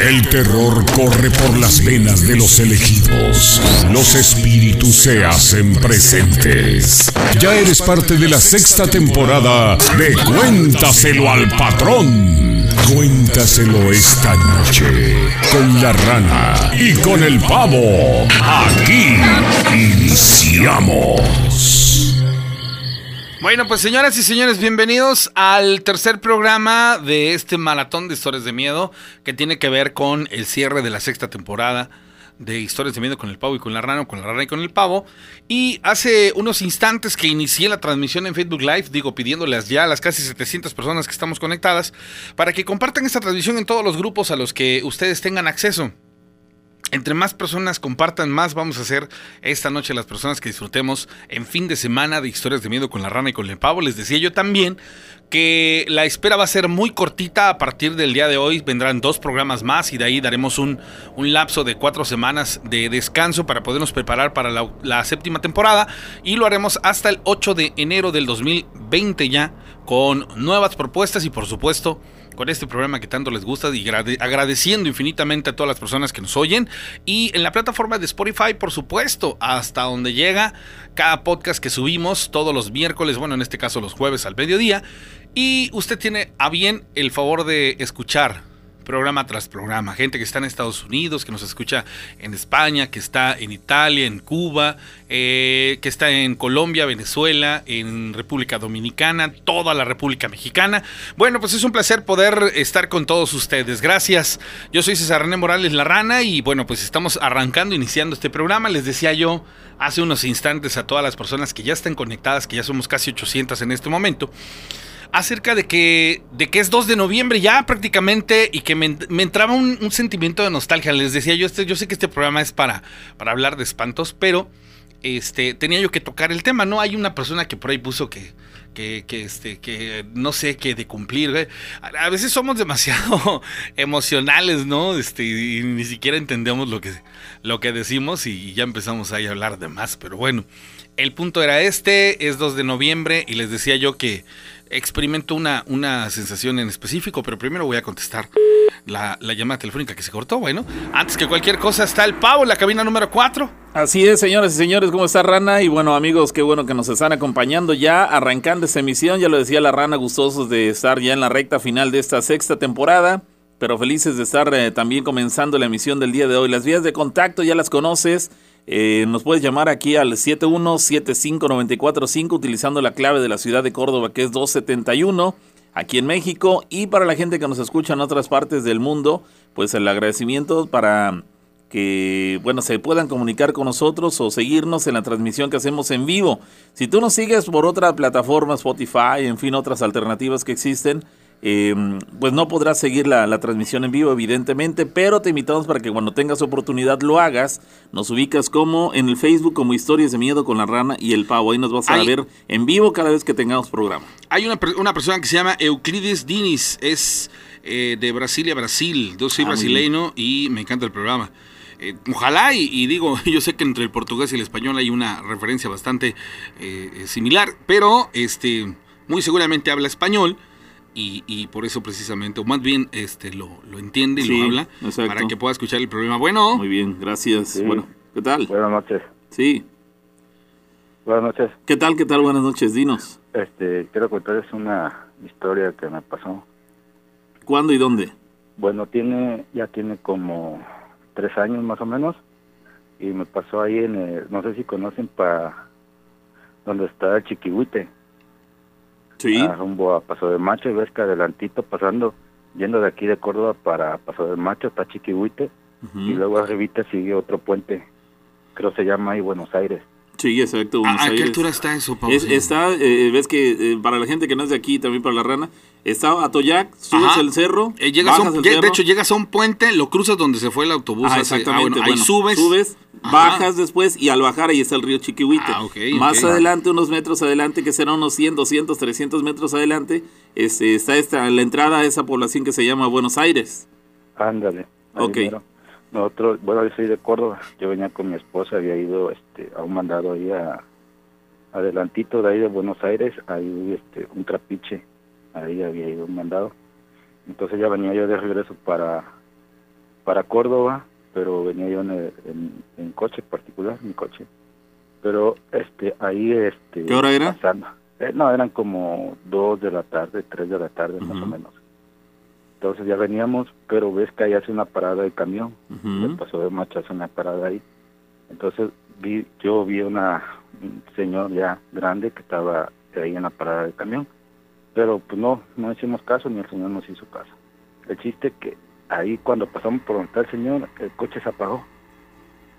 El terror corre por las venas de los elegidos. Los espíritus se hacen presentes. Ya eres parte de la sexta temporada de Cuéntaselo al patrón. Cuéntaselo esta noche con la rana y con el pavo. Aquí iniciamos. Bueno, pues señoras y señores, bienvenidos al tercer programa de este maratón de historias de miedo que tiene que ver con el cierre de la sexta temporada de historias de miedo con el pavo y con la rana, con la rana y con el pavo. Y hace unos instantes que inicié la transmisión en Facebook Live, digo, pidiéndoles ya a las casi 700 personas que estamos conectadas, para que compartan esta transmisión en todos los grupos a los que ustedes tengan acceso. Entre más personas compartan, más vamos a hacer esta noche las personas que disfrutemos en fin de semana de historias de miedo con la rana y con el pavo. Les decía yo también que la espera va a ser muy cortita a partir del día de hoy. Vendrán dos programas más y de ahí daremos un, un lapso de cuatro semanas de descanso para podernos preparar para la, la séptima temporada. Y lo haremos hasta el 8 de enero del 2020 ya con nuevas propuestas y por supuesto con este programa que tanto les gusta y agradeciendo infinitamente a todas las personas que nos oyen. Y en la plataforma de Spotify, por supuesto, hasta donde llega cada podcast que subimos todos los miércoles, bueno, en este caso los jueves al mediodía. Y usted tiene a bien el favor de escuchar programa tras programa. Gente que está en Estados Unidos, que nos escucha en España, que está en Italia, en Cuba, eh, que está en Colombia, Venezuela, en República Dominicana, toda la República Mexicana. Bueno, pues es un placer poder estar con todos ustedes. Gracias. Yo soy César René Morales La Rana y bueno, pues estamos arrancando, iniciando este programa. Les decía yo hace unos instantes a todas las personas que ya están conectadas, que ya somos casi 800 en este momento acerca de que, de que es 2 de noviembre ya prácticamente y que me, entraba un, sentimiento de nostalgia. Les decía yo, este, yo sé que este programa es para, para hablar de espantos, pero este, tenía yo que tocar el tema, ¿no? Hay una persona que por ahí puso que, que, que, este, que no sé qué de cumplir. A veces somos demasiado emocionales, ¿no? Este, y ni siquiera entendemos lo que, lo que decimos y ya empezamos ahí a hablar de más. Pero bueno, el punto era este, es 2 de noviembre y les decía yo que experimento una, una sensación en específico, pero primero voy a contestar la, llamada telefónica que se cortó. Bueno, antes que cualquier cosa está el pavo en la cabina número 4. Así es, señores y señores, ¿cómo está Rana? Y bueno, amigos, qué bueno que nos están acompañando ya, arrancando esta emisión. Ya lo decía la Rana, gustosos de estar ya en la recta final de esta sexta temporada, pero felices de estar eh, también comenzando la emisión del día de hoy. Las vías de contacto ya las conoces. Eh, nos puedes llamar aquí al 7175945 utilizando la clave de la ciudad de Córdoba que es 271 aquí en México y para la gente que nos escucha en otras partes del mundo, pues el agradecimiento para que bueno, se puedan comunicar con nosotros o seguirnos en la transmisión que hacemos en vivo. Si tú nos sigues por otra plataforma, Spotify, en fin, otras alternativas que existen, Em, pues no podrás seguir la, transmisión en vivo, evidentemente, pero te invitamos para que cuando tengas oportunidad lo hagas. Nos ubicas como en el Facebook como Historias de Miedo con la Rana y el Pavo. Ahí nos vas a ver en vivo cada vez que tengamos programa. Hay una, una persona que se llama Euclides Diniz, es eh, de Brasilia, Brasil. Yo soy ah, brasileño y me encanta el programa. Eh, ojalá, y, digo, yo sé que entre el portugués y el español hay una referencia bastante eh, similar, pero este, muy seguramente habla español y, por eso precisamente, o más bien este lo, lo entiende y lo habla para que pueda escuchar el problema. Bueno. Muy bien, gracias. Bueno, ¿qué tal? Buenas noches. Sí. Buenas noches. ¿Qué tal, qué tal? Buenas noches, dinos. Este, quiero contarles una historia que me pasó. ¿Cuándo y dónde? Bueno, tiene, ya tiene como tres años más o menos, y me pasó ahí en, el, no sé si conocen para donde está el Chiquihuite sí. a rumbo a Paso de Macho, y ves que adelantito pasando, yendo de aquí de Córdoba para Paso de Macho, está Chiquihuite, y luego arribita sigue otro puente, creo se llama ahí Buenos Aires. Sí, exacto. ¿A, qué altura está eso, Pau? está, eh, ves que eh, para la gente que no es de aquí, también para la rana, está Atoyac, subes el cerro. Eh, llegas De hecho, llegas a un puente, lo cruzas donde se fue el autobús. Ah, exactamente. ahí subes. Subes, bajas después y al bajar ahí está el río Chiquihuite. Ah, Más adelante, unos metros adelante, que serán unos 100, 200, 300 metros adelante, este, está esta, la entrada a esa población que se llama Buenos Aires. Ándale. Ok. Nosotros, bueno, yo soy de Córdoba, yo venía con mi esposa, había ido este, a un mandado ahí a, adelantito de ahí de Buenos Aires, ahí este, un trapiche, ahí había ido un mandado. Entonces ya venía yo de regreso para, para Córdoba, pero venía yo en, en, coche particular, mi coche. Pero este ahí este ¿Qué hora era? Eh, no, eran como dos de la tarde, tres de la tarde más o menos. Entonces ya veníamos, pero ves que ahí hace una parada de camión. Uh pasó de marcha hace una parada ahí. Entonces vi, yo vi una un señor ya grande que estaba ahí en la parada de camión. Pero pues no, no hicimos caso ni el señor nos hizo caso. El chiste que ahí cuando pasamos por donde está el señor, el coche se apagó.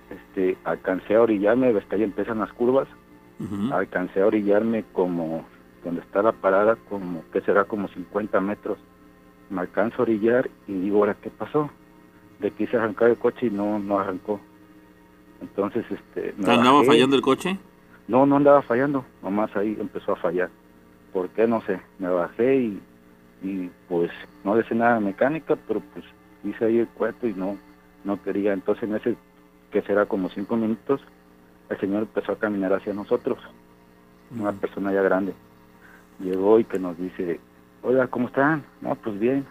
Este, alcancé a orillarme, ves que ahí empiezan las curvas. Alcancé a orillarme como donde está la parada, como que será como 50 metros. Me alcanzo a orillar y digo, ahora, ¿qué pasó? De quise arrancar el coche y no, no arrancó. Entonces, este... ¿Andaba fallando el coche? No, no andaba fallando, nomás ahí empezó a fallar. ¿Por qué? No sé. Me bajé y, y pues no decía nada de mecánica, pero pues hice ahí el cuarto y no, no quería. Entonces en ese, que será como cinco minutos, el señor empezó a caminar hacia nosotros, una persona ya grande. Llegó y que nos dice, oiga, ¿cómo están? No, pues bien.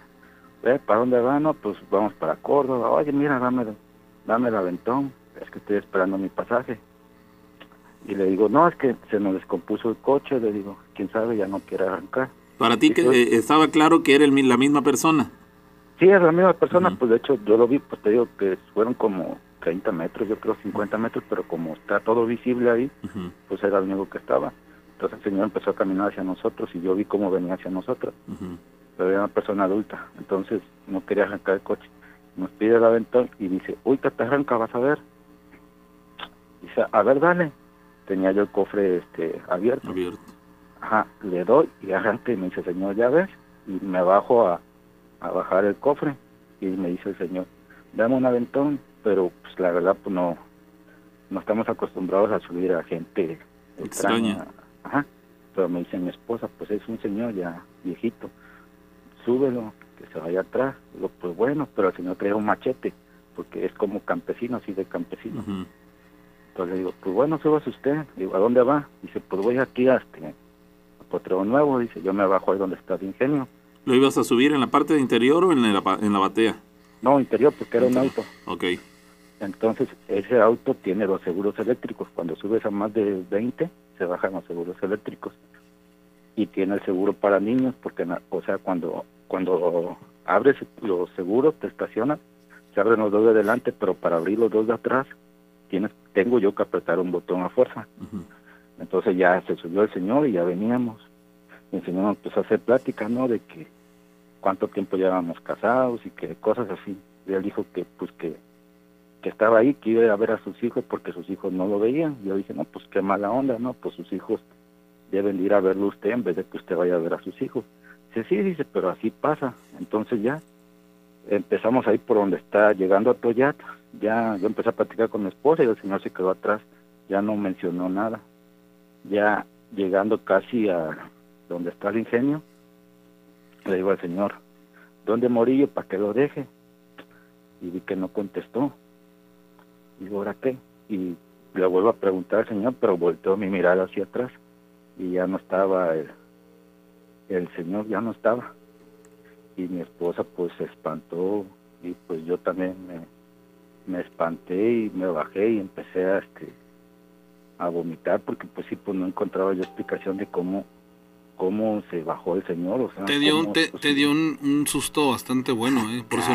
¿Para dónde van? No, pues vamos para Córdoba. Oye, mira, dame, dame el aventón. Es que estoy esperando mi pasaje. Y le digo, no, es que se nos descompuso el coche. Le digo, quién sabe, ya no quiere arrancar. Para ti que eh, estaba claro que era el, la misma persona. Sí, es la misma persona, pues de hecho yo lo vi, pues te digo que fueron como 30 metros, yo creo 50 metros, pero como está todo visible ahí, pues era el único que estaba. Entonces el señor empezó a caminar hacia nosotros y yo vi cómo venía hacia nosotros. Pero era una persona adulta, entonces no quería arrancar el coche. Nos pide el aventón y dice, uy, que te arranca, vas a ver. Dice, a ver, dale. Tenía yo el cofre este abierto. Abierto. Ajá, le doy y arranca y me dice, señor, ya ves. Y me bajo a, a bajar el cofre y me dice el señor, dame un aventón, pero pues la verdad pues no, no estamos acostumbrados a subir a gente extraña. Ajá. Pero me dice mi esposa, pues es un señor ya viejito, súbelo, que se vaya atrás. Digo, pues bueno, pero el señor trae un machete, porque es como campesino, así de campesino. Entonces le digo, pues bueno, súbase usted. Digo, ¿a dónde va? Dice, pues voy aquí a este, a Potrero Nuevo. Dice, yo me bajo ahí donde está el ingenio. ¿Lo ibas a subir en la parte de interior o en la, en la batea? No, interior, porque era un auto. Ok. Entonces, ese auto tiene los seguros eléctricos. Cuando subes a más de 20, se bajan los seguros eléctricos. Y tiene el seguro para niños, porque, o sea, cuando, cuando abres los seguros, te estacionas, se abren los dos de delante, pero para abrir los dos de atrás, tienes, tengo yo que apretar un botón a fuerza. Entonces ya se subió el señor y ya veníamos el señor empezó a hacer plática, ¿no? De que cuánto tiempo llevábamos casados y que cosas así. Y él dijo que, pues, que, que estaba ahí, que iba a ver a sus hijos porque sus hijos no lo veían. Y yo dije, no, pues qué mala onda, ¿no? Pues sus hijos deben ir a verlo usted en vez de que usted vaya a ver a sus hijos. Dice, sí, dice, pero así pasa. Entonces ya empezamos ahí por donde está llegando a Toyat. Ya yo empecé a platicar con mi esposa y el señor se quedó atrás. Ya no mencionó nada. Ya llegando casi a donde está el ingenio, le digo al señor, ¿dónde morí yo para que lo deje? Y vi que no contestó. Y digo, ¿ahora qué? Y le vuelvo a preguntar al señor, pero volteó mi mirada hacia atrás y ya no estaba el señor, ya no estaba. Y mi esposa pues se espantó y pues yo también me, me espanté y me bajé y empecé a este a vomitar porque pues sí pues no encontraba yo explicación de cómo cómo se bajó el señor. O sea, te dio, un, te, dio un, susto bastante bueno, ¿eh? por eso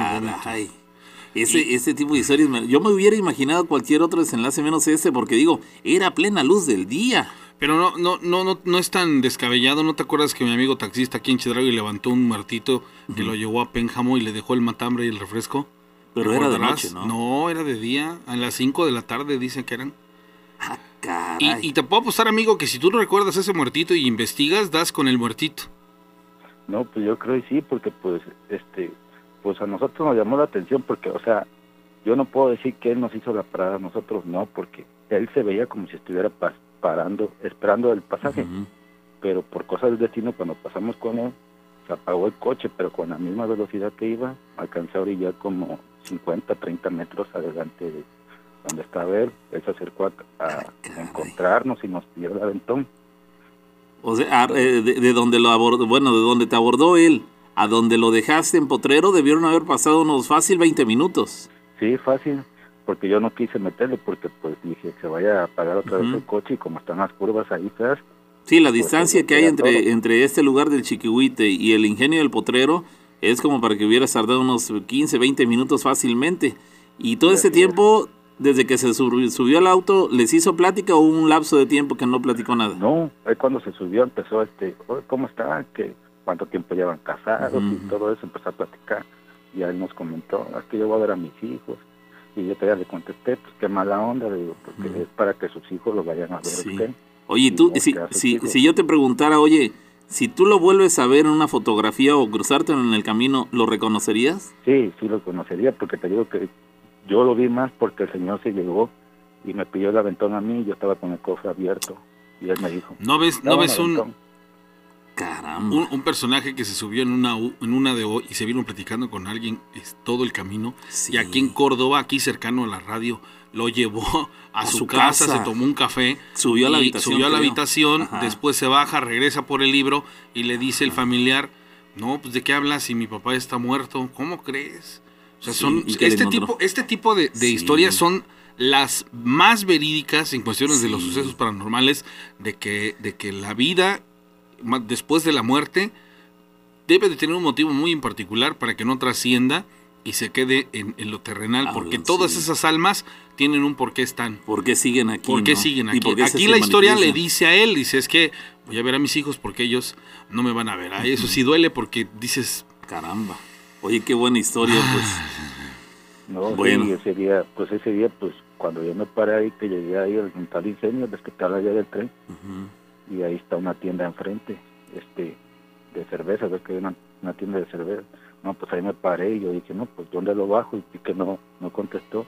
ese, ese tipo de historias, yo me hubiera imaginado cualquier otro desenlace menos ese, porque digo, era plena luz del día. Pero no, no, no, no, no es tan descabellado. ¿No te acuerdas que mi amigo taxista aquí en y levantó un muertito que lo llevó a Pénjamo y le dejó el matambre y el refresco? Pero era de noche, ¿no? No, era de día. A las 5 de la tarde dicen que eran. Ah, y, te puedo apostar, amigo, que si tú no recuerdas ese muertito y investigas, das con el muertito. No, pues yo creo que sí, porque pues, este, pues a nosotros nos llamó la atención, porque, o sea, yo no puedo decir que él nos hizo la parada, nosotros no, porque él se veía como si estuviera parando, esperando el pasaje, pero por cosas del destino, cuando pasamos con él, se apagó el coche, pero con la misma velocidad que iba, alcancé a orillar como 50, 30 metros adelante de donde estaba él, él se acercó a, ah, encontrarnos y nos pidió el aventón. O sea, ah, eh, de, donde lo abordó, bueno, de donde te abordó él a donde lo dejaste en Potrero debieron haber pasado unos fácil 20 minutos. Sí, fácil, porque yo no quise meterle porque pues dije que vaya a pagar otra vez Ujú. el coche y como están las curvas ahí feas, Sí, la Pues, distancia se que hay entre, todo. entre este lugar del Chiquihuite y el ingenio del Potrero es como para que hubieras tardado unos 15, 20 minutos fácilmente. Y todo ese Así es. tiempo, desde que se sub- subió al auto, ¿les hizo plática o hubo un lapso de tiempo que no platicó nada? no, ahí cuando se subió empezó este, "Oye, ¿cómo está? que ¿Cuánto tiempo llevan casados? Ujú. Y todo eso empezó a platicar. Y él nos comentó, es que yo voy a ver a mis hijos. Y yo todavía le contesté, pues qué mala onda, le digo, porque Ujú. es para que sus hijos lo vayan a ver Sí. usted. Oye, Y tú, no, si, si, si yo te preguntara, oye, si tú lo vuelves a ver en una fotografía o cruzarte en el camino, ¿lo reconocerías? Sí, sí lo conocería, porque te digo que yo lo vi más porque el señor se llegó y me pidió el aventón a mí y yo estaba con el cofre abierto. Y él me dijo, ¿No ves, no "Dame ves un, aventón". Caramba. un, un personaje que se subió en una, en una de hoy y se vino platicando con alguien es, todo el camino? Sí. Y aquí en Córdoba, aquí cercano a la radio, lo llevó a, A su, su casa, casa. se tomó un café. Subió a la habitación. Subió a la habitación, Ajá. después se baja, regresa por el libro y le dice el familiar, no, pues de qué hablas si mi papá está muerto, ¿cómo crees? O sea, Sí, son este tipo, este tipo de, de Sí. historias son las más verídicas en cuestiones de los sucesos paranormales, de que, de que la vida después de la muerte debe de tener un motivo muy en particular para que no trascienda y se quede en, en lo terrenal, Ah, porque sí. todas esas almas tienen un por qué están. ¿Por qué siguen aquí? ¿Por qué no? siguen ¿Y aquí? por qué se Aquí la historia le dice a él, dice, es que voy a ver a mis hijos porque ellos no me van a ver. Ay, eso sí duele porque dices, Caramba. Oye, qué buena historia, pues. No, Bueno. sí, ese día, pues ese día, pues cuando yo me paré ahí, que llegué ahí al tal incendio, ves que la vía del tren. Y ahí está una tienda enfrente, este, de cerveza, ves que hay una, una tienda de cerveza. No, pues ahí me paré y yo dije, no, pues ¿dónde lo bajo? Y que no, no contestó.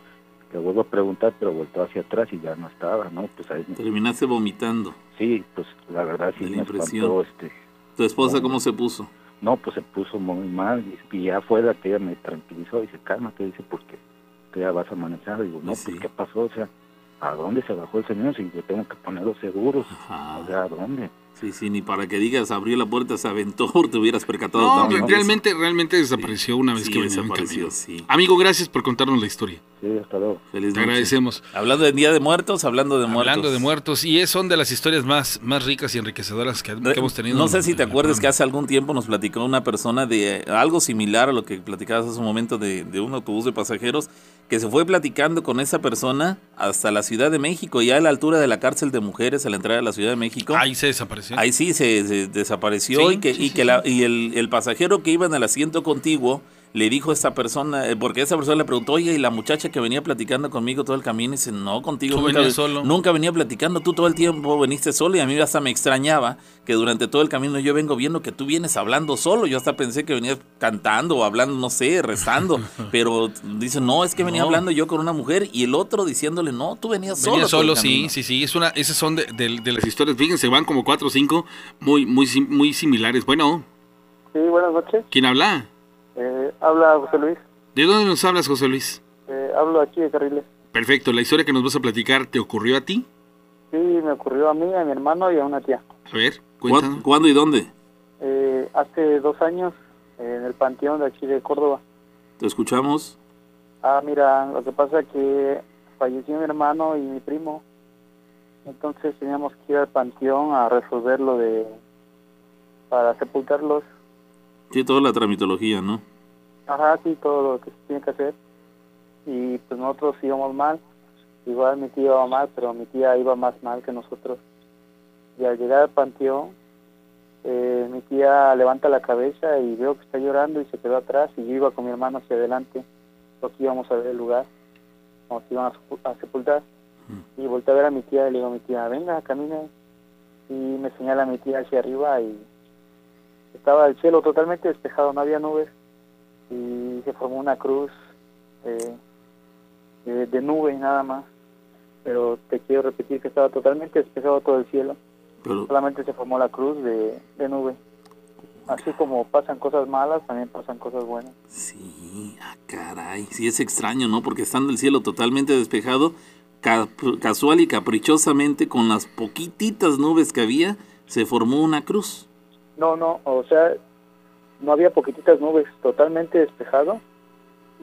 Le vuelvo a preguntar, pero voltó hacia atrás y ya no estaba, ¿no? Pues ahí, Terminaste vomitando. sí, pues la verdad sí De la me impresión. espantó, este, ¿Tu esposa No. cómo se puso? no, pues se puso muy mal y, y ya fue la que ella me tranquilizó, dice, cálmate, dice, porque que ya vas a manejar. Digo, no, Pues pues. ¿qué pasó? O sea, ¿a dónde se bajó el señor si yo tengo que poner los seguros? Ajá. O sea, ¿a dónde? Sí, sí, ni para que digas abrió la puerta, se aventó, te hubieras percatado no, también. realmente, realmente desapareció una vez Sí, que venía en desapareció, camino. sí. Amigo, gracias por contarnos la historia. Sí, hasta luego. Feliz Te noche. agradecemos. Hablando de Día de Muertos, hablando de muertos. Hablando de muertos, y es, son de las historias más, más ricas y enriquecedoras que, que hemos tenido. No en- sé si te en acuerdas que hace algún tiempo nos platicó una persona de algo similar a lo que platicabas hace un momento de, de un autobús de pasajeros que se fue platicando con esa persona hasta la Ciudad de México, ya a la altura de la cárcel de mujeres, a la entrada de la Ciudad de México. Ahí se desapareció. Ahí sí se, se desapareció Sí, y que, sí, y que sí. la- y el, el pasajero que iba en el asiento contiguo le dijo a esta persona, eh, porque esa persona le preguntó, oye, y la muchacha que venía platicando conmigo todo el camino, y dice, no, contigo Tú nunca, venías ve- solo. nunca venía platicando, tú todo el tiempo veniste solo y a mí hasta me extrañaba que durante todo el camino yo vengo viendo que tú vienes hablando solo, yo hasta pensé que venías cantando o hablando, no sé, rezando, pero dice, no, es que venía No. hablando yo con una mujer y el otro diciéndole, no, tú venías solo. Venía todo el solo, sí, camino". sí, sí. Es una, esas son de, de- de las historias. Fíjense, van como cuatro o cinco muy, muy, muy similares. Bueno, Sí, buenas noches. ¿quién habla? Eh, habla José Luis. ¿De dónde nos hablas, José Luis? Eh, hablo aquí de Carriles. Perfecto, la historia que nos vas a platicar, ¿te ocurrió a ti? Sí, me ocurrió a mí, a mi hermano y a una tía. A ver, ¿Cuándo, cuéntanos. ¿Cuándo y dónde? Eh, hace dos años, eh, en el panteón de aquí de Córdoba. Te escuchamos. Ah, mira, lo que pasa es que falleció mi hermano y mi primo. Entonces teníamos que ir al panteón a resolver lo de... para sepultarlos. Sí, toda la tramitología, ¿no? Ajá, sí, todo lo que se tiene que hacer. Y pues nosotros íbamos mal. Igual mi tía iba mal, pero mi tía iba más mal que nosotros. Y al llegar al panteón, eh, mi tía levanta la cabeza y veo que está llorando y se quedó atrás. Y yo iba con mi hermano hacia adelante, porque íbamos a ver el lugar, como se iban a, sepu- a sepultar. Y volteé a ver a mi tía y le digo a mi tía, venga, camine. Y me señala mi tía hacia arriba y estaba el cielo totalmente despejado, no había nubes y se formó una cruz eh, de, de nube nada más. Pero te quiero repetir que estaba totalmente despejado todo el cielo, Pero, solamente se formó la cruz de, de nube. Así como pasan cosas malas, también pasan cosas buenas. sí, ah, caray. Sí, es extraño, ¿no? Porque estando el cielo totalmente despejado, ca- casual y caprichosamente, con las poquititas nubes que había, se formó una cruz. No, no, o sea, no había poquititas nubes, totalmente despejado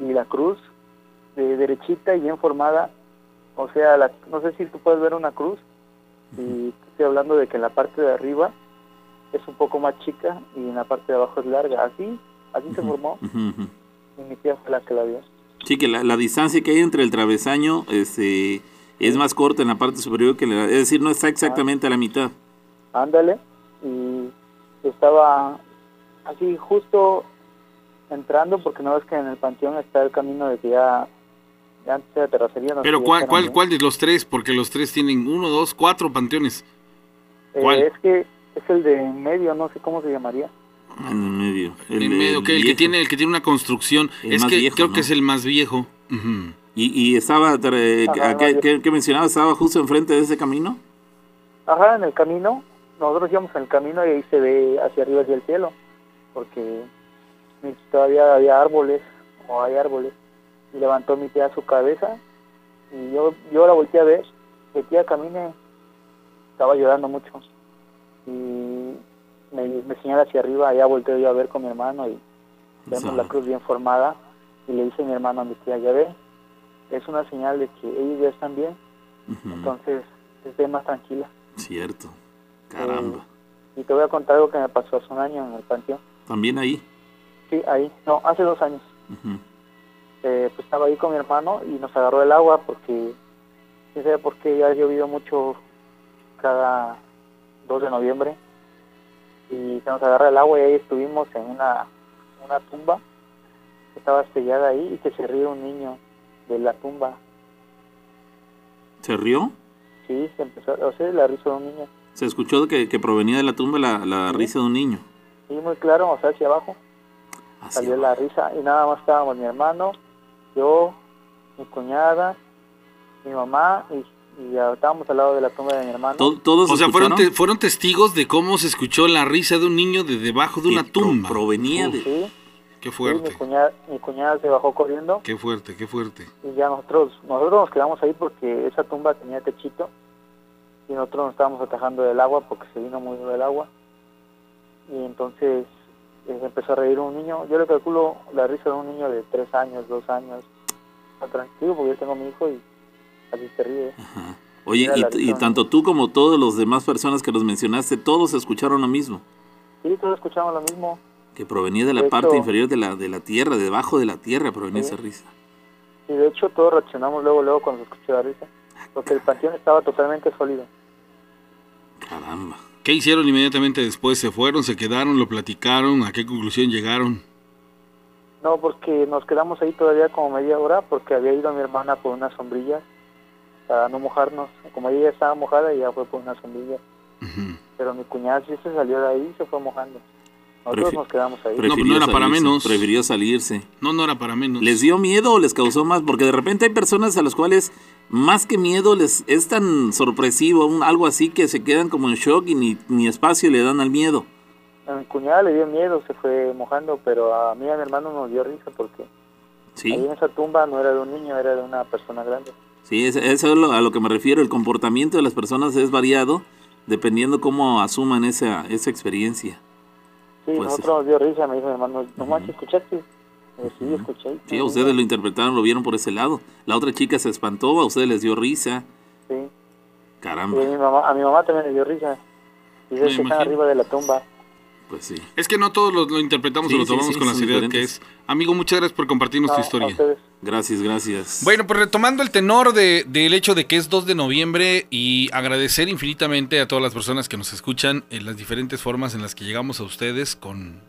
y la cruz de derechita y bien formada. O sea, la, no sé si tú puedes ver una cruz. Y estoy hablando de que en la parte de arriba es un poco más chica y en la parte de abajo es larga. Así, así se formó. Y mi tía fue la que la vio. Sí, que la, la distancia que hay entre el travesaño este, es más corta en la parte superior que la... Es decir, no está exactamente a la mitad. Ándale. Y estaba así justo entrando porque no ves que en el panteón está el camino de que ya, ya antes de terracería. no Pero ¿cuál, cuál, cuál de los tres? Porque los tres tienen uno, dos, cuatro panteones. Eh, cuál? es que es el de en medio, no sé cómo se llamaría. En el medio. En medio, que el que tiene, el que tiene una construcción. El es que viejo, creo ¿no? que es el más viejo. Y, y estaba, eh, Ajá, ¿qué, vale. qué- qué mencionaba? ¿Estaba justo enfrente de ese camino? Ajá, en el camino, nosotros íbamos en el camino y ahí se ve hacia arriba, hacia el cielo, porque todavía había árboles, o hay árboles, y levantó mi tía su cabeza, y yo, yo la volteé a ver, mi tía camine, estaba llorando mucho, y me, me señala hacia arriba, allá volteo yo a ver con mi hermano, y vemos la cruz bien formada, y le dice mi hermano a mi tía, ya ve, es una señal de que ellos ya están bien, entonces esté más tranquila. Cierto. Caramba. Y te voy a contar algo que me pasó hace un año en el panteón. También ahí. Sí, ahí. No, hace dos años. Eh, pues estaba ahí con mi hermano y nos agarró el agua porque, no sé por qué ya ha llovido mucho cada 2 de noviembre. Y se nos agarra el agua y ahí estuvimos en una, una tumba que estaba estrellada ahí y que se ríe un niño de la tumba. ¿Se rió? Sí, se empezó, o sea, la risa de un niño. Se escuchó que, que provenía de la tumba la, la risa de un niño. Sí, muy claro, o sea, hacia abajo. Hacia salió abajo. la risa y nada más estábamos mi hermano, yo, mi cuñada, mi mamá y, y ya estábamos al lado de la tumba de mi hermano. To- ¿Todos O sea, fueron, te- fueron testigos de cómo se escuchó la risa de un niño de debajo de una pro- tumba. provenía de... Sí, Qué sí, fuerte, mi cuñada, mi cuñada se bajó corriendo qué fuerte, qué fuerte. y ya nosotros, nosotros nos quedamos ahí porque esa tumba tenía techito y nosotros nos estábamos atajando del agua porque se vino muy duro el agua y entonces eh, empezó a reír un niño, yo le calculo la risa de un niño de tres años, dos años, Está tranquilo porque yo tengo a mi hijo y así se ríe. Ajá. Oye, y, y tanto tú como todos los demás personas que los mencionaste, todos escucharon lo mismo. Sí, todos escuchamos lo mismo. Que provenía de la De parte hecho- inferior de la, de la tierra, debajo de la tierra provenía Sí. esa risa. Y de hecho todos reaccionamos luego, luego cuando se escuchó la risa. Porque el panteón estaba totalmente sólido. Caramba. ¿Qué hicieron inmediatamente después? ¿Se fueron, se quedaron, lo platicaron? ¿A qué conclusión llegaron? No, porque nos quedamos ahí todavía como media hora porque había ido mi hermana por una sombrilla para no mojarnos. Como ella ya estaba mojada, ella fue por una sombrilla. Pero mi cuñada sí se salió de ahí y se fue mojando. Nosotros Prefi- nos quedamos ahí. pues no era para salirse, menos. Prefirió salirse. No, no era para menos. ¿Les dio miedo o les causó más? Porque de repente hay personas a las cuales más que miedo les es tan sorpresivo, un- algo así que se quedan como en shock y ni, ni espacio le dan al miedo. A mi cuñada le dio miedo, se fue mojando, pero a mí y a mi hermano nos dio risa porque Sí, ahí en esa tumba no era de un niño, era de una persona grande. sí, es- eso es a lo que me refiero. El comportamiento de las personas es variado dependiendo cómo asuman esa, esa experiencia. Sí, Pues nosotros nos dio risa, me dijo mi hermano, no manches, ¿escuchaste? Y sí, escuché. Sí, a ustedes lo interpretaron, lo vieron por ese lado. La otra chica se espantó, a ustedes les dio risa. Sí. Y Caramba, a mi mamá, a mi mamá también le dio risa. Y ellos que están arriba de la tumba. Pues sí. Es que no todos lo, lo interpretamos Sí, o lo tomamos sí, con la seriedad que es. Amigo, muchas gracias por compartirnos No, tu historia. Gracias, gracias. Bueno, pues retomando el tenor de- del hecho de que es 2 de noviembre y agradecer infinitamente a todas las personas que nos escuchan en las diferentes formas en las que llegamos a ustedes con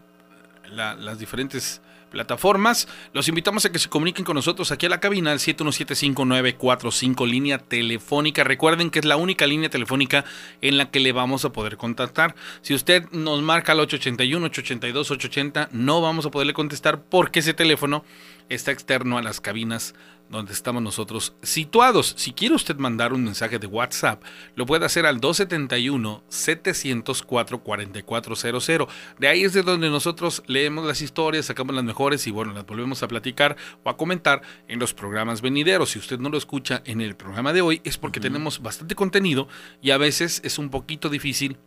la- las diferentes plataformas. Los invitamos a que se comuniquen con nosotros aquí a la cabina al 717-5945 línea telefónica. Recuerden que es la única línea telefónica en la que le vamos a poder contactar. Si usted nos marca al 881-882-880, no vamos a poderle contestar porque ese teléfono está externo a las cabinas donde estamos nosotros situados. Si quiere usted mandar un mensaje de WhatsApp, lo puede hacer al 271-704-4400. De ahí es de donde nosotros leemos las historias, sacamos las mejores y bueno, las volvemos a platicar o a comentar en los programas venideros. Si usted no lo escucha en el programa de hoy, es porque tenemos bastante contenido y a veces es un poquito difícil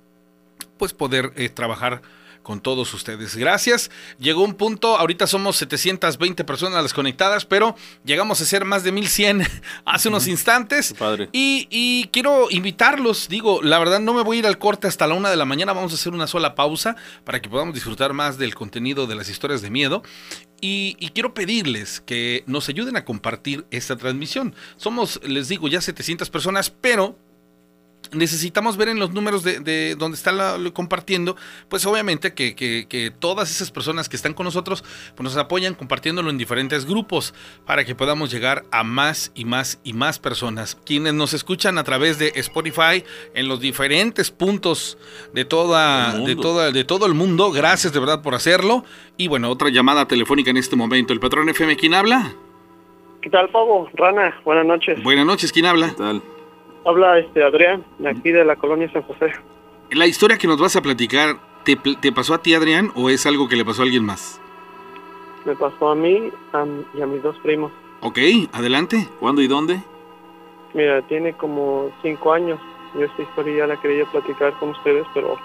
pues poder eh, trabajar con todos ustedes. Gracias. Llegó un punto, ahorita somos 720 personas las conectadas, pero llegamos a ser más de 1100 hace unos instantes. Padre. Y, y quiero invitarlos, digo, la verdad no me voy a ir al corte hasta la una de la mañana, vamos a hacer una sola pausa para que podamos disfrutar más del contenido de las historias de miedo. Y, y, quiero pedirles que nos ayuden a compartir esta transmisión. Somos, les digo, ya 700 personas, pero necesitamos ver en los números de, de donde está la, lo compartiendo, pues obviamente que, que, que, todas esas personas que están con nosotros pues nos apoyan compartiéndolo en diferentes grupos para que podamos llegar a más y más y más personas. Quienes nos escuchan a través de Spotify en los diferentes puntos de toda, de toda, de todo el mundo, gracias de verdad por hacerlo. Y bueno, otra llamada telefónica en este momento. ¿El patrón FM quién habla? ¿Qué tal, Pavo? Rana, buenas noches. Buenas noches, ¿quién habla? ¿Qué tal? Habla este Adrián, de aquí de la colonia San José. La historia que nos vas a platicar, ¿te, te pasó a ti, Adrián, o es algo que le pasó a alguien más? Me pasó a mí a, y a mis dos primos. Ok, adelante. ¿Cuándo y dónde? Mira, tiene como cinco años. Yo esta historia ya la quería platicar con ustedes, pero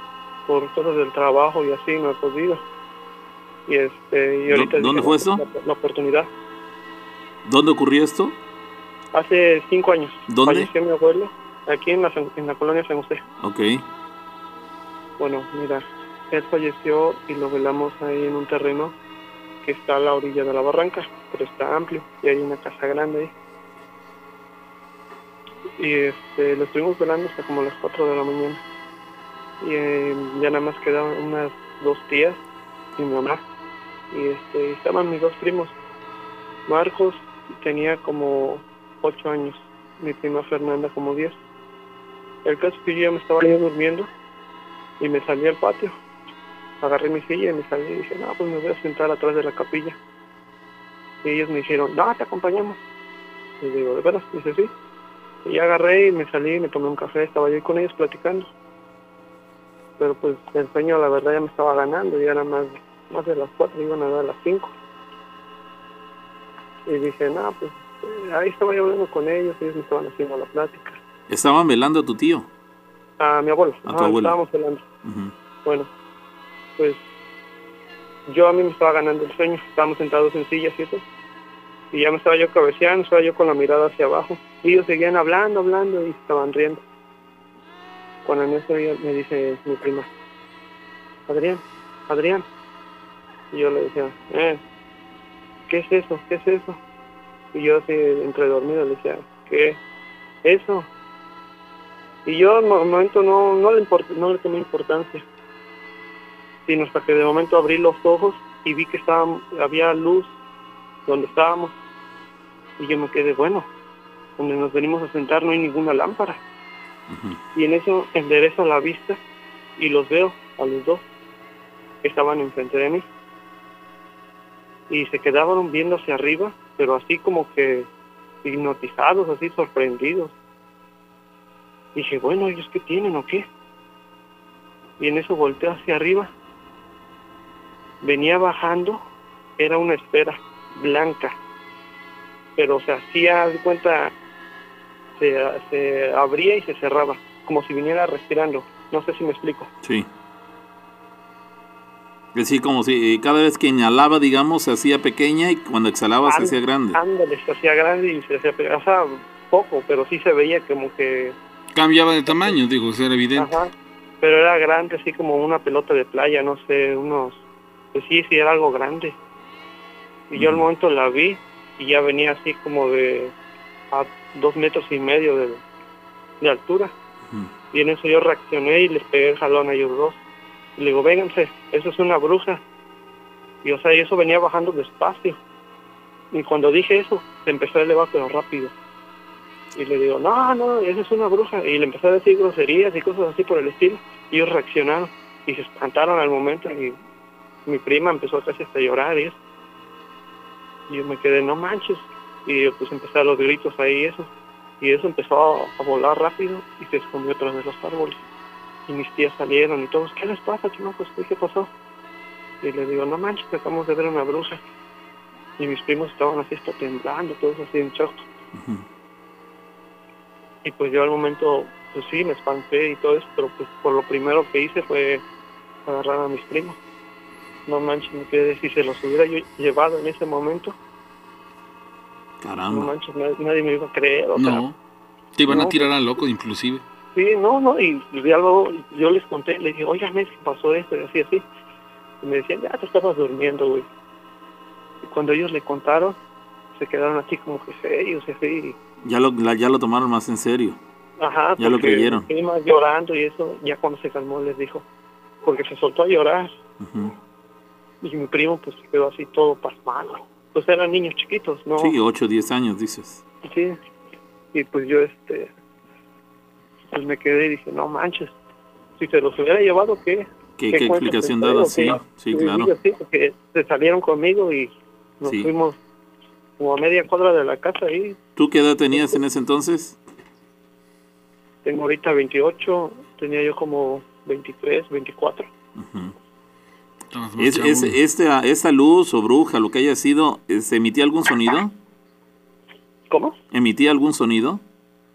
por cosas del trabajo y así no he podido. Y este, y ahorita ¿Dónde fue eso? La, la, oportunidad. ¿Dónde ocurrió esto? Hace cinco años. ¿Dónde? Falleció mi abuelo, aquí en la, en la colonia San José. Ok. Bueno, mira, él falleció y lo velamos ahí en un terreno que está a la orilla de la barranca, pero está amplio y hay una casa grande ahí. Y este, lo estuvimos velando hasta como las 4 de la mañana. Y eh, ya nada más quedaban unas dos tías y mi mamá. Y este, estaban mis dos primos. Marcos tenía como 8 años, mi prima Fernanda como 10. El caso es que yo ya me estaba yo durmiendo y me salí al patio. Agarré mi silla y me salí y dije, no, pues me voy a sentar atrás de la capilla. Y ellos me dijeron, no, te acompañamos. Y digo, ¿de veras? Dice, sí. Y agarré y me salí, me tomé un café, estaba yo con ellos platicando. Pero pues el sueño, la verdad, ya me estaba ganando, ya era más, más de las 4, iban a dar las 5. Y dije, no, pues ahí estaba yo hablando con ellos, ellos me estaban haciendo la plática. ¿Estaban velando a tu tío? A mi abuelo. A tu abuelo. Estábamos velando. Uh -huh. Bueno, pues yo a mí me estaba ganando el sueño, estábamos sentados en sillas y eso, y ya me estaba yo cabeceando, estaba yo con la mirada hacia abajo, y ellos seguían hablando, hablando, y estaban riendo. Cuando en eso me dice mi prima, Adrián, Adrián, y yo le decía, eh, ¿qué es eso? ¿Qué es eso? Y yo así, entre dormido, le decía, ¿qué? Eso. Y yo en momento no, no, le, import, no le tomé importancia sino hasta que de momento abrí los ojos y vi que estaba, había luz donde estábamos. Y yo me quedé, bueno, donde nos venimos a sentar no hay ninguna lámpara. Uh -huh. Y en eso enderezo la vista y los veo a los dos que estaban enfrente de mí. Y se quedaban viendo hacia arriba, pero así como que hipnotizados, así sorprendidos. Dije, bueno, ¿ellos qué tienen o qué? Y en eso volteé hacia arriba venía bajando, era una esfera blanca, pero o sea, hacía de cuenta, se, se, abría y se cerraba, como si viniera respirando. No sé si me explico. Sí. Sí, como si cada vez que inhalaba, digamos, se hacía pequeña y cuando exhalaba se hacía grande. Ándale, se hacía grande y se hacía pequeña. O sea, poco, pero sí se veía como que... Cambiaba de tamaño, digo, era evidente. Ajá, pero era grande, así como una pelota de playa, no sé, unos pues sí, sí era algo grande. Y yo al momento la vi y ya venía así como de a dos metros y medio de, de altura. Y en eso yo reaccioné y les pegué el jalón a ellos dos. Y le digo, vénganse, eso es una bruja. Y o sea, y eso venía bajando despacio. Y cuando dije eso, se empezó a elevar pero rápido. Y le digo, no, no, esa es una bruja. Y le empecé a decir groserías y cosas así por el estilo. Y ellos reaccionaron y se espantaron al momento y mi prima empezó casi hasta llorar y eso. Y yo me quedé, no manches. Y pues empecé a los gritos ahí y eso. Y eso empezó a, a, volar rápido y se escondió tras de los árboles. Y mis tías salieron y todos, ¿qué les pasa, chino? Pues, ¿qué pasó? Y le digo, no manches, acabamos de ver una bruja. Y mis primos estaban así, hasta temblando, todos así en shock. Uh -huh. Y pues yo al momento, pues sí, me espanté y todo eso, pero pues por lo primero que hice fue agarrar a mis primos no manches, me quedé, si se los hubiera yo llevado en ese momento, no Caramba. manches, nadie, nadie me iba a creer. O sea, No. Te iban a no, tirar a loco, inclusive. Sí, no, no, y ya luego yo les conté, les dije, oigan, que pasó esto y así, así. Y me decían, ya te estabas durmiendo, güey. Y cuando ellos le contaron, se quedaron así como que serios, así. Ya lo, la- ya lo tomaron más en serio. Ajá, Ya lo creyeron. prima llorando y eso, ya cuando se calmó les dijo, porque se soltó a llorar. Y mi primo pues se quedó así todo pasmado. Pues eran niños chiquitos, ¿no? Sí, 8 o 10 años, dices. Sí. Y pues yo, este, pues me quedé y dije, no manches, si se los hubiera llevado, ¿qué? ¿Qué, explicación dada? Sí, sí, claro. sí, porque se salieron conmigo y nos Sí. fuimos como a media cuadra de la casa ahí. ¿Tú qué edad tenías en ese entonces? Tengo ahorita 28, tenía yo como 23, 24. Ujú. Estabas más ¿Es, es, esta, ¿Esta luz o bruja, lo que haya sido, ¿se emitía algún sonido? ¿Cómo? ¿Emitía algún sonido?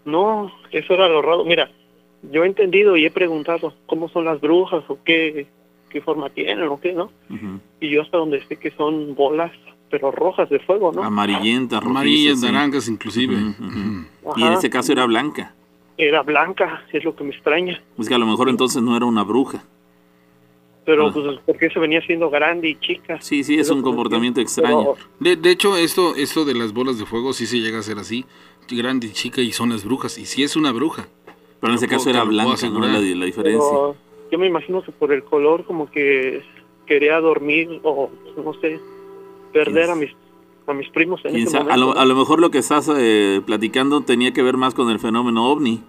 No, eso era lo raro. Mira, yo he entendido y he preguntado cómo son las brujas o qué, qué forma tienen o qué, ¿no? Y yo hasta donde sé que son bolas, pero rojas de fuego, ¿no? Amarillentas, Amarillas, sí. naranjas, inclusive. Y en este caso era blanca. Era blanca, es lo que me extraña. Es que a lo mejor entonces no era una bruja. Pero Ah. pues porque se venía siendo grande y chica. Sí, sí, es un me comportamiento extraño. De, de hecho, esto, esto de las bolas de fuego sí se llega a ser así. Grande y chica y son las brujas. Y sí es una bruja. Pero en ese caso era blanca. La, la diferencia. Pero yo me imagino que por el color como que quería dormir o no sé, perder a mis a mis primos en Quién ese sabe, a, lo, a lo mejor lo que estás eh, platicando tenía que ver más con el fenómeno ovni.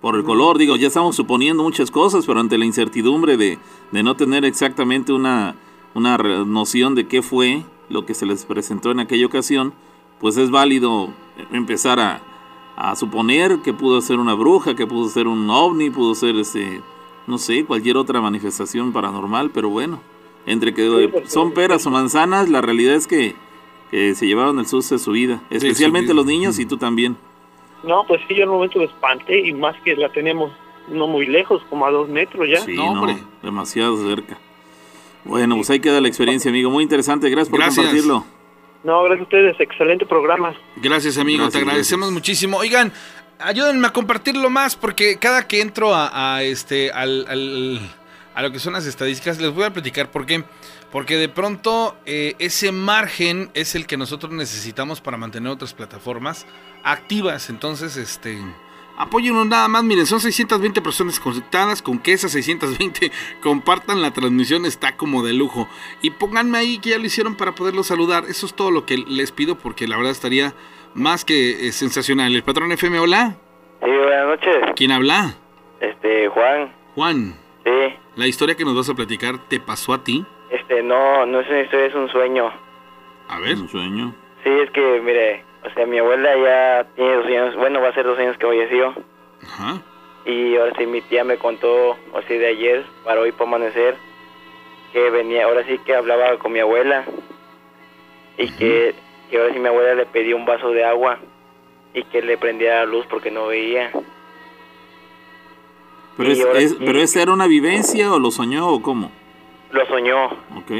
Por el color, digo, ya estamos suponiendo muchas cosas, pero ante la incertidumbre de, de no tener exactamente una, una re- noción de qué fue lo que se les presentó en aquella ocasión, pues es válido empezar a, a suponer que pudo ser una bruja, que pudo ser un ovni, pudo ser, este, no sé, cualquier otra manifestación paranormal, pero bueno, entre que son peras o manzanas, la realidad es que, que se llevaron el susto de su vida, especialmente los niños y tú también. No, pues sí, yo en un momento me espanté y más que la teníamos no muy lejos, como a dos metros ya. Sí, No, demasiado cerca. Bueno, pues ahí queda la experiencia, amigo. Muy interesante. Gracias por Gracias. compartirlo. No, gracias a ustedes, excelente programa. Gracias, amigo. Gracias, te agradecemos gracias. muchísimo. Oigan, ayúdenme a compartirlo más porque cada que entro a, a este al, al- a lo que son las estadísticas, les voy a platicar por qué. Porque de pronto eh, ese margen es el que nosotros necesitamos para mantener otras plataformas activas. Entonces, este. Apóyennos nada más, miren, son 620 personas conectadas, con que esas 620 compartan la transmisión está como de lujo. Y pónganme ahí que ya lo hicieron para poderlos saludar. Eso es todo lo que les pido porque la verdad estaría más que eh, sensacional. El patrón FM, hola. Sí, buenas noches. ¿Quién habla? Este, Juan. Juan. Sí. La historia que nos vas a platicar te pasó a ti. Este, no, no es una historia, es un sueño. A ver. Un sueño. Sí, es que, mire, o sea, mi abuela ya tiene dos años, bueno, va a ser dos años que falleció. Ajá. Y ahora sí, mi tía me contó, o sea, de ayer, para hoy, para amanecer, que venía, ahora sí que hablaba con mi abuela. Y que, que ahora sí mi abuela le pedía un vaso de agua y que le prendiera la luz porque no veía. Pero, es, ahora es- sí. ¿Pero esa era una vivencia o lo soñó o cómo? Lo soñó. Ok.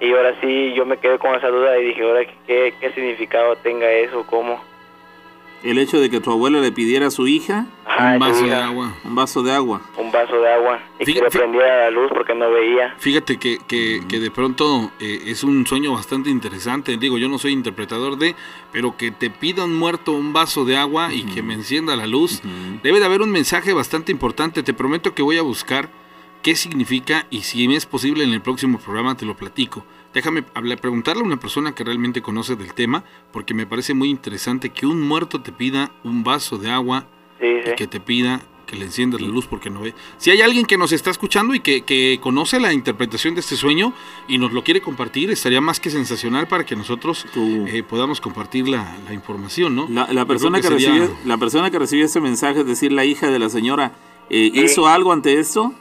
Y ahora sí, yo me quedé con esa duda y dije, ahora, ¿qué, qué significado tenga eso? ¿Cómo? El hecho de que tu abuela le pidiera a su hija Ajá, Un vaso de agua. un vaso de agua. Un vaso de agua. Y que le prendiera la luz porque no veía. Fíjate que, que, que de pronto eh, es un sueño bastante interesante. Digo, yo no soy interpretador de, pero que te pidan muerto un vaso de agua y que me encienda la luz. Debe de haber un mensaje bastante importante. Te prometo que voy a buscar qué significa y si me es posible en el próximo programa te lo platico. Déjame hablar, preguntarle a una persona que realmente conoce del tema, porque me parece muy interesante que un muerto te pida un vaso de agua Sí, y que te pida que le enciendas la luz porque no ve. Si hay alguien que nos está escuchando y que, que conoce la interpretación de este sueño y nos lo quiere compartir, estaría más que sensacional para que nosotros eh, podamos compartir la, la información, ¿no? La, persona que, sería- recibió, la persona que recibió este mensaje, es decir, la hija de la señora, eh. ¿hizo algo ante esto?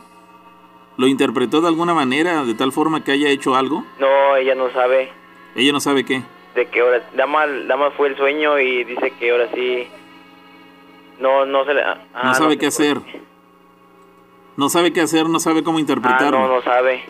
¿Lo interpretó de alguna manera, de tal forma que haya hecho algo? No, ella no sabe Ella no sabe qué. de que ahora, nada más fue el sueño y dice que ahora sí, no, no se le... ah, no sabe qué hacer. No sabe qué hacer, no sabe cómo Ah, interpretarlo. no, no sabe.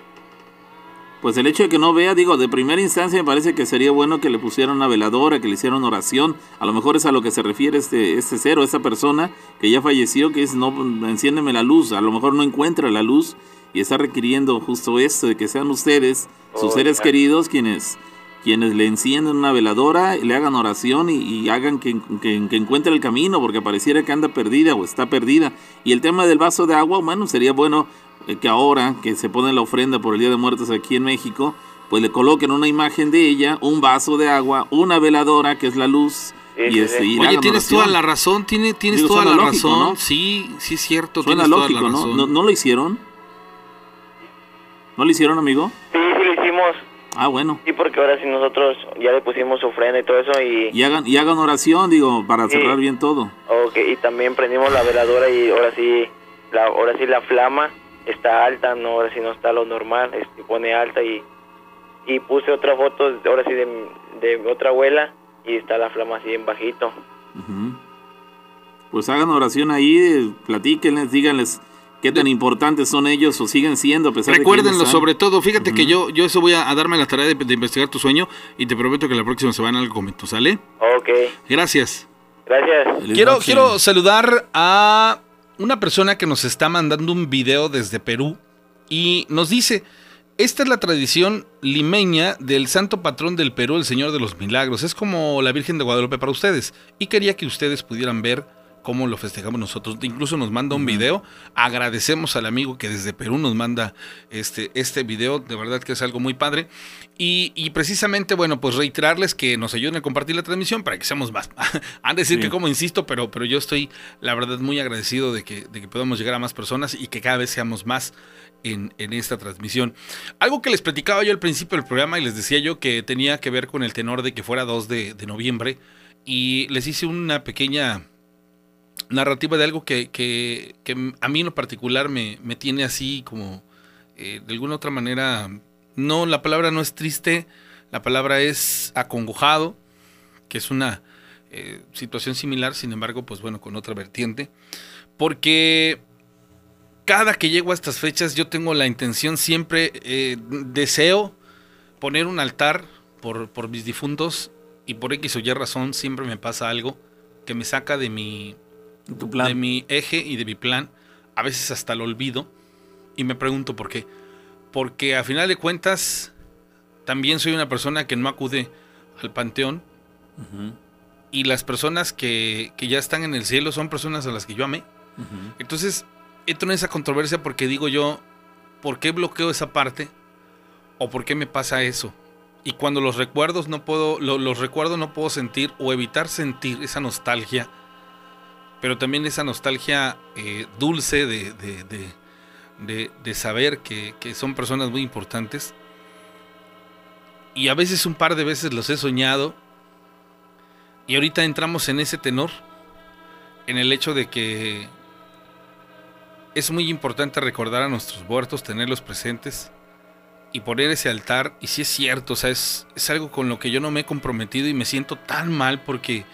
Pues el hecho de que no vea, digo, de primera instancia me parece que sería bueno que le pusieran una veladora, que le hicieran oración. A lo mejor es a lo que se refiere este, este ser o esta persona que ya falleció, que es no, enciéndeme la luz. A lo mejor no encuentra la luz y está requiriendo justo esto, de que sean ustedes, sus Oh, seres ya. queridos, quienes, quienes le encienden una veladora, le hagan oración y, y hagan que, que- que encuentre el camino, porque pareciera que anda perdida o está perdida. Y el tema del vaso de agua, bueno, sería bueno eh, que ahora que se pone la ofrenda por el Día de Muertos aquí en México, pues le coloquen una imagen de ella, un vaso de agua, una veladora que es la luz. Sí, y este, y Oye, tienes oración. toda la razón, tiene, tienes Digo, toda la lógico, razón. ¿no? Sí, sí es cierto. Suena tienes toda lógico, la ¿no? razón. ¿no? ¿No lo hicieron? ¿No lo hicieron, amigo? Sí, sí lo hicimos. Ah, bueno. Sí, porque ahora sí nosotros ya le pusimos su ofrenda y todo eso y, Y hagan, y hagan oración, digo, para Sí. cerrar bien todo. ok, y también prendimos la veladora y ahora sí, la, ahora sí la flama está alta, no, ahora sí no está lo normal, este, pone alta y, y puse otra foto, ahora sí de, de otra abuela y está la flama así en bajito. Ujú. Pues hagan oración ahí, platíquenles, díganles qué tan importantes son ellos o siguen siendo a pesar de que Recuérdenlo sobre todo, fíjate que yo, yo eso voy a, a darme la tarea de, de investigar tu sueño y te prometo que la próxima semana algo comento, ¿sale? Ok, Gracias. gracias. Quiero, quiero saludar a una persona que nos está mandando un video desde Perú y nos dice, esta es la tradición limeña del santo patrón del Perú, el Señor de los Milagros. Es como la Virgen de Guadalupe para ustedes. Y quería que ustedes pudieran ver cómo lo festejamos nosotros. Incluso nos manda un video. Agradecemos al amigo que desde Perú nos manda este, este video. De verdad que es algo muy padre. Y, y precisamente, bueno, pues reiterarles que nos ayuden a compartir la transmisión para que seamos más. Han de decir Sí. que como insisto, pero, pero yo estoy, la verdad, muy agradecido de que, de que podamos llegar a más personas y que cada vez seamos más en, en esta transmisión. Algo que les platicaba yo al principio del programa y les decía yo que tenía que ver con el tenor de que fuera 2 de, de noviembre y les hice una pequeña narrativa de algo que, que- que a mí en lo particular me, me tiene así como eh, de alguna otra manera, no, la palabra no es triste, la palabra es acongojado, que es una eh, situación similar, sin embargo, pues bueno, con otra vertiente, porque cada que llego a estas fechas yo tengo la intención siempre, eh, deseo poner un altar por, por mis difuntos y por X o Y razón siempre me pasa algo que me saca de mi, Tu plan. de mi eje y de mi plan, a veces hasta lo olvido y me pregunto por qué. Porque a final de cuentas también soy una persona que no acude al panteón y las personas que, que ya están en el cielo son personas a las que yo amé. ujú. Entonces, entro en esa controversia porque digo yo, ¿por qué bloqueo esa parte? ¿O por qué me pasa eso? Y cuando los recuerdos no puedo, lo- los recuerdo no puedo sentir o evitar sentir esa nostalgia, pero también esa nostalgia eh, dulce de, de- de- saber que, que son personas muy importantes. Y a veces un par de veces los he soñado. Y ahorita entramos en ese tenor, en el hecho de que es muy importante recordar a nuestros muertos, tenerlos presentes y poner ese altar. Y si es cierto, o sea, es, es algo con lo que yo no me he comprometido y me siento tan mal porque,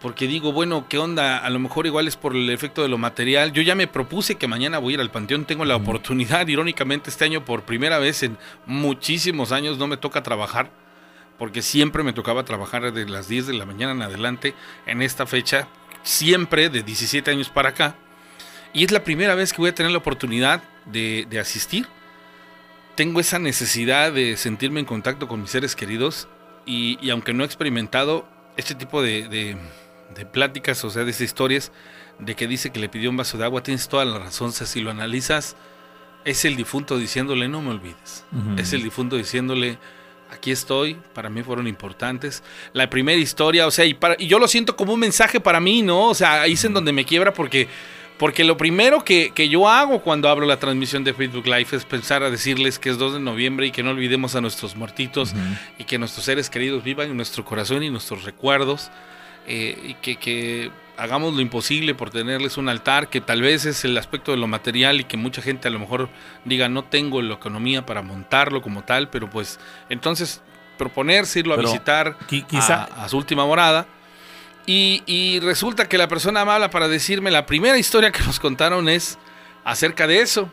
porque digo, bueno, ¿qué onda? A lo mejor igual es por el efecto de lo material. Yo ya me propuse que mañana voy a ir al panteón, tengo la oportunidad, irónicamente este año por primera vez en muchísimos años no me toca trabajar. Porque siempre me tocaba trabajar de las 10 de la mañana en adelante en esta fecha, siempre de 17 años para acá. Y es la primera vez que voy a tener la oportunidad de, de asistir. Tengo esa necesidad de sentirme en contacto con mis seres queridos y, y aunque no he experimentado este tipo de, de- de pláticas, o sea, de esas historias de que dice que le pidió un vaso de agua, tienes toda la razón. O sea, si lo analizas, es el difunto diciéndole no me olvides. Es el difunto diciéndole aquí estoy, para mí fueron importantes. La primera historia, o sea, y, para, y yo lo siento como un mensaje para mí, ¿no? O sea, ahí es en donde me quiebra porque, porque lo primero que, que yo hago cuando abro la transmisión de Facebook Live es pensar a decirles que es 2 de noviembre y que no olvidemos a nuestros muertitos y que nuestros seres queridos vivan en nuestro corazón y nuestros recuerdos. Eh, y que, que hagamos lo imposible por tenerles un altar, que tal vez es el aspecto de lo material y que mucha gente a lo mejor diga no tengo la economía para montarlo como tal, pero pues entonces proponerse irlo a visitar qui- quizá- a, a su última morada. Y, y resulta que la persona habla para decirme, la primera historia que nos contaron es acerca de eso,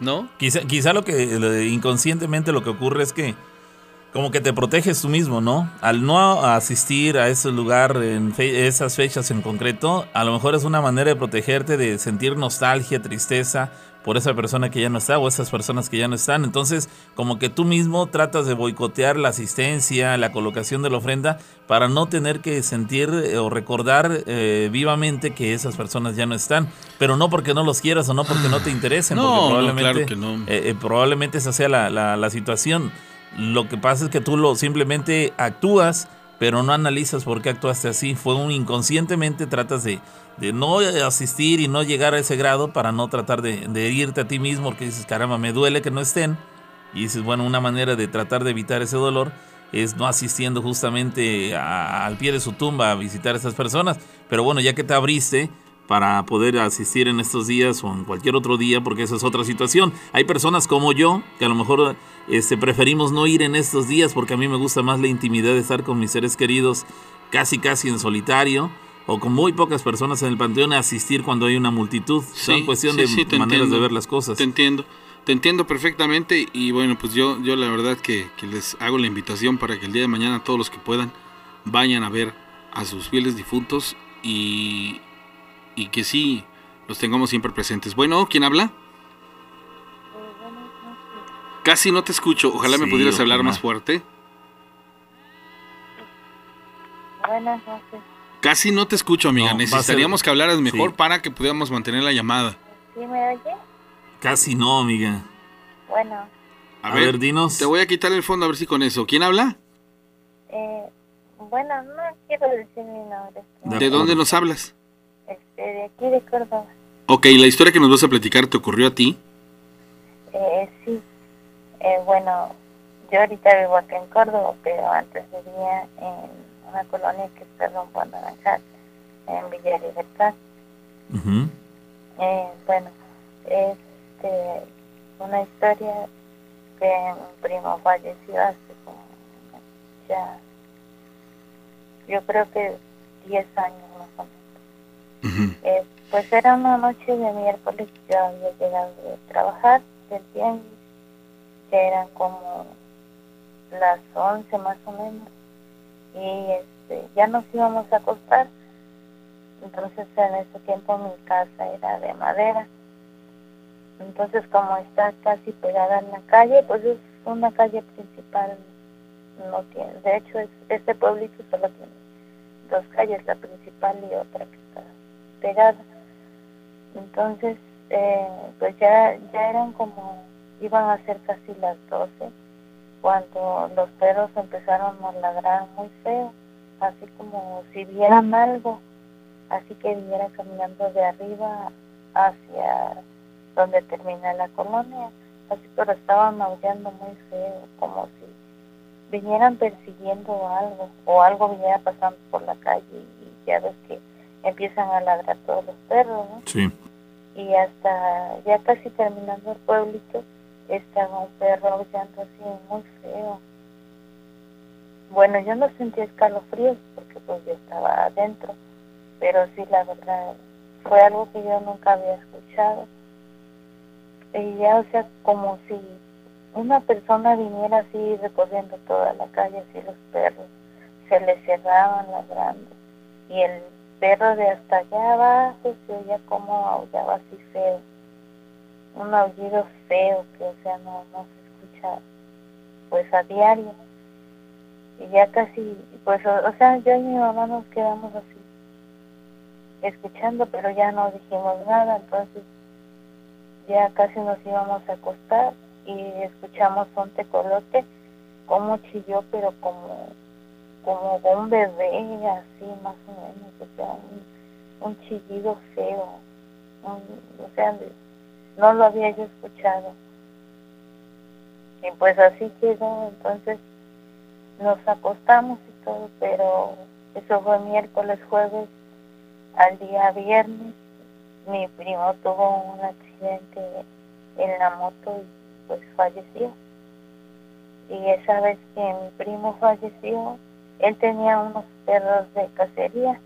¿no? Quizá, quizá lo que inconscientemente lo que ocurre es que como que te proteges tú mismo, ¿no? Al no asistir a ese lugar en esas fechas en concreto, a lo mejor es una manera de protegerte de sentir nostalgia, tristeza por esa persona que ya no está o esas personas que ya no están. Entonces, como que tú mismo tratas de boicotear la asistencia, la colocación de la ofrenda para no tener que sentir eh, o recordar eh, vivamente que esas personas ya no están. Pero no porque no los quieras o no porque no te interesen, no, porque probablemente, claro que no. Eh, probablemente esa sea la, la, la situación lo que pasa es que tú lo simplemente actúas, pero no analizas por qué actuaste así. Fue un inconscientemente tratas de, de no asistir y no llegar a ese grado para no tratar de, de a ti mismo, porque dices, caramba, me duele que no estén. Y dices, bueno, una manera de tratar de evitar ese dolor es no asistiendo justamente al pie de su tumba a visitar a esas personas. Pero bueno, ya que te abriste, para poder asistir en estos días o en cualquier otro día, porque esa es otra situación. Hay personas como yo que a lo mejor este, preferimos no ir en estos días porque a mí me gusta más la intimidad de estar con mis seres queridos casi casi en solitario o con muy pocas personas en el panteón a asistir cuando hay una multitud. Son cuestión de maneras de ver las cosas. Te entiendo. Te entiendo perfectamente y bueno, pues yo, yo la verdad que, que les hago la invitación para que el día de mañana todos los que puedan vayan a ver a sus fieles difuntos y, y que sí los tengamos siempre presentes. Bueno, ¿quién habla? Casi no te escucho. Ojalá me pudieras hablar más fuerte. Buenas noches. Casi no te escucho, amiga. Necesitaríamos que hablaras mejor para que pudiéramos mantener la llamada. ¿Sí me oye? Casi no, amiga. Bueno. A, ver, dinos. Te voy a quitar el fondo a ver si con eso. ¿Quién habla? Eh, bueno, no quiero decir mi nombre. ¿De dónde nos hablas? Este, de aquí de Córdoba. Ok, ¿la historia que nos vas a platicar te ocurrió a ti? Eh, sí. Eh, bueno, yo ahorita vivo aquí en Córdoba, pero antes vivía en una colonia que está rumbo a Naranjal, en Villa Libertad. eh, bueno, este, una historia que un primo falleció hace como ya, yo creo que 10 años más o menos. Eh, pues era una noche de miércoles, yo había llegado de trabajar del tiempo, eran como las 11 más o menos, y este, ya nos íbamos a acostar. Entonces en ese tiempo mi casa era de madera. Entonces como está casi pegada en la calle, pues es una calle principal, no tiene, de hecho es, este pueblito solo tiene dos calles, la principal y otra que está pegada. Entonces, eh, pues ya, ya eran como, iban a ser casi las 12, cuando los perros empezaron a ladrar muy feo, así como si vieran algo, así que viniera caminando de arriba hacia donde termina la colonia, así pero estaban maullando muy feo, como si vinieran persiguiendo algo o algo viniera pasando por la calle y ya ves que empiezan a ladrar todos los perros, ¿no? Sí. Y hasta ya casi terminando el pueblito, estaba un perro aullando así muy feo. Bueno, yo no sentí escalofríos porque pues yo estaba adentro, pero sí la verdad fue algo que yo nunca había escuchado. Y ya, o sea, como si una persona viniera así recorriendo toda la calle, así los perros se le cerraban ladrando y el perro de hasta allá abajo se oía como aullaba así feo. Un aullido feo que, o sea, no, no se escucha pues a diario. Y ya casi, pues, o, sea, yo y mi mamá nos quedamos así, escuchando, pero ya no dijimos nada, entonces ya casi nos íbamos a acostar y escuchamos un tecolote como chilló, pero como como un bebé, así más o menos, o sea, un, un chillido feo, o sea, no lo había yo escuchado. Y pues así quedó, entonces nos acostamos y todo, pero eso fue miércoles, jueves, al día viernes, mi primo tuvo un accidente en la moto y pues falleció. Y esa vez que mi primo falleció, él tenía unos perros de cacería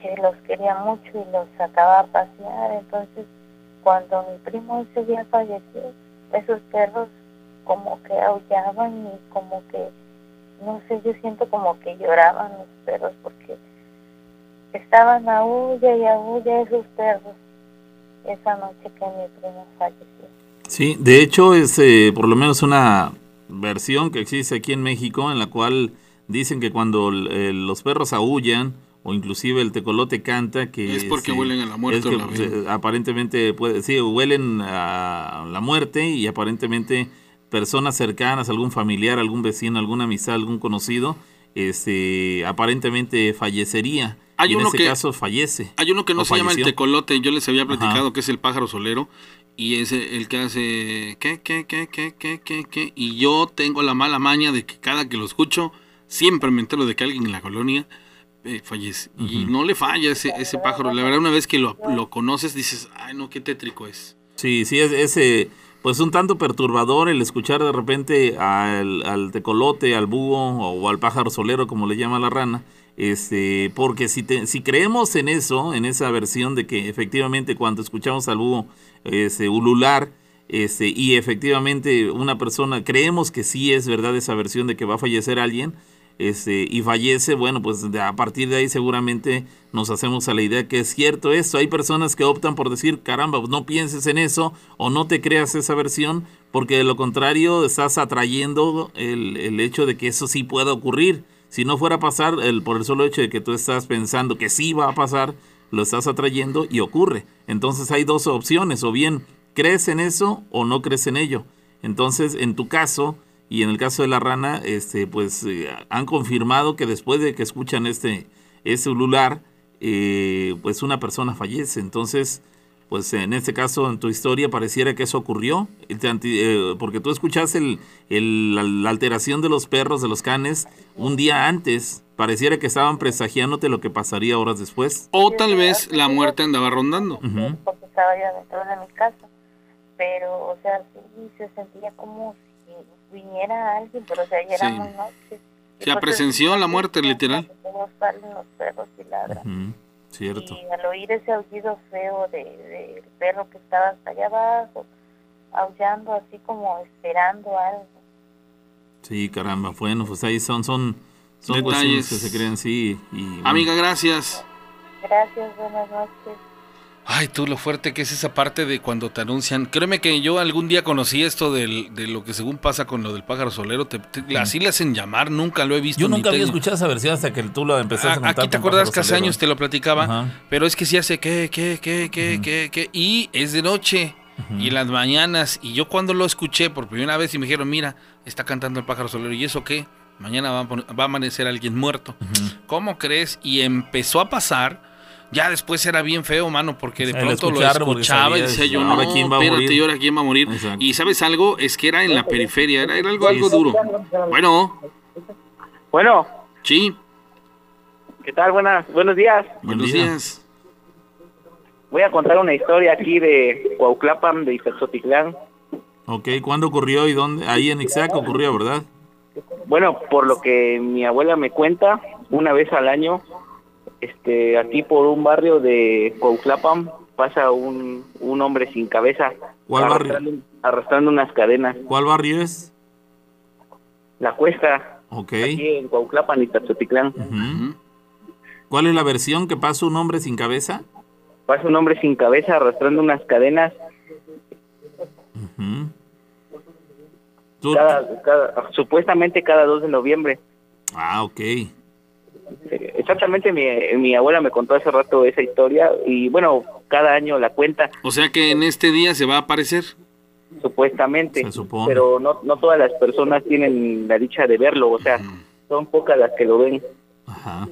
que los quería mucho y los sacaba a pasear, entonces cuando mi primo ese día falleció, esos perros como que aullaban y como que, no sé, yo siento como que lloraban los perros porque estaban a huya y a huya esos perros esa noche que mi primo falleció. Sí, de hecho es eh, por lo menos una versión que existe aquí en México en la cual dicen que cuando eh, los perros aullan o inclusive el tecolote canta que Es porque se- huelen a la muerte es que, la aparentemente puede sí huelen a la muerte y aparentemente personas cercanas algún familiar algún vecino alguna amistad algún conocido este aparentemente fallecería. Hay y en uno ese que- caso fallece Hay uno que no se llama el tecolote, yo les había platicado Ajá. que es el pájaro solero y es el que hace qué qué qué qué qué qué qué y yo tengo la mala maña de que cada que lo escucho siempre me entero de que alguien en la colonia eh, fallece y no le falla ese ese pájaro. La verdad una vez que lo, lo conoces dices, "Ay, no, qué tétrico es." Sí, sí, es ese, pues un tanto perturbador el escuchar de repente al, al tecolote, al búho o al pájaro solero, como le llama la rana, este, porque si, te- si creemos en eso, en esa versión de que efectivamente cuando escuchamos al búho este, ulular, este, y efectivamente una persona, creemos que sí es verdad esa versión de que va a fallecer alguien, este, y fallece, bueno, pues a partir de ahí seguramente nos hacemos a la idea que es cierto esto. Hay personas que optan por decir, caramba, no pienses en eso o no te creas esa versión, porque de lo contrario estás atrayendo el, el hecho de que eso sí pueda ocurrir. Si no fuera a pasar, el, por el solo hecho de que tú estás pensando que sí va a pasar, lo estás atrayendo y ocurre. Entonces hay dos opciones, o bien crees en eso o no crees en ello. Entonces, en tu caso, y en el caso de la rana, este, pues eh, han confirmado que después de que escuchan este, este ulular, eh, pues una persona fallece. Entonces, pues en este caso, en tu historia, pareciera que eso ocurrió, eh, porque tú escuchaste el, el- la, la alteración de los perros, de los canes, un día antes. Pareciera que estaban presagiándote lo que pasaría horas después. O tal vez la muerte andaba rondando. Ujú. porque estaba yo dentro de mi casa. Pero, o sea, sí se sentía como si viniera alguien, pero o sea, ya era Sí. muy noche. Y Se pues, apresenció la muerte, literal. todos salen los perros y ladran. Cierto. Y al oír ese aullido feo de- del perro que estaba hasta allá abajo, aullando así como esperando algo. Sí, caramba. Bueno, pues ahí son, son, son Detalles. cuestiones que se creen, sí. Y, bueno, Amiga, gracias. Gracias, buenas noches. Ay, tú lo fuerte que es esa parte de cuando te anuncian. Créeme que yo algún día conocí esto del- de lo que según pasa con lo del pájaro solero. Te, te- así le hacen llamar, nunca lo he visto. Yo nunca había tengo. escuchado esa versión hasta que tú lo empezaste a A- contar. Aquí te acuerdas que hace años te lo platicaba, Ajá. pero es que sí hace que, que, que, que, que, que, y es de noche y en las mañanas. Y yo cuando lo escuché por primera vez y me dijeron, mira, está cantando el pájaro solero, ¿y eso qué? Mañana va a, pon- va a amanecer alguien muerto. ¿Cómo crees? Y empezó a pasar. Ya después era bien feo, mano, porque de El pronto lo escuchaba y decía yo, ahora no, quién va a espérate, morir". ¿y ahora quién va a morir? Exacto. Y ¿sabes algo? Es que era en la periferia, era, era algo, algo duro. Bueno, Bueno, sí, ¿qué tal? Buenas, buenos días. Buen buenos día. días. Voy a contar una historia aquí de Cuauclapan, de Ixtazotitlán. Ok, ¿cuándo ocurrió y dónde? Ahí en Ixac ocurrió, ¿verdad? Bueno, por lo que mi abuela me cuenta, una vez al año, este, aquí por un barrio de Cuauclapan pasa un, un hombre sin cabeza. ¿Cuál barrio? arrastrando, arrastrando unas cadenas. ¿Cuál barrio es? La cuesta, Ok. aquí en Cuauclapan y Tazotitlán. ¿Cuál es la versión que pasa un hombre sin cabeza? Pasa un hombre sin cabeza arrastrando unas cadenas cada, cada- supuestamente cada 2 de noviembre. Ah, ok. Eh, Exactamente, mi, mi abuela me contó hace rato esa historia y bueno, cada año la cuenta, O sea que en este día se va a aparecer. supuestamente. Se supone. Pero no, no todas las personas tienen la dicha de verlo, o sea, son pocas las que lo ven. Ajá.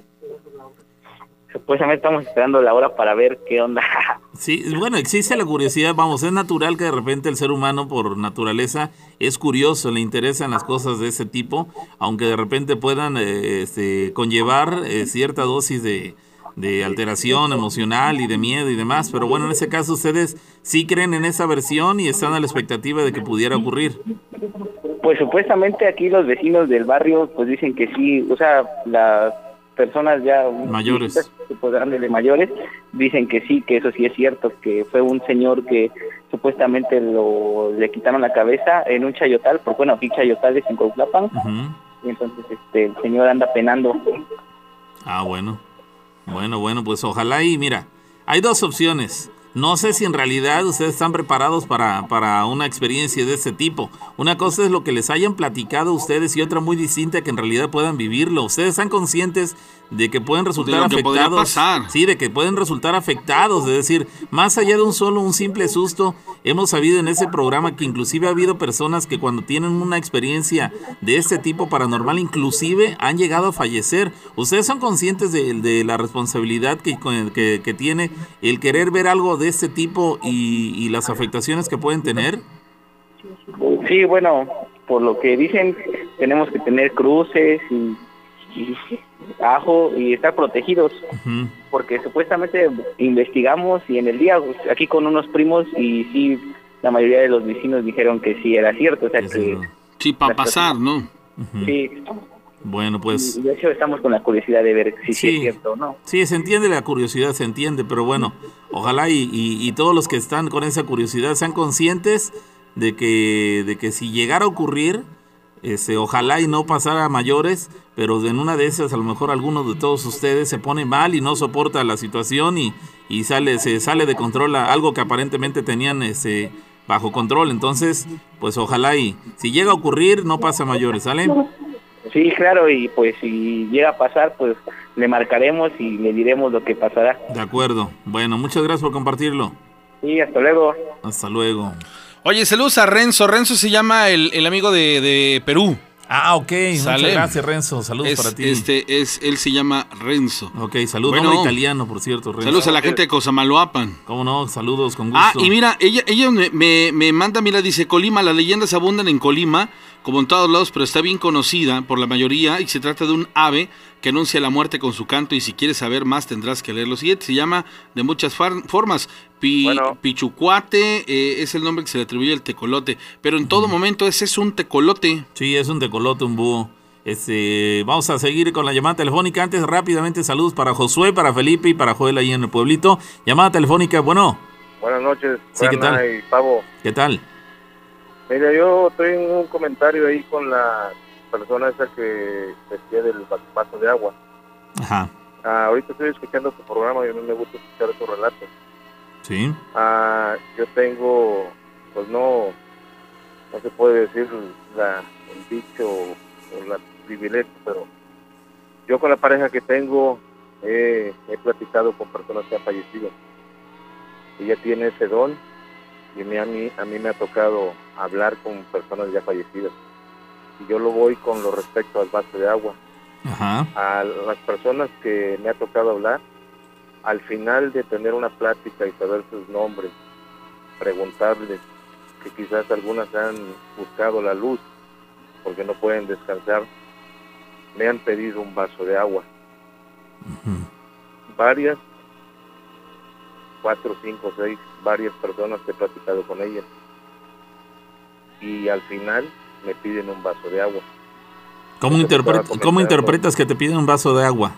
Supuestamente estamos esperando la hora para ver qué onda. Sí, bueno, existe la curiosidad, vamos, es natural que de repente el ser humano por naturaleza es curioso, le interesan las cosas de ese tipo, aunque de repente puedan eh, este, conllevar eh, cierta dosis de, de alteración emocional y de miedo y demás, pero bueno, en ese caso ustedes sí creen en esa versión y están a la expectativa de que pudiera ocurrir. Pues supuestamente aquí los vecinos del barrio pues dicen que sí, o sea, las personas ya mayores, pues, de mayores, dicen que sí, que eso sí es cierto, que fue un señor que supuestamente lo le quitaron la cabeza en un chayotal, porque bueno, aquí chayotales en Coplapan, y entonces este el señor anda penando. Ah, bueno. Bueno, bueno, pues ojalá y mira, hay dos opciones. No sé si en realidad ustedes están preparados para, para, una experiencia de este tipo. Una cosa es lo que les hayan platicado ustedes y otra muy distinta que en realidad puedan vivirlo. Ustedes están conscientes de que pueden resultar afectados. Sí, de que pueden resultar afectados. Es decir, más allá de un solo, un simple susto, hemos sabido en ese programa que inclusive ha habido personas que cuando tienen una experiencia de este tipo paranormal, inclusive han llegado a fallecer. ¿Ustedes son conscientes de, la responsabilidad que, que, tiene el querer ver algo de este tipo y, y las afectaciones que pueden tener? Sí, bueno, por lo que dicen, tenemos que tener cruces y ajo y estar protegidos porque supuestamente investigamos y en el día pues, aquí con unos primos y sí la mayoría de los vecinos dijeron que sí era cierto o sea que sí para pasar no sí. Bueno, pues... De hecho, estamos con la curiosidad de ver si es cierto o no. Sí, se entiende la curiosidad, se entiende, pero bueno, ojalá y, y, todos los que están con esa curiosidad sean conscientes de que, de que si llegara a ocurrir, este, ojalá y no pasara a mayores, pero en una de esas a lo mejor alguno de todos ustedes se pone mal y no soporta la situación y, y sale, se sale de control a algo que aparentemente tenían este, bajo control. Entonces, pues ojalá y si llega a ocurrir, no pasa mayores, ¿sale? Sí, claro, y pues si llega a pasar, pues le marcaremos y le diremos lo que pasará. De acuerdo. Bueno, muchas gracias por compartirlo. Sí, hasta luego. Hasta luego. Oye, saludos a Renzo. Renzo se llama el, el amigo de, de Perú. Ah, ok. Muchas gracias, Renzo. Saludos para ti. Este es, él se llama Renzo. Ok, saludos. Bueno, italiano, por cierto, Renzo. Saludos a la gente de Cosamaloapan. ¿Cómo no? Saludos, con ah, gusto. Ah, y mira, ella, ella me, me manda, mira, dice Colima, las leyendas abundan en Colima como en todos lados, pero está bien conocida por la mayoría y se trata de un ave que anuncia la muerte con su canto y si quieres saber más tendrás que leer lo siguiente. Se llama de muchas formas. Pichucuate eh, es el nombre que se le atribuye al tecolote, pero en todo momento ese es un tecolote. Sí, es un tecolote, un búho. Este, vamos a seguir con la llamada telefónica. Antes, rápidamente, saludos para Josué, para Felipe y para Joel ahí en el pueblito. Llamada telefónica, bueno. Buenas noches. Sí, ¿qué tal? ¿Qué tal? Mira, yo estoy en un comentario ahí con la persona esa que decía del vaso de agua. Ajá. Ah, ahorita estoy escuchando tu programa y a mí me gusta escuchar tu relato. Sí. Ah, yo tengo, pues no, no se puede decir la, el dicho o la privilegio, pero yo con la pareja que tengo he platicado con personas que han fallecido. Ella tiene ese don y a mí, a mí me ha tocado hablar con personas ya fallecidas. Y yo lo voy con lo respecto al vaso de agua. A las personas que me ha tocado hablar, al final de tener una plática y saber sus nombres, preguntarles que quizás algunas han buscado la luz porque no pueden descansar, me han pedido un vaso de agua. Varias, cuatro, cinco, seis, varias personas que he platicado con ellas y al final me piden un vaso de agua. ¿Cómo, ¿cómo interpretas que te piden un vaso de agua?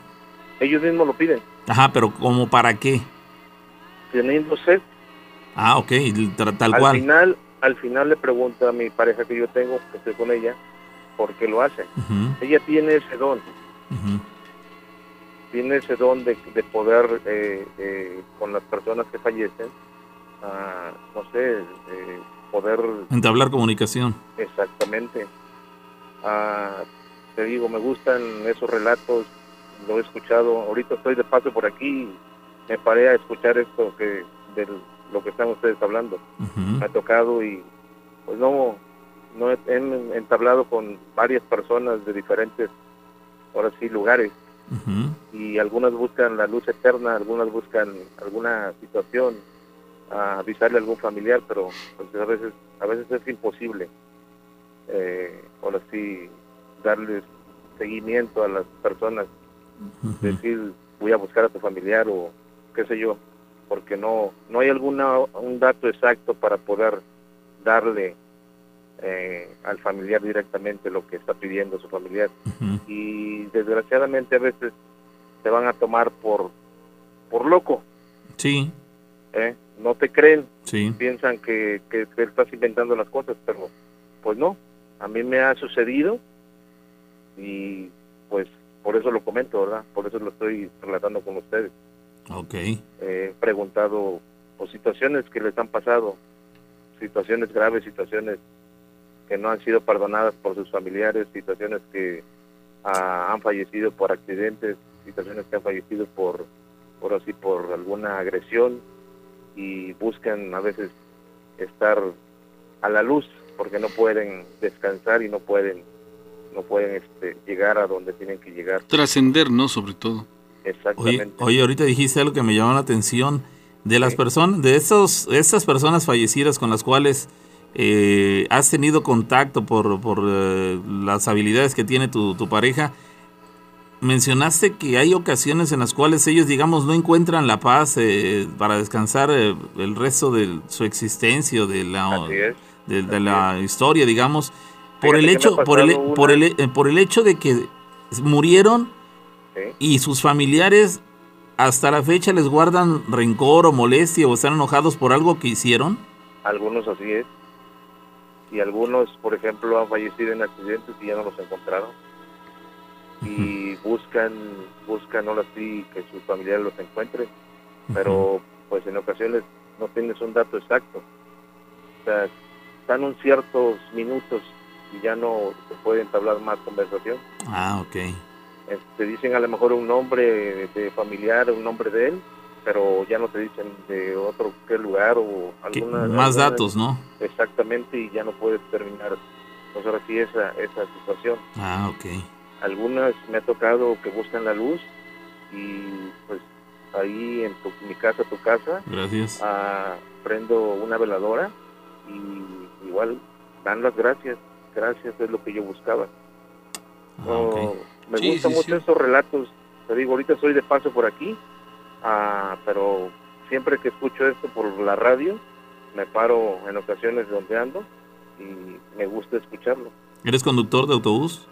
Ellos mismos lo piden. Ajá, pero ¿como para qué? Teniendo sed. Ah, ok, tal al Final, al final le pregunto a mi pareja que yo tengo, que estoy con ella, por qué lo hace. Ella tiene ese don. Tiene ese don de, de poder, eh, eh, con las personas que fallecen, ah, no sé, eh, poder... Entablar comunicación. Exactamente. Ah, te digo, me gustan esos relatos, lo he escuchado, ahorita estoy de paso por aquí, me paré a escuchar esto que de lo que están ustedes hablando. Me ha tocado y pues no, no he, entablado con varias personas de diferentes, ahora sí, lugares. Y algunas buscan la luz eterna, algunas buscan alguna situación, a avisarle a algún familiar, pero pues, a veces a veces es imposible. Eh, ahora sí, darles seguimiento a las personas, decir voy a buscar a tu familiar o qué sé yo, porque no no hay alguna un dato exacto para poder darle eh, al familiar directamente lo que está pidiendo su familiar y desgraciadamente a veces te van a tomar por, por loco, Sí, ¿eh? No te creen, sí. piensan que, que, que estás inventando las cosas, pero pues no, a mí me ha sucedido y pues por eso lo comento, ¿verdad? Por eso lo estoy relatando con ustedes. Ok. He preguntado por situaciones que les han pasado, situaciones graves, situaciones que no han sido perdonadas por sus familiares, situaciones que ah, han fallecido por accidentes, situaciones que han fallecido por, por así, por alguna agresión y buscan a veces estar a la luz porque no pueden descansar y no pueden no pueden este, llegar a donde tienen que llegar Trascender, ¿no? Sobre todo. Exactamente oye, ahorita dijiste algo que me llamó la atención. De las personas, de esos, esas personas fallecidas con las cuales eh, has tenido contacto por, por eh, las habilidades que tiene tu, tu pareja, mencionaste que hay ocasiones en las cuales ellos, digamos, no encuentran la paz eh, para descansar eh, el resto de su existencia o de la, es. de, de la historia, digamos, por Fíjate el hecho, por el, por el, eh, por el hecho de que murieron Sí. y sus familiares hasta la fecha les guardan rencor o molestia o están enojados por algo que hicieron. algunos así es. Y algunos por ejemplo han fallecido en accidentes y ya no los encontraron y buscan buscan ahora sí que sus familiares los encuentren pero pues en ocasiones no tienes un dato exacto o sea están un ciertos minutos y ya no se puede entablar más conversación Ah, ok. te dicen a lo mejor un nombre de familiar un nombre de él pero ya no te dicen de otro qué lugar o alguna más alguna- datos, ¿no? exactamente y ya no puedes terminar pues ahora sí esa esa situación Ah, ok. Algunas me ha tocado que buscan la luz y pues ahí en tu, mi casa tu casa Gracias. ah, prendo una veladora y igual dan las gracias gracias es lo que yo buscaba Ah, me Sí, gustan sí, mucho sí. esos relatos te digo ahorita soy de paso por aquí ah, pero siempre que escucho esto por la radio me paro en ocasiones donde ando y me gusta escucharlo ¿Eres conductor de autobús?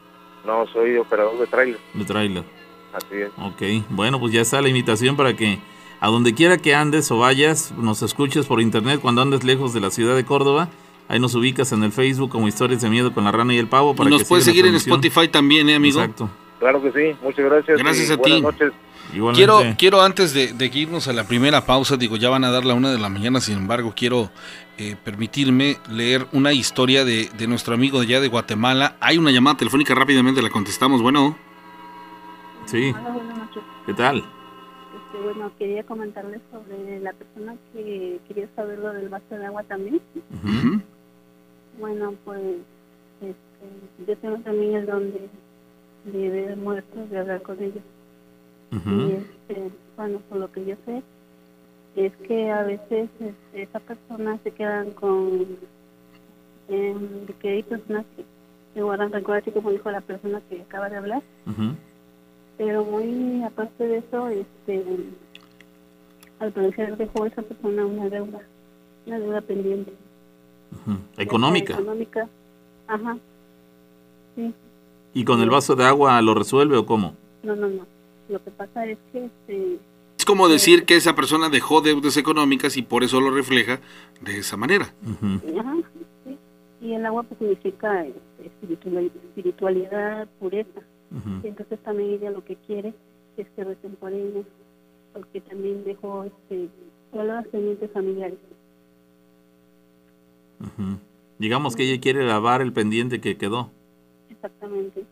No soy operador de trailer De tráiler. así es Ok. Bueno, pues ya está la invitación para que a donde quiera que andes o vayas, nos escuches por internet cuando andes lejos de la ciudad de Córdoba. Ahí nos ubicas en el Facebook como Historias de Miedo con la Rana y el Pavo. Para Y nos que puedes seguir en. Spotify también, ¿eh, amigo? Exacto. Claro que sí, muchas gracias. Gracias y a buenas ti. noches. Igualmente. Quiero, quiero antes de, de irnos a la primera pausa, digo, ya van a dar la una de la mañana, sin embargo, quiero eh, permitirme leer una historia de, de nuestro amigo de allá de Guatemala. Hay una llamada telefónica, rápidamente la contestamos. Bueno, Sí. Hola, buenas noches. ¿Qué tal? Este, bueno, quería comentarles sobre la persona que quería saber lo del vaso de agua también. Bueno, pues este, yo tengo también el don de, de ver muertos, de hablar con ellos. Y este, bueno, por lo que yo sé, es que a veces este, esa persona se quedan con eh, de que hay personas que, que guardan rencor, como dijo la persona que acaba de hablar. Pero muy aparte de eso, este, al parecer dejó esa persona una deuda, una deuda pendiente. Económica. Económica, ajá. Sí, ¿Y con el vaso de agua lo resuelve o cómo? no, no, no. Lo que pasa es que, este, es como decir que esa persona dejó deudas económicas y por eso lo refleja de esa manera. Ajá, sí. Y el agua pues significa este, espiritual- espiritualidad, pureza. Entonces también ella lo que quiere es que recen por ella, porque también dejó este, todas las pendientes familiares. Ujú. Digamos que ella quiere lavar el pendiente que quedó. Exactamente.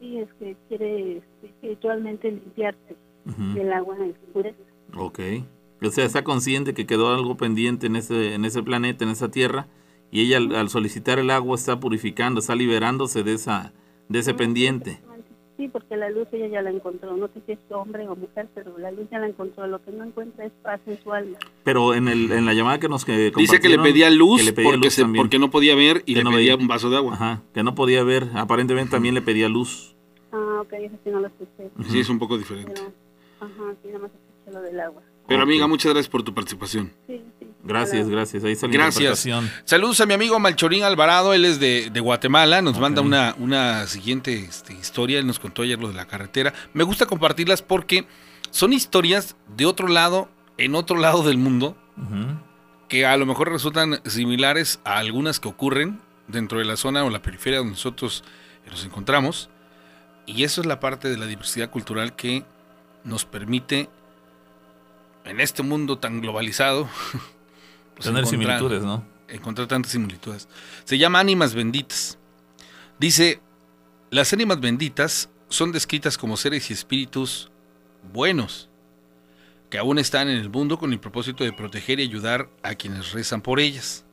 Sí, es que quiere este, espiritualmente limpiarse Ujú. del agua en pureza. Ok. O sea, está consciente que quedó algo pendiente en ese, en ese planeta, en esa tierra, y ella al, al solicitar el agua está purificando, está liberándose de esa de ese pendiente. Sí, porque la luz ella ya la encontró. No sé si es hombre o mujer, pero la luz ya la encontró. Lo que no encuentra es paz en su alma. Pero en, el, en la llamada que nos que Dice que le pedía luz, que le pedía porque, luz se- también. porque no podía ver y Que le no pedía veía. un vaso de agua. Ajá, que no podía ver, aparentemente también le pedía luz. Ah, ok, eso sí no lo escuché. Sí, es un poco diferente. Pero, ajá, sí, nada más escuché lo del agua. Pero amiga, muchas gracias por tu participación. Sí, sí. Gracias, gracias. Ahí está la Gracias. Saludos a mi amigo Malchorín Alvarado, él es de, de Guatemala, nos manda una, una siguiente este, historia, él nos contó ayer lo de la carretera. Me gusta compartirlas porque son historias de otro lado, en otro lado del mundo, que a lo mejor resultan similares a algunas que ocurren dentro de la zona o la periferia donde nosotros nos encontramos. Y eso es la parte de la diversidad cultural que nos permite, en este mundo tan globalizado, pues, Tener similitudes, ¿no? encontrar tantas similitudes. Se llama ánimas benditas. Dice, las ánimas benditas son descritas como seres y espíritus buenos, que aún están en el mundo con el propósito de proteger y ayudar a quienes rezan por ellas.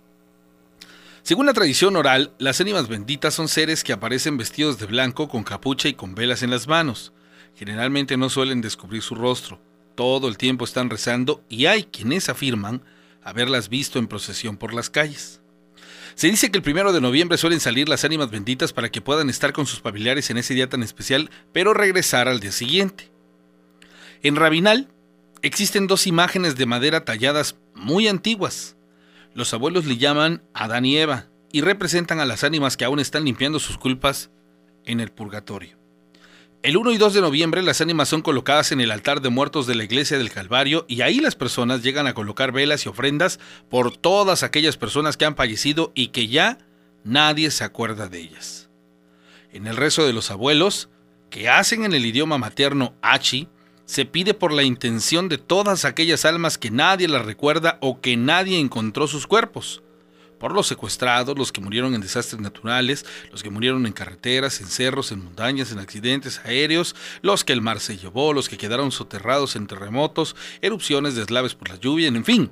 Según la tradición oral, las ánimas benditas son seres que aparecen vestidos de blanco con capucha y con velas en las manos. Generalmente no suelen descubrir su rostro. Todo el tiempo están rezando y hay quienes afirman haberlas visto en procesión por las calles. Se dice que el primero de noviembre suelen salir las ánimas benditas para que puedan estar con sus familiares en ese día tan especial, pero regresar al día siguiente. En Rabinal existen dos imágenes de madera talladas muy antiguas. Los abuelos le llaman Adán y Eva y representan a las ánimas que aún están limpiando sus culpas en el purgatorio. El 1 y 2 de noviembre las ánimas son colocadas en el altar de muertos de la iglesia del Calvario y ahí las personas llegan a colocar velas y ofrendas por todas aquellas personas que han fallecido y que ya nadie se acuerda de ellas. En el rezo de los abuelos, que hacen en el idioma materno Achi, se pide por la intención de todas aquellas almas que nadie las recuerda o que nadie encontró sus cuerpos por los secuestrados, los que murieron en desastres naturales, los que murieron en carreteras, en cerros, en montañas, en accidentes aéreos, los que el mar se llevó, los que quedaron soterrados en terremotos, erupciones de eslaves por la lluvia, en fin,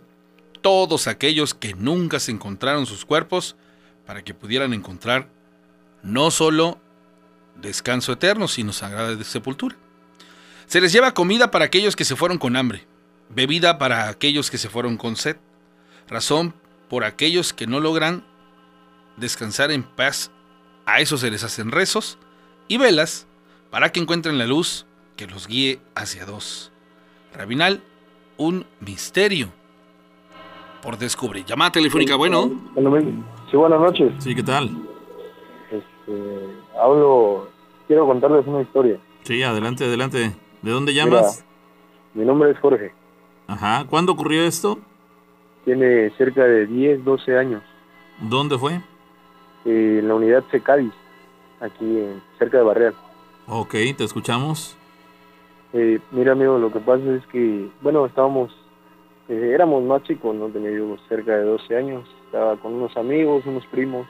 todos aquellos que nunca se encontraron sus cuerpos para que pudieran encontrar no solo descanso eterno, sino sagrada de sepultura. Se les lleva comida para aquellos que se fueron con hambre, bebida para aquellos que se fueron con sed, razón por aquellos que no logran descansar en paz, a esos se les hacen rezos y velas para que encuentren la luz que los guíe hacia dos. Rabinal, un misterio por descubrir. Llamada telefónica, bueno. Sí, buenas noches. Sí, ¿qué tal? Este, hablo, quiero contarles una historia. Sí, adelante, adelante. ¿De dónde llamas? Mi nombre es Jorge. Ajá. ¿Cuándo ocurrió esto? Tiene cerca de 10, 12 años. ¿Dónde fue? Eh, en la unidad Cecadis, aquí en- cerca de Barreal. Ok, te escuchamos. Eh, mira, amigo, lo que pasa es que, bueno, estábamos, eh, éramos más chicos, ¿no? Tenía yo cerca de 12 años. Estaba con unos amigos, unos primos.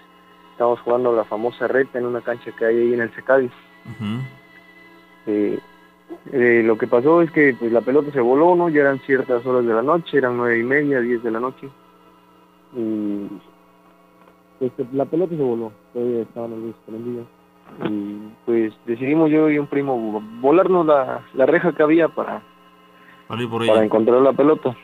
Estábamos jugando la famosa reta en una cancha que hay ahí en el. Ujú. Eh, eh, lo que pasó es que pues, la pelota se voló, ¿no? Ya eran ciertas horas de la noche, eran nueve y media, diez de la noche. Y este, la pelota se voló, todavía estaban las luces prendidas. Y pues decidimos yo y un primo vo- volarnos la, la reja que había para, Para por encontrar la pelota.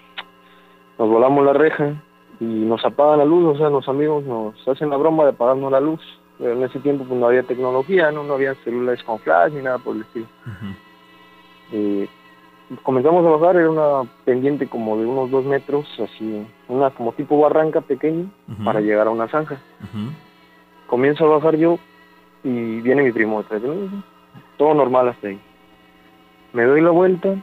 Nos volamos la reja y nos apagan la luz, o sea, los amigos nos hacen la broma de apagarnos la luz. Pero en ese tiempo pues no había tecnología, no, no había celulares con flash ni nada por el estilo. Eh, comenzamos a bajar, era una pendiente como de unos dos metros, así, una como tipo barranca pequeña para llegar a una zanja. Comienzo a bajar yo y viene mi primo detrás de mí. Todo normal hasta ahí. Me doy la vuelta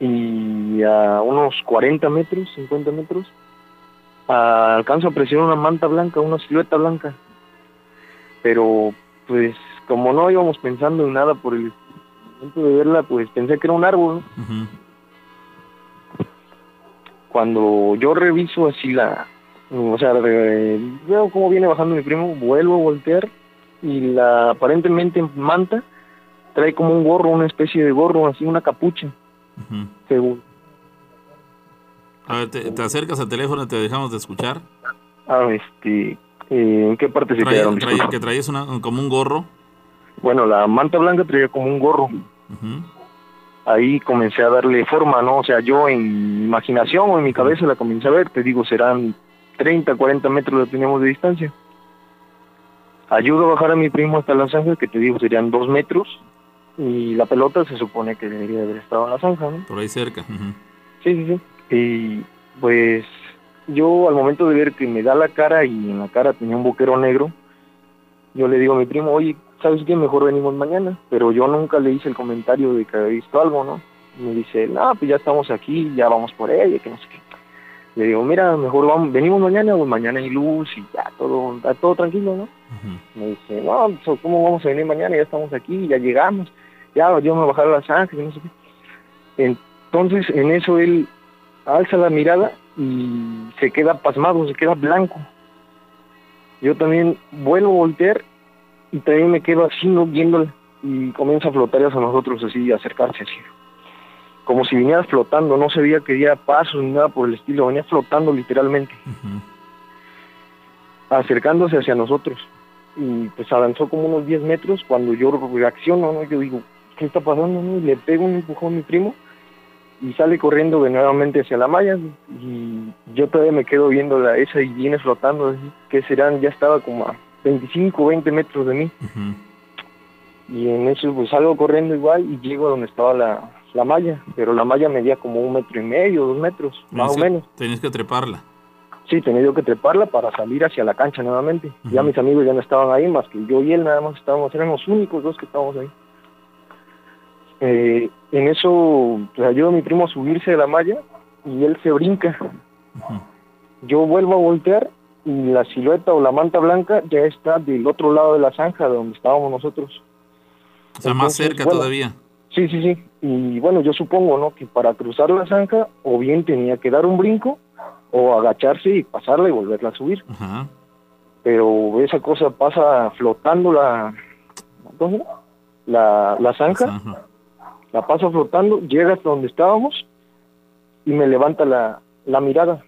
y a unos 40 metros, 50 metros, alcanzo a apreciar una manta blanca, una silueta blanca. Pero pues como no íbamos pensando en nada por el momento de verla, pues pensé que era un árbol. Cuando yo reviso así la, o sea, veo cómo viene bajando mi primo, vuelvo a voltear y la aparentemente manta trae como un gorro, una especie de gorro, así una capucha, según. A ver, te, te acercas al teléfono y te dejamos de escuchar. Ah, este, eh, ¿en qué parte se Traía- quedaron? traía- que traías una, como un gorro. Bueno, la manta blanca traía como un gorro. Ahí comencé a darle forma, ¿no? O sea, yo en imaginación o en mi cabeza la comencé a ver, te digo, serán 30, 40 metros lo teníamos de distancia. Ayudo a bajar a mi primo hasta la zanja, que te digo, serían dos metros, y la pelota se supone que debería haber estado en la zanja, ¿no? Por ahí cerca. Sí, sí, sí. Y pues yo al momento de ver que me da la cara y en la cara tenía un boquero negro, yo le digo a mi primo, oye, ¿sabes qué? Mejor venimos mañana. Pero yo nunca le hice el comentario de que había visto algo, ¿no? Me dice, no, pues ya estamos aquí, ya vamos por ella, que no sé qué. Le digo, mira, mejor vamos, venimos mañana, pues mañana hay luz y ya todo, está todo tranquilo, ¿no? Me dice, no, ¿cómo vamos a venir mañana? Ya estamos aquí, ya llegamos, ya yo me bajaron las ángeles, no sé qué. Entonces, en eso él alza la mirada y se queda pasmado, se queda blanco. Yo también vuelvo a voltear y también me quedo así, ¿no? Viéndola y comienza a flotar hacia nosotros, así, a acercarse así. Como si viniera flotando, no se veía que diera pasos ni nada por el estilo, venía flotando literalmente. Acercándose hacia nosotros. Y pues avanzó como unos 10 metros cuando yo reacciono, ¿no? Yo digo, ¿qué está pasando? no? Y le pego un empujón a mi primo y sale corriendo de nuevamente hacia la malla y yo todavía me quedo viendo la esa y viene flotando, así, que serán, ya estaba como a 25, 20 metros de mí. Y en eso pues salgo corriendo igual y llego a donde estaba la, la malla, pero la malla medía como un metro y medio, dos metros, más o menos. Tenías que treparla. Sí, tenía yo que treparla para salir hacia la cancha nuevamente. Ya mis amigos ya no estaban ahí, más que yo y él nada más estábamos, eran los únicos dos que estábamos ahí. Eh, en eso pues, ayudo a mi primo a subirse de la malla y él se brinca. Yo vuelvo a voltear y la silueta o la manta blanca ya está del otro lado de la zanja de donde estábamos nosotros. O sea, más cerca bueno, todavía. Sí, sí, sí. Y bueno, yo supongo, ¿no? Que para cruzar la zanja o bien tenía que dar un brinco o agacharse y pasarla y volverla a subir. Ajá. Pero esa cosa pasa flotando la... La, la zanja. La pasa flotando, llega hasta donde estábamos y me levanta la, la mirada.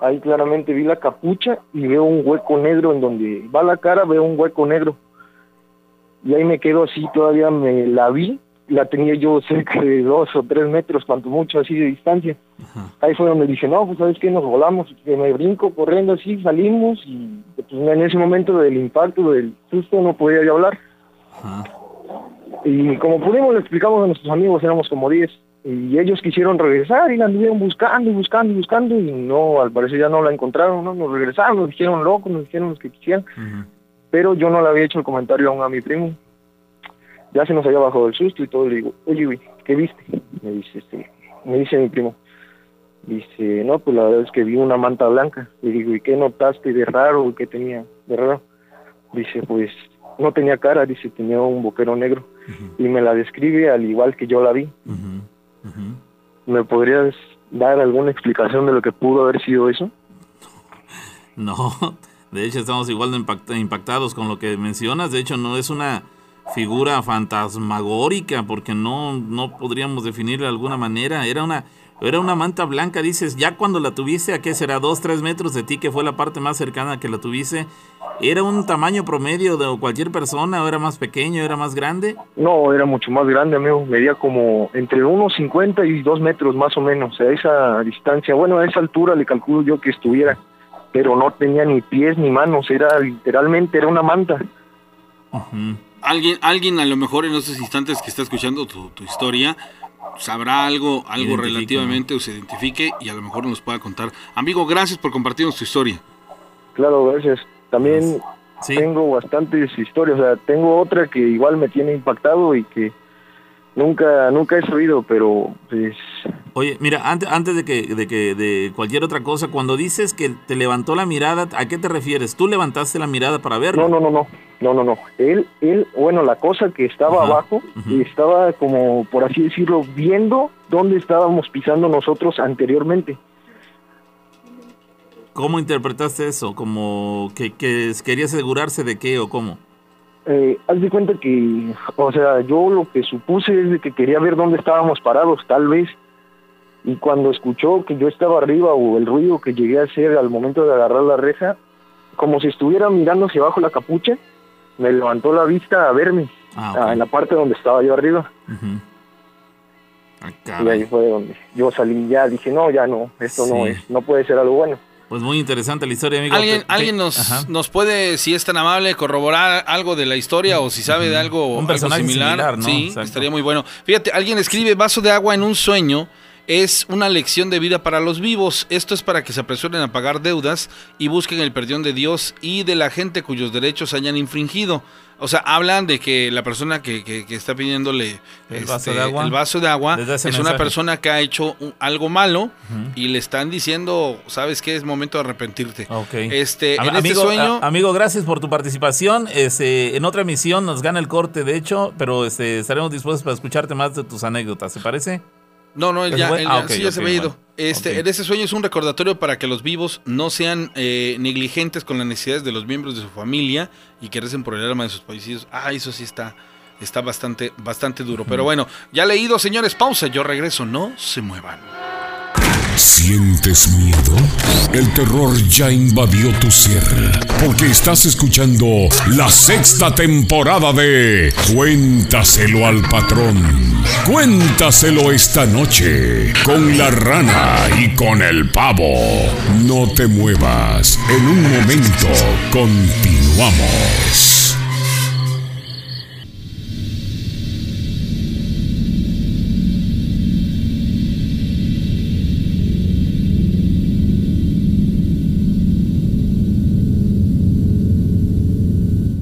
Ahí claramente vi la capucha y veo un hueco negro en donde va la cara, veo un hueco negro. Y ahí me quedo así, todavía me la vi, la tenía yo cerca de dos o tres metros, cuanto mucho así de distancia. Ahí fue donde dije, no, pues sabes qué, nos volamos, que me brinco corriendo así, salimos y pues, en ese momento del impacto, del susto, no podía yo hablar. Y como pudimos, le explicamos a nuestros amigos, éramos como 10, y ellos quisieron regresar y la anduvieron buscando y buscando y buscando, y no, al parecer ya no la encontraron, ¿no? Nos regresaron, nos dijeron locos, nos dijeron los que quisieran, pero yo no le había hecho el comentario aún a mi primo. Ya se nos había bajado el susto y todo, le digo, oye, güey, ¿qué viste? Me dice, este, me dice mi primo, dice, no, pues la verdad es que vi una manta blanca. Le digo, ¿y qué notaste de raro? ¿Qué tenía de raro? Dice, pues no tenía cara, dice, tenía un boquero negro. Y me la describe al igual que yo la vi. ¿Me podrías dar alguna explicación de lo que pudo haber sido eso? No, de hecho estamos igual de impact- impactados con lo que mencionas. De hecho, no es una figura fantasmagórica porque no, no podríamos definirla de alguna manera. Era una, era una manta blanca, dices, ya cuando la tuviste, ¿a qué será? ¿Dos, tres metros de ti, que fue la parte más cercana que la tuviste? ¿Era un tamaño promedio de cualquier persona o era más pequeño, era más grande? No, era mucho más grande, amigo. Medía como entre unos 50 y 2 metros más o menos. A esa distancia, bueno, a esa altura le calculo yo que estuviera. Pero no tenía ni pies ni manos. Era literalmente, era una manta. Alguien, alguien a lo mejor en esos instantes que está escuchando tu, tu historia sabrá algo, algo relativamente o se identifique y a lo mejor nos pueda contar. Amigo, gracias por compartirnos tu historia. Claro, gracias. También tengo bastantes historias. O sea, tengo otra que igual me tiene impactado y que nunca nunca he sabido, pero pues Oye, mira, antes, antes de que, de que de cualquier otra cosa, cuando dices que te levantó la mirada, ¿a qué te refieres? ¿Tú levantaste la mirada para verlo? no, no, no, no, no, no, no. Él, él, bueno, la cosa que estaba Ajá, abajo estaba como, por así decirlo, viendo dónde estábamos pisando nosotros anteriormente. ¿Cómo interpretaste eso? ¿Como que, que quería asegurarse de qué o cómo? Eh, haz de cuenta que, o sea, yo lo que supuse es de que quería ver dónde estábamos parados, tal vez. Y cuando escuchó que yo estaba arriba o el ruido que llegué a hacer al momento de agarrar la reja, como si estuviera mirando hacia abajo la capucha, me levantó la vista a verme, ah, en la parte donde estaba yo arriba. y ahí fue donde yo salí ya, dije, no, ya no, esto no es, no puede ser algo bueno. Pues muy interesante la historia, amigo. ¿Alguien, Te- te- alguien nos, nos puede, si es tan amable, corroborar algo de la historia o si sabe de algo, Un algo personaje similar? similar, ¿no? Sí, Exacto. estaría muy bueno. Fíjate, alguien escribe vaso de agua en un sueño es una lección de vida para los vivos. Esto es para que se apresuren a pagar deudas y busquen el perdón de Dios y de la gente cuyos derechos hayan infringido. O sea, hablan de que la persona que, que- que está pidiéndole El vaso este, de agua. el vaso de agua es una persona que ha hecho algo malo y le están diciendo, ¿sabes qué? Es momento de arrepentirte. Ok. Este, Am- en este amigo, sueño... amigo, gracias por tu participación. Este, en otra emisión nos gana el corte, de hecho, pero este, estaremos dispuestos para escucharte más de tus anécdotas, ¿te parece? No, no, él ¿Ya él Ah, ya- sí, ya ok, se había ido. bueno. Este, ese sueño es un recordatorio para que los vivos no sean eh, negligentes con las necesidades de los miembros de su familia y que recen por el alma de sus fallecidos. Ah, eso sí está, está bastante, bastante duro. Pero bueno, ya leído, señores, pausa, yo regreso, no se muevan. ¿Sientes miedo? El terror ya invadió tu ser, porque estás escuchando la sexta temporada de Cuéntaselo al patrón. Cuéntaselo esta noche con la rana y con el pavo. No te muevas, en un momento continuamos.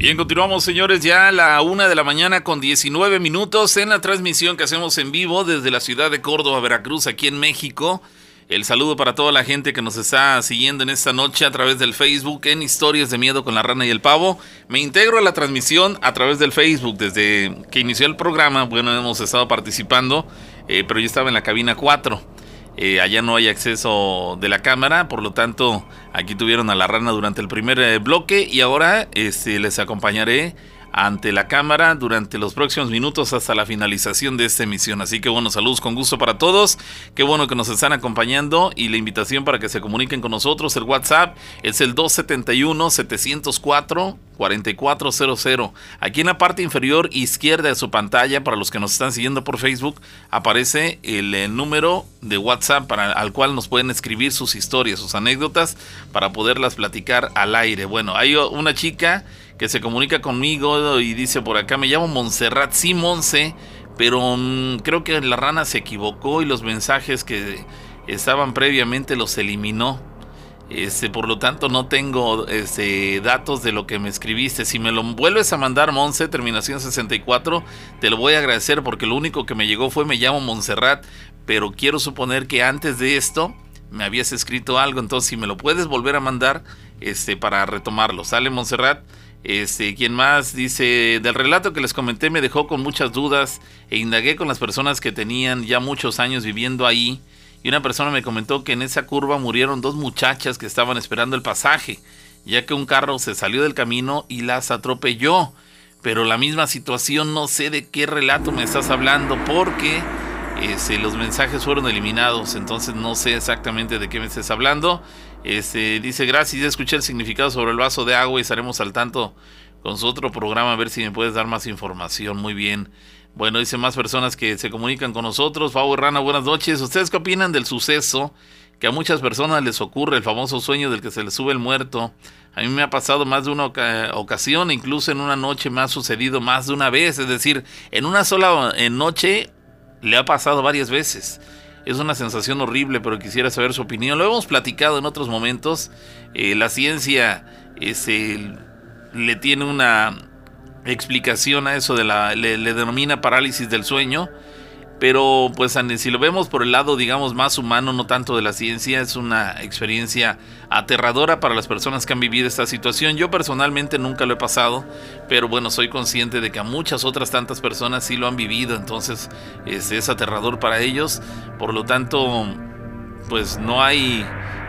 Bien, continuamos, señores, ya a la una de la mañana con 19 minutos en la transmisión que hacemos en vivo desde la ciudad de Córdoba, Veracruz, aquí en México. El saludo para toda la gente que nos está siguiendo en esta noche a través del Facebook en Historias de Miedo con la Rana y el Pavo. Me integro a la transmisión a través del Facebook desde que inició el programa. Bueno, hemos estado participando, eh, pero yo estaba en la cabina 4. Eh, allá no hay acceso de la cámara, por lo tanto, aquí tuvieron a la rana durante el primer eh, bloque y ahora este, les acompañaré ante la cámara durante los próximos minutos hasta la finalización de esta emisión. Así que bueno, saludos con gusto para todos. Qué bueno que nos están acompañando y la invitación para que se comuniquen con nosotros. El WhatsApp es el 271-704-4400. Aquí en la parte inferior izquierda de su pantalla, para los que nos están siguiendo por Facebook, aparece el, eh, número de WhatsApp para, al cual nos pueden escribir sus historias, sus anécdotas, para poderlas platicar al aire. Bueno, hay una chica que se comunica conmigo y dice por acá, me llamo Montserrat, sí, Monse, pero mm, creo que la rana se equivocó y los mensajes que estaban previamente los eliminó. Este, por lo tanto, no tengo este, datos de lo que me escribiste. Si me lo vuelves a mandar, Monse, terminación 64, te lo voy a agradecer porque lo único que me llegó fue me llamo Montserrat, pero quiero suponer que antes de esto me habías escrito algo. Entonces, si me lo puedes volver a mandar este, para retomarlo. ¿Sale, Montserrat? Este, quien más dice, del relato que les comenté me dejó con muchas dudas e indagué con las personas que tenían ya muchos años viviendo ahí y una persona me comentó que en esa curva murieron dos muchachas que estaban esperando el pasaje, ya que un carro se salió del camino y las atropelló. Pero la misma situación no sé de qué relato me estás hablando porque este, los mensajes fueron eliminados, entonces no sé exactamente de qué me estés hablando. Este, dice, gracias, ya escuché el significado sobre el vaso de agua y estaremos al tanto con su otro programa a ver si me puedes dar más información. Muy bien. Bueno, dice más personas que se comunican con nosotros. Y Rana, buenas noches. ¿Ustedes qué opinan del suceso que a muchas personas les ocurre, el famoso sueño del que se les sube el muerto? A mí me ha pasado más de una oca- ocasión, incluso en una noche me ha sucedido más de una vez. Es decir, en una sola noche le ha pasado varias veces. Es una sensación horrible, pero quisiera saber su opinión. Lo hemos platicado en otros momentos. Eh, la ciencia este, le tiene una explicación a eso de la le, le denomina parálisis del sueño pero pues si lo vemos por el lado digamos más humano no tanto de la ciencia es una experiencia aterradora para las personas que han vivido esta situación. Yo personalmente nunca lo he pasado pero bueno soy consciente de que a muchas otras tantas personas sí lo han vivido. Entonces es, es aterrador para ellos. Por lo tanto pues no hay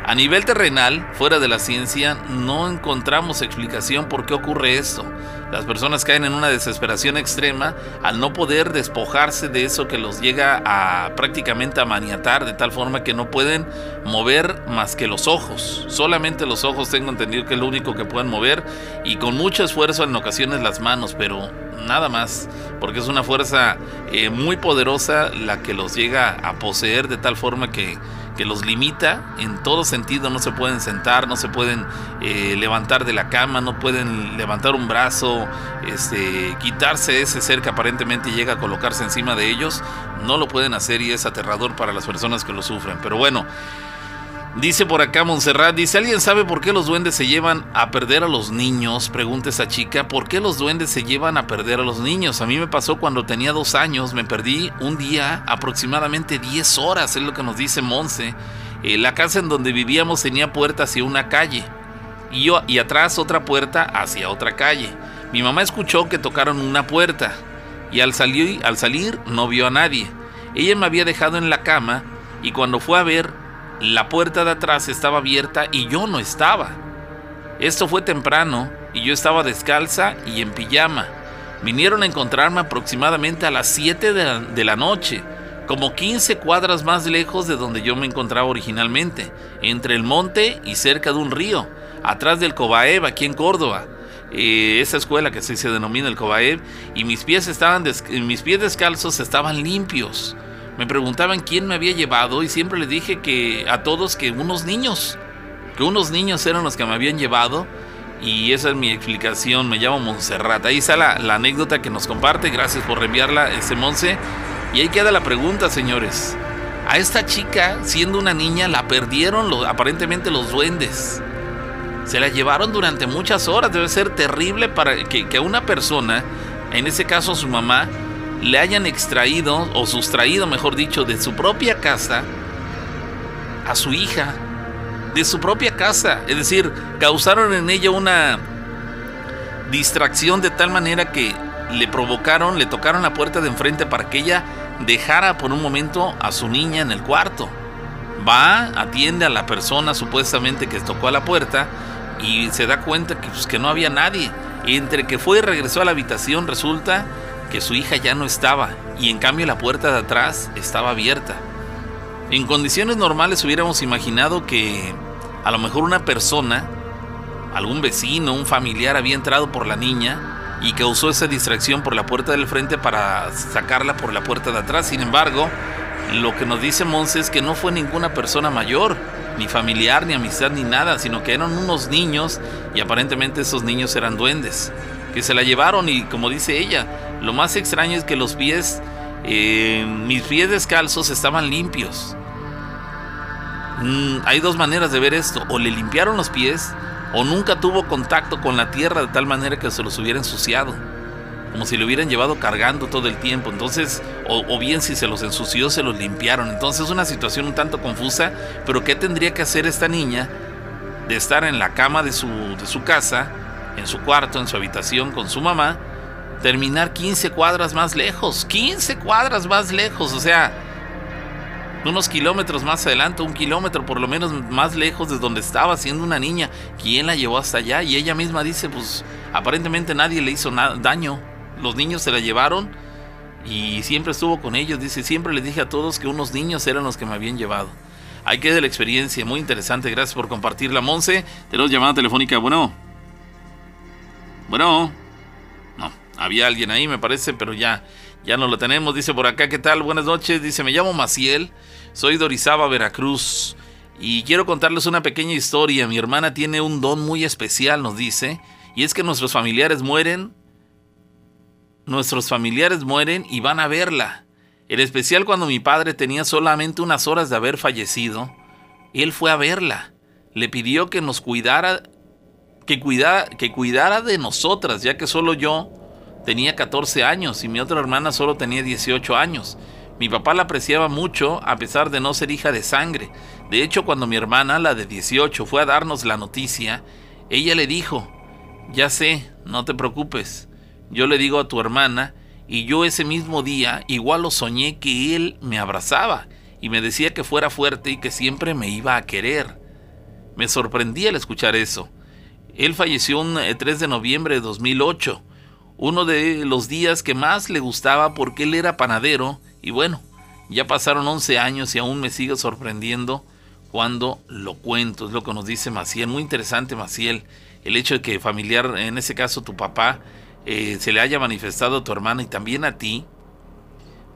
a nivel terrenal, fuera de la ciencia, no encontramos explicación por qué ocurre esto. Las personas caen en una desesperación extrema al no poder despojarse de eso que los llega a prácticamente a maniatar de tal forma que no pueden mover más que los ojos. Solamente los ojos tengo entendido que es lo único que pueden mover y con mucho esfuerzo en ocasiones las manos, pero nada más, porque es una fuerza eh, muy poderosa la que los llega a poseer de tal forma que que los limita en todo sentido, no se pueden sentar, no se pueden eh, levantar de la cama, no pueden levantar un brazo, este, quitarse ese ser que aparentemente llega a colocarse encima de ellos, no lo pueden hacer y es aterrador para las personas que lo sufren. Pero bueno, Dice por acá Montserrat, dice, ¿alguien sabe por qué los duendes se llevan a perder a los niños? Pregunta esa chica, ¿por qué los duendes se llevan a perder a los niños? A mí me pasó cuando tenía dos años, me perdí un día aproximadamente 10 horas, es lo que nos dice Monse. Eh, la casa en donde vivíamos tenía puerta hacia una calle y, yo, y atrás otra puerta hacia otra calle. Mi mamá escuchó que tocaron una puerta y al salir, al salir no vio a nadie. Ella me había dejado en la cama y cuando fue a ver la puerta de atrás estaba abierta y yo no estaba. Esto fue temprano y yo estaba descalza y en pijama. Vinieron a encontrarme aproximadamente a las 7 de la, noche, como 15 cuadras más lejos de donde yo me encontraba originalmente, entre el monte y cerca de un río, atrás del Cobaeb, aquí en Córdoba. Eh, esa escuela que se, se denomina el Cobaeb, y mis pies, estaban mis pies descalzos estaban limpios. Me preguntaban quién me había llevado y siempre les dije que a todos que unos niños, que unos niños eran los que me habían llevado y esa es mi explicación, me llamo Montserrat. Ahí está la, anécdota que nos comparte, gracias por reenviarla, ese Monse. Y ahí queda la pregunta, señores. A esta chica, siendo una niña, la perdieron aparentemente los duendes. Se la llevaron durante muchas horas. Debe ser terrible para que, que una persona, en ese caso su mamá, le hayan extraído o sustraído, mejor dicho, de su propia casa a su hija, de su propia casa. Es decir, causaron en ella una distracción de tal manera que le provocaron, le tocaron la puerta de enfrente para que ella dejara por un momento a su niña en el cuarto. Va, atiende a la persona supuestamente que tocó a la puerta y se da cuenta que, pues, que no había nadie. Entre que fue y regresó a la habitación resulta que su hija ya no estaba y en cambio la puerta de atrás estaba abierta. En condiciones normales hubiéramos imaginado que a lo mejor una persona, algún vecino, un familiar había entrado por la niña y causó esa distracción por la puerta del frente para sacarla por la puerta de atrás. Sin embargo, lo que nos dice Monse es que no fue ninguna persona mayor, ni familiar, ni amistad, ni nada, sino que eran unos niños y aparentemente esos niños eran duendes que se la llevaron y como dice ella, lo más extraño es que los pies, eh, mis pies descalzos estaban limpios. Mm, hay dos maneras de ver esto, o le limpiaron los pies o nunca tuvo contacto con la tierra de tal manera que se los hubiera ensuciado, como si lo hubieran llevado cargando todo el tiempo. Entonces, o, bien si se los ensució, se los limpiaron. Entonces es una situación un tanto confusa, pero ¿qué tendría que hacer esta niña de estar en la cama de su, de su casa? en su cuarto, en su habitación con su mamá, terminar 15 cuadras más lejos, 15 cuadras más lejos, o sea, unos kilómetros más adelante, un kilómetro por lo menos más lejos de donde estaba siendo una niña. ¿Quién la llevó hasta allá? Y ella misma dice, pues aparentemente nadie le hizo daño. Los niños se la llevaron y siempre estuvo con ellos. Dice, siempre les dije a todos que unos niños eran los que me habían llevado. Ahí queda la experiencia, muy interesante. Gracias por compartirla, Monse. Tenemos llamada telefónica. Bueno. Bueno, no, había alguien ahí, me parece, pero ya, ya no lo tenemos. Dice por acá, ¿qué tal? Buenas noches. Dice, me llamo Maciel, soy de Orizaba, Veracruz. Y quiero contarles una pequeña historia. Mi hermana tiene un don muy especial, nos dice. Y es que nuestros familiares mueren. Nuestros familiares mueren y van a verla. En especial cuando mi padre tenía solamente unas horas de haber fallecido. Él fue a verla. Le pidió que nos cuidara que cuidara, que cuidara de nosotras, ya que solo yo tenía 14 años y mi otra hermana solo tenía 18 años. Mi papá la apreciaba mucho a pesar de no ser hija de sangre. De hecho, cuando mi hermana, la de 18, fue a darnos la noticia, ella le dijo, ya sé, no te preocupes. Yo le digo a tu hermana, y yo ese mismo día igual lo soñé que él me abrazaba y me decía que fuera fuerte y que siempre me iba a querer. Me sorprendí al escuchar eso. Él falleció 3 eh, de noviembre de 2008, uno de los días que más le gustaba porque él era panadero y bueno, ya pasaron 11 años y aún me sigue sorprendiendo cuando lo cuento, es lo que nos dice Maciel, muy interesante Maciel, el hecho de que familiar, en ese caso tu papá, eh, se le haya manifestado a tu hermana y también a ti,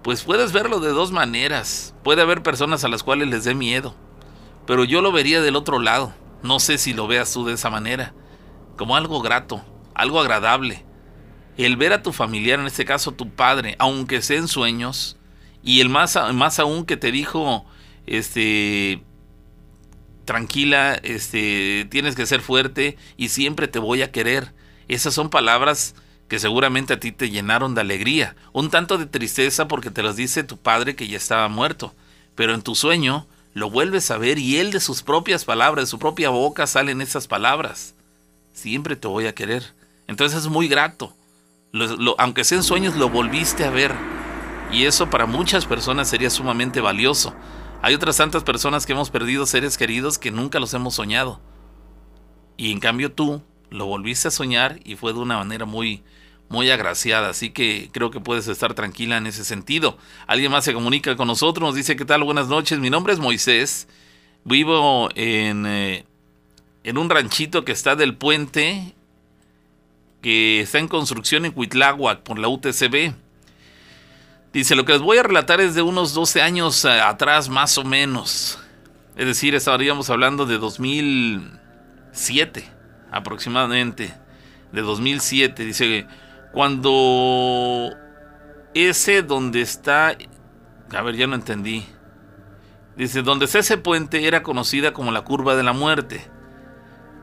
pues puedes verlo de dos maneras. Puede haber personas a las cuales les dé miedo, pero yo lo vería del otro lado. No sé si lo veas tú de esa manera, como algo grato, algo agradable. El ver a tu familiar, en este caso tu padre, aunque sea en sueños, y el más, más aún que te dijo, este, tranquila, este, tienes que ser fuerte y siempre te voy a querer. Esas son palabras que seguramente a ti te llenaron de alegría, un tanto de tristeza porque te las dice tu padre que ya estaba muerto, pero en tu sueño lo vuelves a ver y él de sus propias palabras, de su propia boca salen esas palabras. Siempre te voy a querer. Entonces es muy grato. Aunque sea en sueños, lo volviste a ver. Y eso para muchas personas sería sumamente valioso. Hay otras tantas personas que hemos perdido seres queridos que nunca los hemos soñado. Y en cambio tú lo volviste a soñar y fue de una manera muy, muy agraciada, así que creo que puedes estar tranquila en ese sentido. Alguien más se comunica con nosotros, nos dice, ¿qué tal? Buenas noches, mi nombre es Moisés, vivo en, eh, en un ranchito que está del puente, que está en construcción en Cuitláhuac por la UTCB. Dice, lo que les voy a relatar es de unos 12 años eh, atrás más o menos. Es decir, estaríamos hablando de 2007 aproximadamente, de 2007. Dice, cuando ese donde está... A ver, ya no entendí. Dice, donde está ese puente era conocida como la curva de la muerte.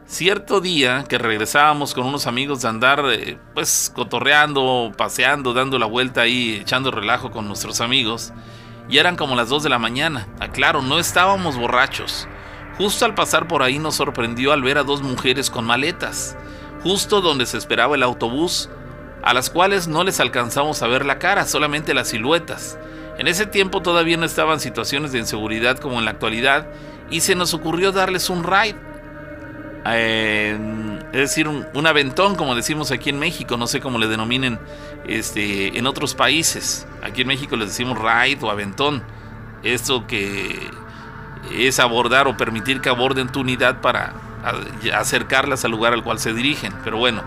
Cierto día que regresábamos con unos amigos de andar, eh, pues, cotorreando, paseando, dando la vuelta ahí, echando relajo con nuestros amigos, y eran como las 2 de la mañana. Aclaro, no estábamos borrachos. Justo al pasar por ahí nos sorprendió al ver a dos mujeres con maletas, justo donde se esperaba el autobús, a las cuales no les alcanzamos a ver la cara, solamente las siluetas. En ese tiempo todavía no estaban situaciones de inseguridad como en la actualidad y se nos ocurrió darles un ride. Eh, es decir, un, aventón, como decimos aquí en México, no sé cómo le denominen este, en otros países. Aquí en México les decimos ride o aventón. Esto que es abordar o permitir que aborden tu unidad para acercarlas al lugar al cual se dirigen. Pero bueno,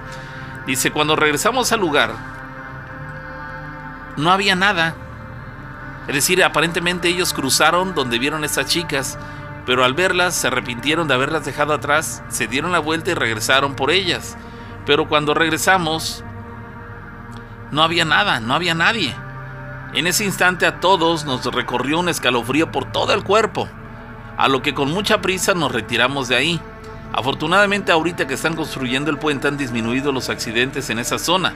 Dice, cuando regresamos al lugar, no había nada. Es decir, aparentemente ellos cruzaron donde vieron estas chicas, pero al verlas se arrepintieron de haberlas dejado atrás, se dieron la vuelta y regresaron por ellas. Pero cuando regresamos, no había nada, no había nadie. En ese instante a todos nos recorrió un escalofrío por todo el cuerpo, a lo que con mucha prisa nos retiramos de ahí. Afortunadamente ahorita que están construyendo el puente han disminuido los accidentes en esa zona.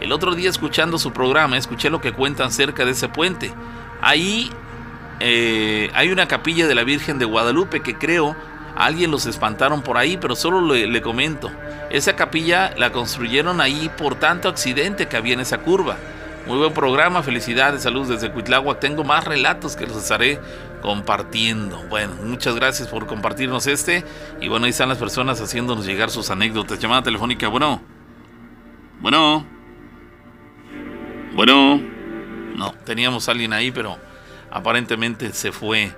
El otro día escuchando su programa escuché lo que cuentan cerca de ese puente. Ahí eh, hay una capilla de la Virgen de Guadalupe que creo alguien los espantaron por ahí, pero solo le, comento. Esa capilla la construyeron ahí por tanto accidente que había en esa curva. Muy buen programa, felicidades, saludos desde Cuitlagua. Tengo más relatos que los estaré compartiendo. Bueno, muchas gracias por compartirnos este. Y bueno, ahí están las personas haciéndonos llegar sus anécdotas. Llamada telefónica, bueno. Bueno. Bueno. No, teníamos a alguien ahí, pero aparentemente se fue.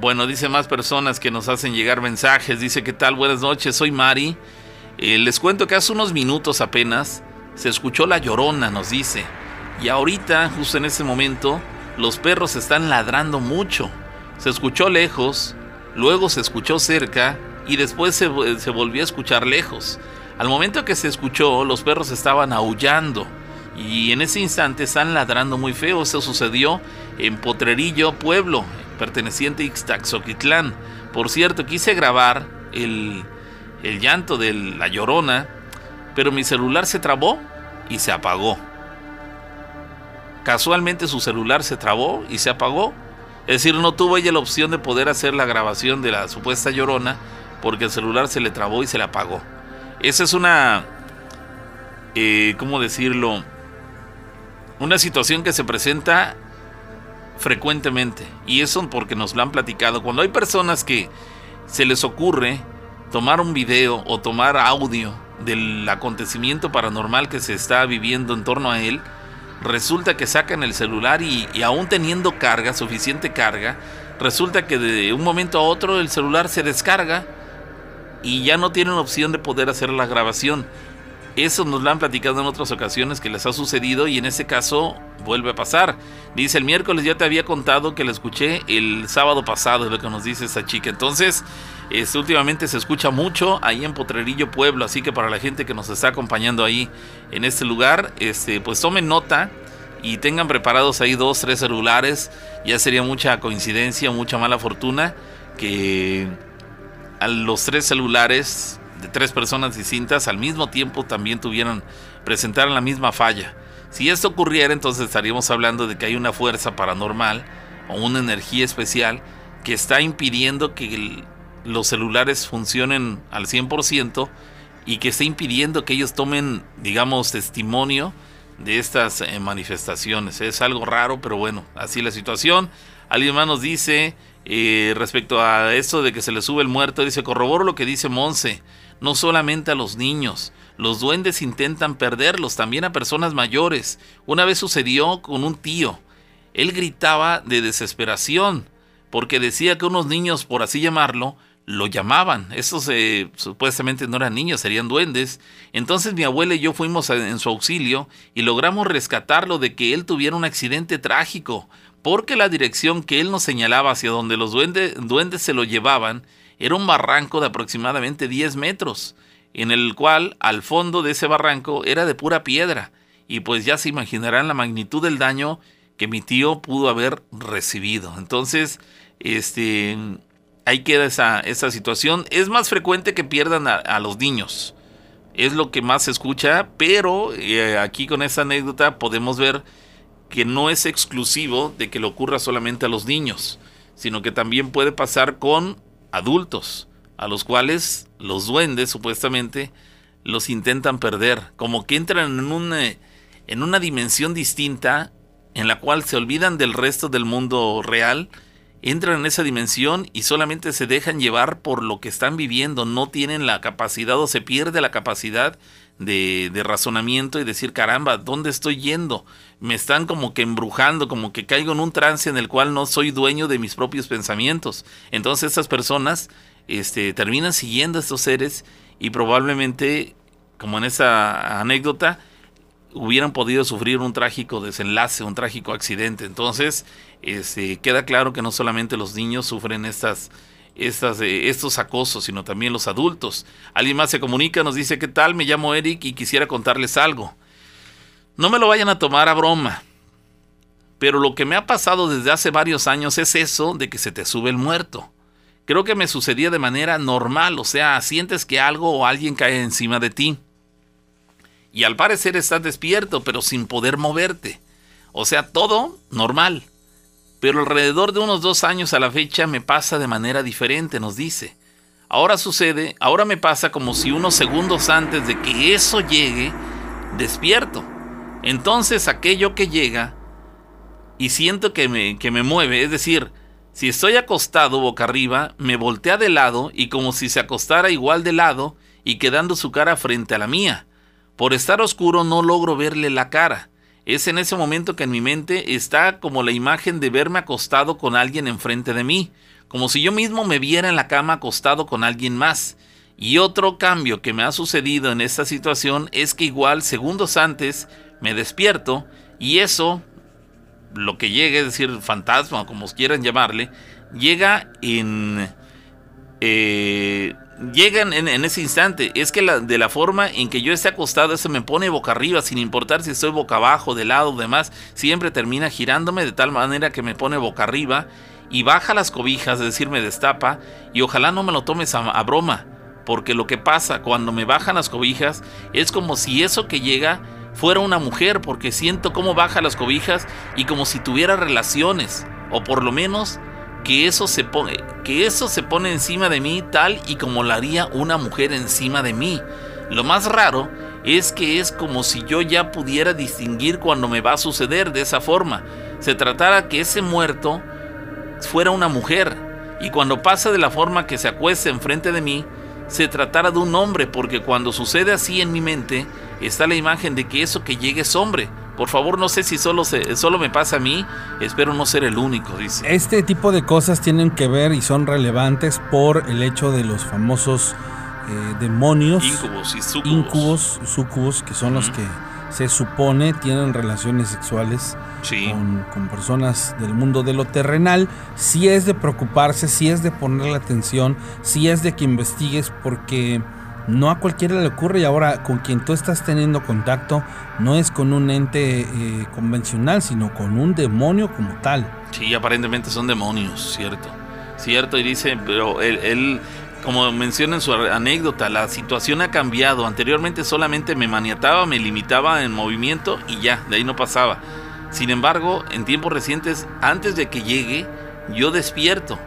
Bueno, dice más personas que nos hacen llegar mensajes. Dice, ¿qué tal? Buenas noches, soy Mari. Eh, les cuento que hace unos minutos apenas se escuchó la llorona, nos dice. Y ahorita, justo en este momento, los perros están ladrando mucho. Se escuchó lejos, luego se escuchó cerca y después se, volvió a escuchar lejos. Al momento que se escuchó, los perros estaban aullando y en ese instante están ladrando muy feo. Eso sucedió en Potrerillo, pueblo perteneciente a Ixtaxoquitlán. Por cierto, quise grabar el, el llanto de la llorona, pero mi celular se trabó y se apagó. Casualmente su celular se trabó y se apagó. Es decir, no tuvo ella la opción de poder hacer la grabación de la supuesta llorona porque el celular se le trabó y se le apagó. Esa es una, eh, ¿cómo decirlo? Una situación que se presenta frecuentemente. Y eso porque nos lo han platicado. Cuando hay personas que se les ocurre tomar un video o tomar audio del acontecimiento paranormal que se está viviendo en torno a él, resulta que sacan el celular y, aún teniendo carga, suficiente carga, resulta que de un momento a otro el celular se descarga y ya no tienen opción de poder hacer la grabación. Eso nos lo han platicado en otras ocasiones que les ha sucedido y en ese caso vuelve a pasar. Dice, el miércoles ya te había contado que la escuché el sábado pasado, es lo que nos dice esa chica. Entonces, este, últimamente se escucha mucho ahí en Potrerillo Pueblo, así que para la gente que nos está acompañando ahí en este lugar, este, pues tomen nota y tengan preparados ahí dos, tres celulares. Ya sería mucha coincidencia, mucha mala fortuna que a los tres celulares tres personas distintas al mismo tiempo también tuvieran, presentaran la misma falla. Si esto ocurriera, entonces estaríamos hablando de que hay una fuerza paranormal o una energía especial que está impidiendo que los celulares funcionen al 100% y que está impidiendo que ellos tomen, digamos, testimonio de estas eh, manifestaciones. Es algo raro, pero bueno, así la situación. Alguien más nos dice eh, respecto a eso de que se le sube el muerto, dice, corroboro lo que dice Monse, no solamente a los niños, los duendes intentan perderlos, también a personas mayores. Una vez sucedió con un tío. Él gritaba de desesperación porque decía que unos niños, por así llamarlo, lo llamaban. Esos eh, supuestamente no eran niños, serían duendes. Entonces mi abuela y yo fuimos en su auxilio y logramos rescatarlo de que él tuviera un accidente trágico, porque la dirección que él nos señalaba hacia donde los duendes se lo llevaban era un barranco de aproximadamente 10 metros en el cual al fondo de ese barranco era de pura piedra, y pues ya se imaginarán la magnitud del daño que mi tío pudo haber recibido. Entonces, este, ahí queda esa, esa situación. Es más frecuente que pierdan a, los niños. Es lo que más se escucha, pero eh, aquí con esta anécdota podemos ver que no es exclusivo de que le ocurra solamente a los niños, sino que también puede pasar con adultos a los cuales los duendes supuestamente los intentan perder, como que entran en una, en una dimensión distinta en la cual se olvidan del resto del mundo real, entran en esa dimensión y solamente se dejan llevar por lo que están viviendo, no tienen la capacidad o se pierde la capacidad de, razonamiento y decir, caramba, ¿dónde estoy yendo? Me están como que embrujando, como que caigo en un trance en el cual no soy dueño de mis propios pensamientos. Entonces estas personas este, terminan siguiendo a estos seres y probablemente, como en esa anécdota, hubieran podido sufrir un trágico desenlace, un trágico accidente. Entonces, este, queda claro que no solamente los niños sufren estas, estas, eh, estos acosos, sino también los adultos. Alguien más se comunica, nos dice, ¿qué tal? Me llamo Eric y quisiera contarles algo. No me lo vayan a tomar a broma. Pero lo que me ha pasado desde hace varios años es eso de que se te sube el muerto creo que me sucedía de manera normal, o sea, sientes que algo o alguien cae encima de ti. Y al parecer estás despierto, pero sin poder moverte. O sea, todo normal. Pero alrededor de unos dos años a la fecha me pasa de manera diferente, nos dice. Ahora sucede, ahora me pasa como si unos segundos antes de que eso llegue, despierto. Entonces aquello que llega y siento que me, que me mueve, es decir, si estoy acostado boca arriba, me voltea de lado y como si se acostara igual de lado y quedando su cara frente a la mía. Por estar oscuro no logro verle la cara. Es en ese momento que en mi mente está como la imagen de verme acostado con alguien enfrente de mí, como si yo mismo me viera en la cama acostado con alguien más. Y otro cambio que me ha sucedido en esta situación es que igual segundos antes me despierto y eso lo que llegue, es decir, fantasma, como quieran llamarle, llega en... Eh, llega en, ese instante. Es que de la forma en que yo esté acostado, eso me pone boca arriba, sin importar si estoy boca abajo, de lado, demás, siempre termina girándome de tal manera que me pone boca arriba y baja las cobijas, es decir, me destapa, y ojalá no me lo tomes a broma, porque lo que pasa cuando me bajan las cobijas es como si eso que llega fuera una mujer porque siento cómo baja las cobijas y como si tuviera relaciones o por lo menos que eso se pone que eso se pone encima de mí tal y como lo haría una mujer encima de mí. Lo más raro es que es como si yo ya pudiera distinguir cuando me va a suceder de esa forma. Se tratara que ese muerto fuera una mujer y cuando pasa de la forma que se acuesta enfrente de mí, se tratara de un hombre, porque cuando sucede así en mi mente, está la imagen de que eso que llegue es hombre. Por favor, no sé si solo, se, solo me pasa a mí, espero no ser el único, dice. Este tipo de cosas tienen que ver y son relevantes por el hecho de los famosos eh, demonios, Incubos y sucubos. incubos, sucubos, que son los que se supone tienen relaciones sexuales Sí. con, con personas del mundo de lo terrenal. Sí es de preocuparse, sí es de ponerle atención, sí es de que investigues porque no a cualquiera le ocurre y ahora con quien tú estás teniendo contacto no es con un ente eh, convencional, sino con un demonio como tal. Sí, aparentemente son demonios, cierto. Cierto, y dice, pero él, él, como menciona en su anécdota, la situación ha cambiado. Anteriormente solamente me maniataba, me limitaba en movimiento y ya, de ahí no pasaba. Sin embargo, en tiempos recientes, antes de que llegue, yo despierto.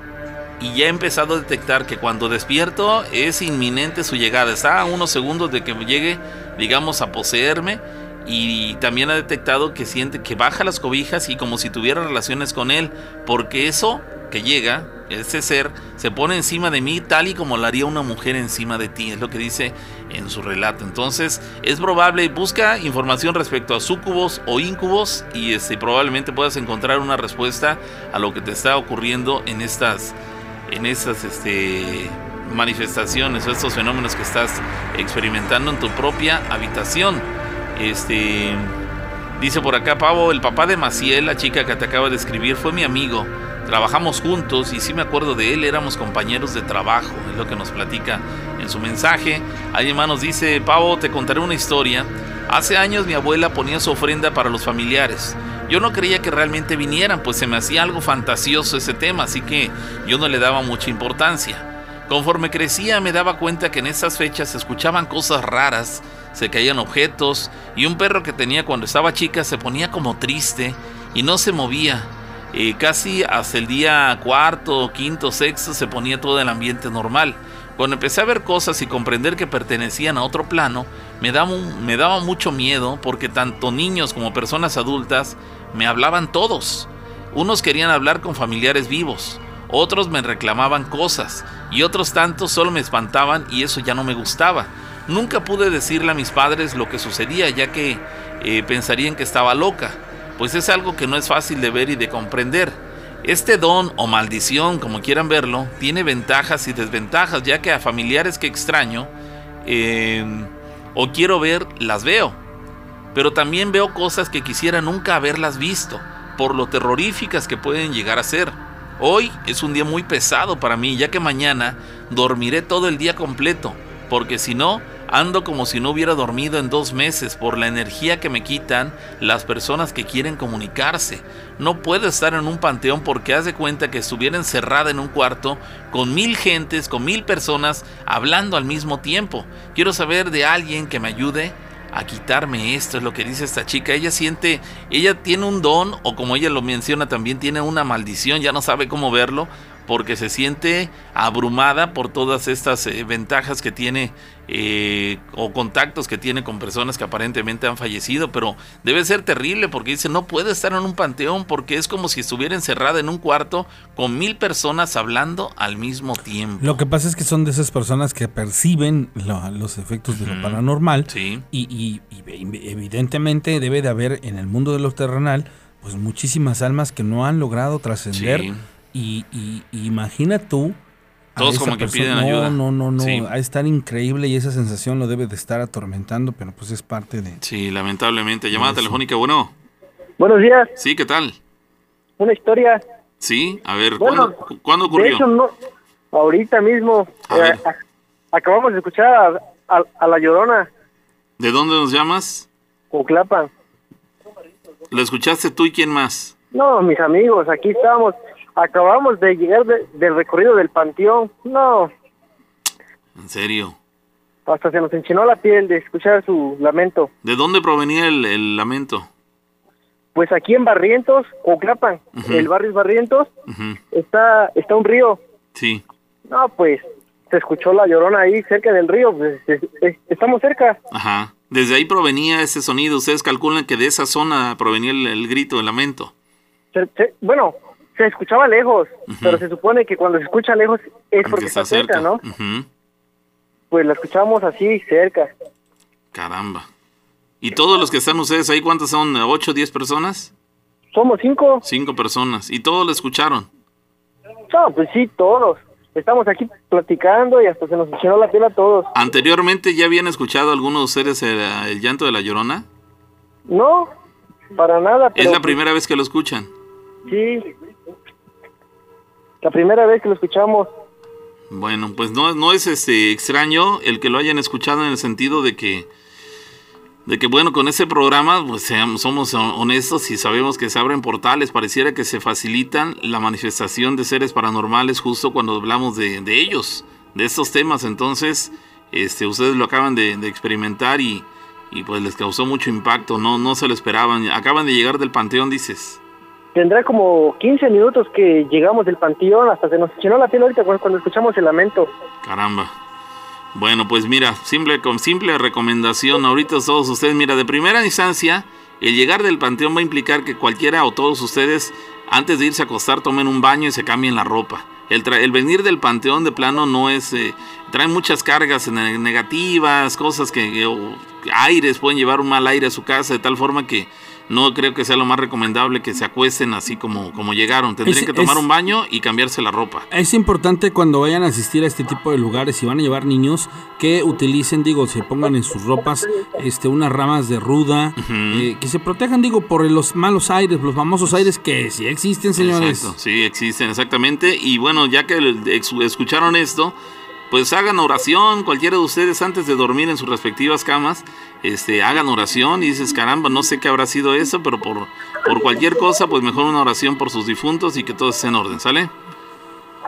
Y ya he empezado a detectar que cuando despierto es inminente su llegada. Está a unos segundos de que llegue, digamos, a poseerme. Y también ha detectado que siente que baja las cobijas y como si tuviera relaciones con él. Porque eso que llega, ese ser, se pone encima de mí tal y como lo haría una mujer encima de ti. Es lo que dice en su relato. Entonces es probable, busca información respecto a sucubos o incubos y este, probablemente puedas encontrar una respuesta a lo que te está ocurriendo en estas, en estas este, manifestaciones o estos fenómenos que estás experimentando en tu propia habitación. Este, dice por acá Pavo, el papá de Maciel, la chica que te acaba de escribir, fue mi amigo. Trabajamos juntos y sí me acuerdo de él, éramos compañeros de trabajo, es lo que nos platica en su mensaje. Alguien más nos dice, Pavo, te contaré una historia. Hace años mi abuela ponía su ofrenda para los familiares. Yo no creía que realmente vinieran, pues se me hacía algo fantasioso ese tema, así que yo no le daba mucha importancia. Conforme crecía me daba cuenta que en esas fechas se escuchaban cosas raras, se caían objetos y un perro que tenía cuando estaba chica se ponía como triste y no se movía. Eh, casi hasta el día cuarto, quinto, sexto se ponía todo el ambiente normal. Cuando empecé a ver cosas y comprender que pertenecían a otro plano, me daba, me daba mucho miedo porque tanto niños como personas adultas me hablaban todos. Unos querían hablar con familiares vivos, otros me reclamaban cosas y otros tantos solo me espantaban y eso ya no me gustaba. Nunca pude decirle a mis padres lo que sucedía ya que eh, pensarían que estaba loca, pues es algo que no es fácil de ver y de comprender. Este don o maldición, como quieran verlo, tiene ventajas y desventajas, ya que a familiares que extraño eh, o quiero ver, las veo. Pero también veo cosas que quisiera nunca haberlas visto, por lo terroríficas que pueden llegar a ser. Hoy es un día muy pesado para mí, ya que mañana dormiré todo el día completo, porque si no, ando como si no hubiera dormido en dos meses por la energía que me quitan las personas que quieren comunicarse. No puedo estar en un panteón porque haz de cuenta que estuviera encerrada en un cuarto con mil gentes, con mil personas hablando al mismo tiempo. Quiero saber de alguien que me ayude a quitarme esto, es lo que dice esta chica. Ella siente, ella tiene un don, o como ella lo menciona, también tiene una maldición, ya no sabe cómo verlo, porque se siente abrumada por todas estas eh, ventajas que tiene eh, o contactos que tiene con personas que aparentemente han fallecido, pero debe ser terrible porque dice no puede estar en un panteón porque es como si estuviera encerrada en un cuarto con mil personas hablando al mismo tiempo. Lo que pasa es que son de esas personas que perciben lo- los efectos de lo paranormal Sí. y, y- y evidentemente debe de haber en el mundo de lo terrenal pues muchísimas almas que no han logrado trascender Sí. Y, y- y imagina tú a Todos esa como que persona- piden no, ayuda. No, no, no, Sí. de estar increíble y esa sensación lo debe de estar atormentando, pero pues es parte de... Sí, lamentablemente. Llamada telefónica, bueno. Buenos días, Sí, ¿qué tal? una historia. Sí, a ver, Bueno, ¿cuándo, ¿cuándo De ocurrió? hecho, no, ahorita mismo A eh, ver. a- acabamos de escuchar a, a- a La Llorona, ¿De dónde nos llamas? Cuclapa. ¿Lo escuchaste tú y quién más? No, mis amigos, aquí estamos. Acabamos de llegar de- del recorrido del panteón. No, En serio. hasta se nos enchinó la piel de escuchar su lamento. ¿De dónde provenía el, el lamento? Pues aquí en Barrientos, Cuclapa, Ujú. el barrio Barrientos, está, está un río. Sí. No, pues se escuchó la llorona ahí cerca del río. pues, es- es- estamos cerca. Ajá. Desde ahí provenía ese sonido. Ustedes calculan que de esa zona provenía el, el grito, el lamento. Se- se- bueno, se escuchaba lejos, pero se supone que cuando se escucha lejos es porque Porque está, está cerca, cerca. ¿no? Pues la escuchamos así, cerca. Caramba. ¿Y todos los que están ustedes ahí, cuántos son? ¿Ocho, diez personas? Somos cinco. Cinco personas. ¿Y todos lo escucharon? No, pues sí, todos. estamos aquí platicando y hasta se nos echó la piel a todos. ¿Anteriormente ya habían escuchado algunos de ustedes el, el llanto de la llorona? No, para nada. ¿Es la primera vez que lo escuchan? Sí. La primera vez que lo escuchamos. Bueno, pues no, no es este extraño el que lo hayan escuchado en el sentido de que de que bueno, con ese programa pues seamos, somos honestos y sabemos que se abren portales, pareciera que se facilitan la manifestación de seres paranormales justo cuando hablamos de, de ellos, de estos temas, entonces este, ustedes lo acaban de, de experimentar y, y, pues les causó mucho impacto, no, no se lo esperaban, acaban de llegar del panteón, dices. Tendrá como 15 minutos que llegamos del panteón, hasta se nos llenó la piel ahorita cuando escuchamos el lamento. Caramba. Bueno, pues mira, simple, con simple recomendación, ahorita todos ustedes, mira, de primera instancia, el llegar del panteón va a implicar que cualquiera o todos ustedes, antes de irse a acostar, tomen un baño y se cambien la ropa. El, venir del panteón de plano no es, eh, trae muchas cargas negativas, cosas que, que aires, pueden llevar un mal aire a su casa, de tal forma que no creo que sea lo más recomendable que se acuesten así como, como llegaron. Tendrían Es- que tomar es- un baño y cambiarse la ropa. Es importante cuando vayan a asistir a este tipo de lugares y van a llevar niños que utilicen, digo, se pongan en sus ropas este, unas ramas de ruda, eh, que se protejan, digo, por los malos aires, los famosos aires que sí existen, señores. Exacto, sí, existen, exactamente. Y bueno, ya que escucharon esto, pues hagan oración, cualquiera de ustedes antes de dormir en sus respectivas camas, este, hagan oración y dices, caramba, no sé qué habrá sido eso, pero por, por cualquier cosa, pues mejor una oración por sus difuntos y que todo esté en orden, ¿sale?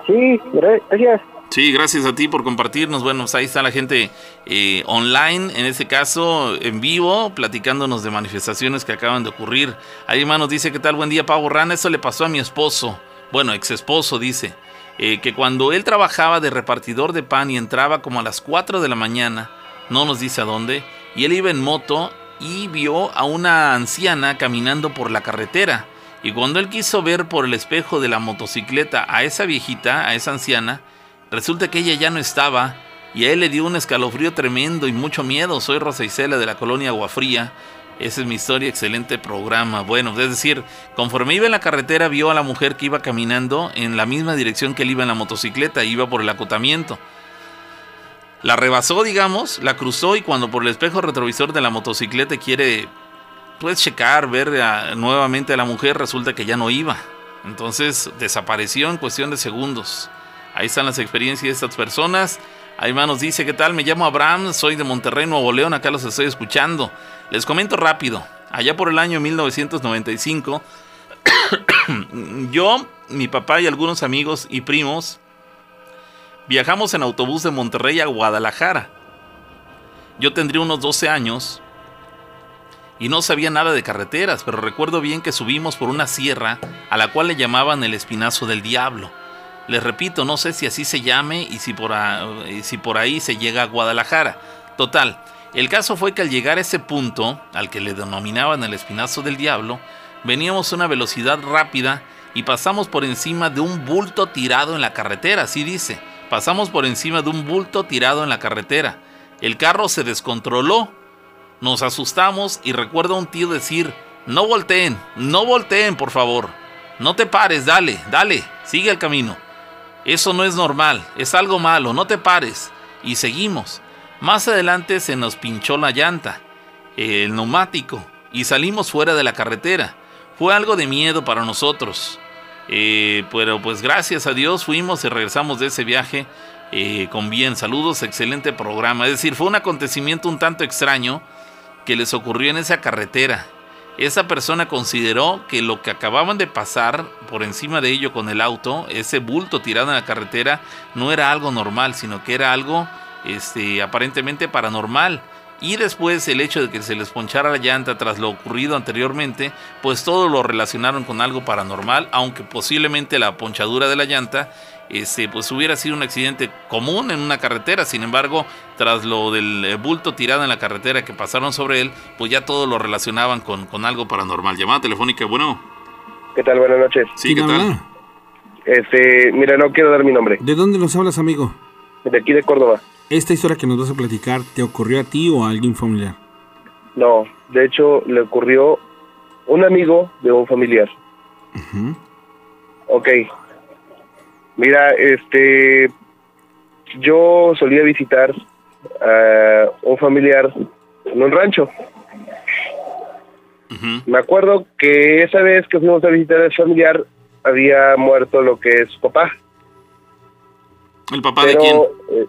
Sí, gracias. Sí, gracias a ti por compartirnos. Bueno, pues ahí está la gente eh, online, en este caso en vivo, platicándonos de manifestaciones que acaban de ocurrir. Ahí hermanos dice, ¿qué tal? Buen día, Pavo Rana. Eso le pasó a mi esposo, bueno, ex esposo, dice, eh, que cuando él trabajaba de repartidor de pan y entraba como a las 4 de la mañana, no nos dice a dónde, y él iba en moto y vio a una anciana caminando por la carretera. Y cuando él quiso ver por el espejo de la motocicleta a esa viejita, a esa anciana, resulta que ella ya no estaba y a él le dio un escalofrío tremendo y mucho miedo. Soy Rosa Isela de la colonia Aguafría. Esa es mi historia, excelente programa. Bueno, es decir, conforme iba en la carretera vio a la mujer que iba caminando en la misma dirección que él iba en la motocicleta, iba por el acotamiento. La rebasó, digamos, la cruzó y cuando por el espejo retrovisor de la motocicleta quiere pues checar, ver nuevamente a la mujer, resulta que ya no iba. Entonces desapareció en cuestión de segundos. Ahí están las experiencias de estas personas. Ahí nos dice, ¿qué tal? Me llamo Abraham, soy de Monterrey, Nuevo León, acá los estoy escuchando. Les comento rápido. Allá por el año 1995, yo, mi papá y algunos amigos y primos viajamos en autobús de Monterrey a Guadalajara. Yo tendría unos 12 años y no sabía nada de carreteras, pero recuerdo bien que subimos por una sierra a la cual le llamaban el Espinazo del Diablo. Les repito, no sé si así se llame y si por, a- y si por ahí se llega a Guadalajara. Total, el caso fue que al llegar a ese punto, al que le denominaban el Espinazo del Diablo, veníamos a una velocidad rápida y pasamos por encima de un bulto tirado en la carretera, así dice. Pasamos por encima de un bulto tirado en la carretera. El carro se descontroló nos asustamos y recuerdo a un tío decir, no volteen, no volteen, por favor. No te pares, dale, dale, sigue el camino. Eso no es normal, es algo malo, no te pares. Y seguimos. Más adelante se nos pinchó la llanta, el neumático, y salimos fuera de la carretera. Fue algo de miedo para nosotros. Eh, pero pues gracias a Dios fuimos y regresamos de ese viaje eh, con bien. Saludos, excelente programa. Es decir, fue un acontecimiento un tanto extraño que les ocurrió en esa carretera. Esa persona consideró que lo que acababan de pasar por encima de ello con el auto, ese bulto tirado en la carretera, no era algo normal, sino que era algo este, aparentemente paranormal. Y después el hecho de que se les ponchara la llanta tras lo ocurrido anteriormente, pues todo lo relacionaron con algo paranormal, aunque posiblemente la ponchadura de la llanta este, pues hubiera sido un accidente común en una carretera. Sin embargo, tras lo del eh, bulto tirado en la carretera que pasaron sobre él, pues ya todo lo relacionaban con, con algo paranormal. Llamada telefónica, bueno. ¿Qué tal? Buenas noches. Sí, ¿qué tal? Este, mira, no quiero dar mi nombre. ¿De dónde nos hablas, amigo? De aquí de Córdoba. ¿Esta historia que nos vas a platicar te ocurrió a ti o a alguien familiar? No, de hecho le ocurrió un amigo de un familiar. Ok. Mira, este, yo solía visitar a un familiar en un rancho. Me acuerdo que esa vez que fuimos a visitar al familiar había muerto lo que es su papá. ¿El papá de quién? eh,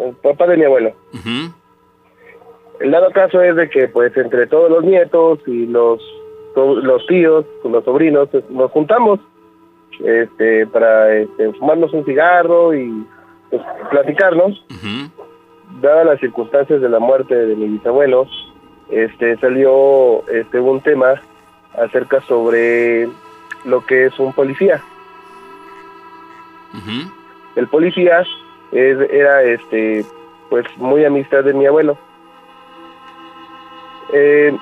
el papá de mi abuelo. El dado caso es de que, pues, entre todos los nietos y los los tíos, los sobrinos, pues, nos juntamos este, para este, fumarnos un cigarro y pues, platicarnos. Dadas las circunstancias de la muerte de mi bisabuelo, este, salió este, un tema acerca sobre lo que es un policía. El policía era este pues muy amistad de mi abuelo. Eh,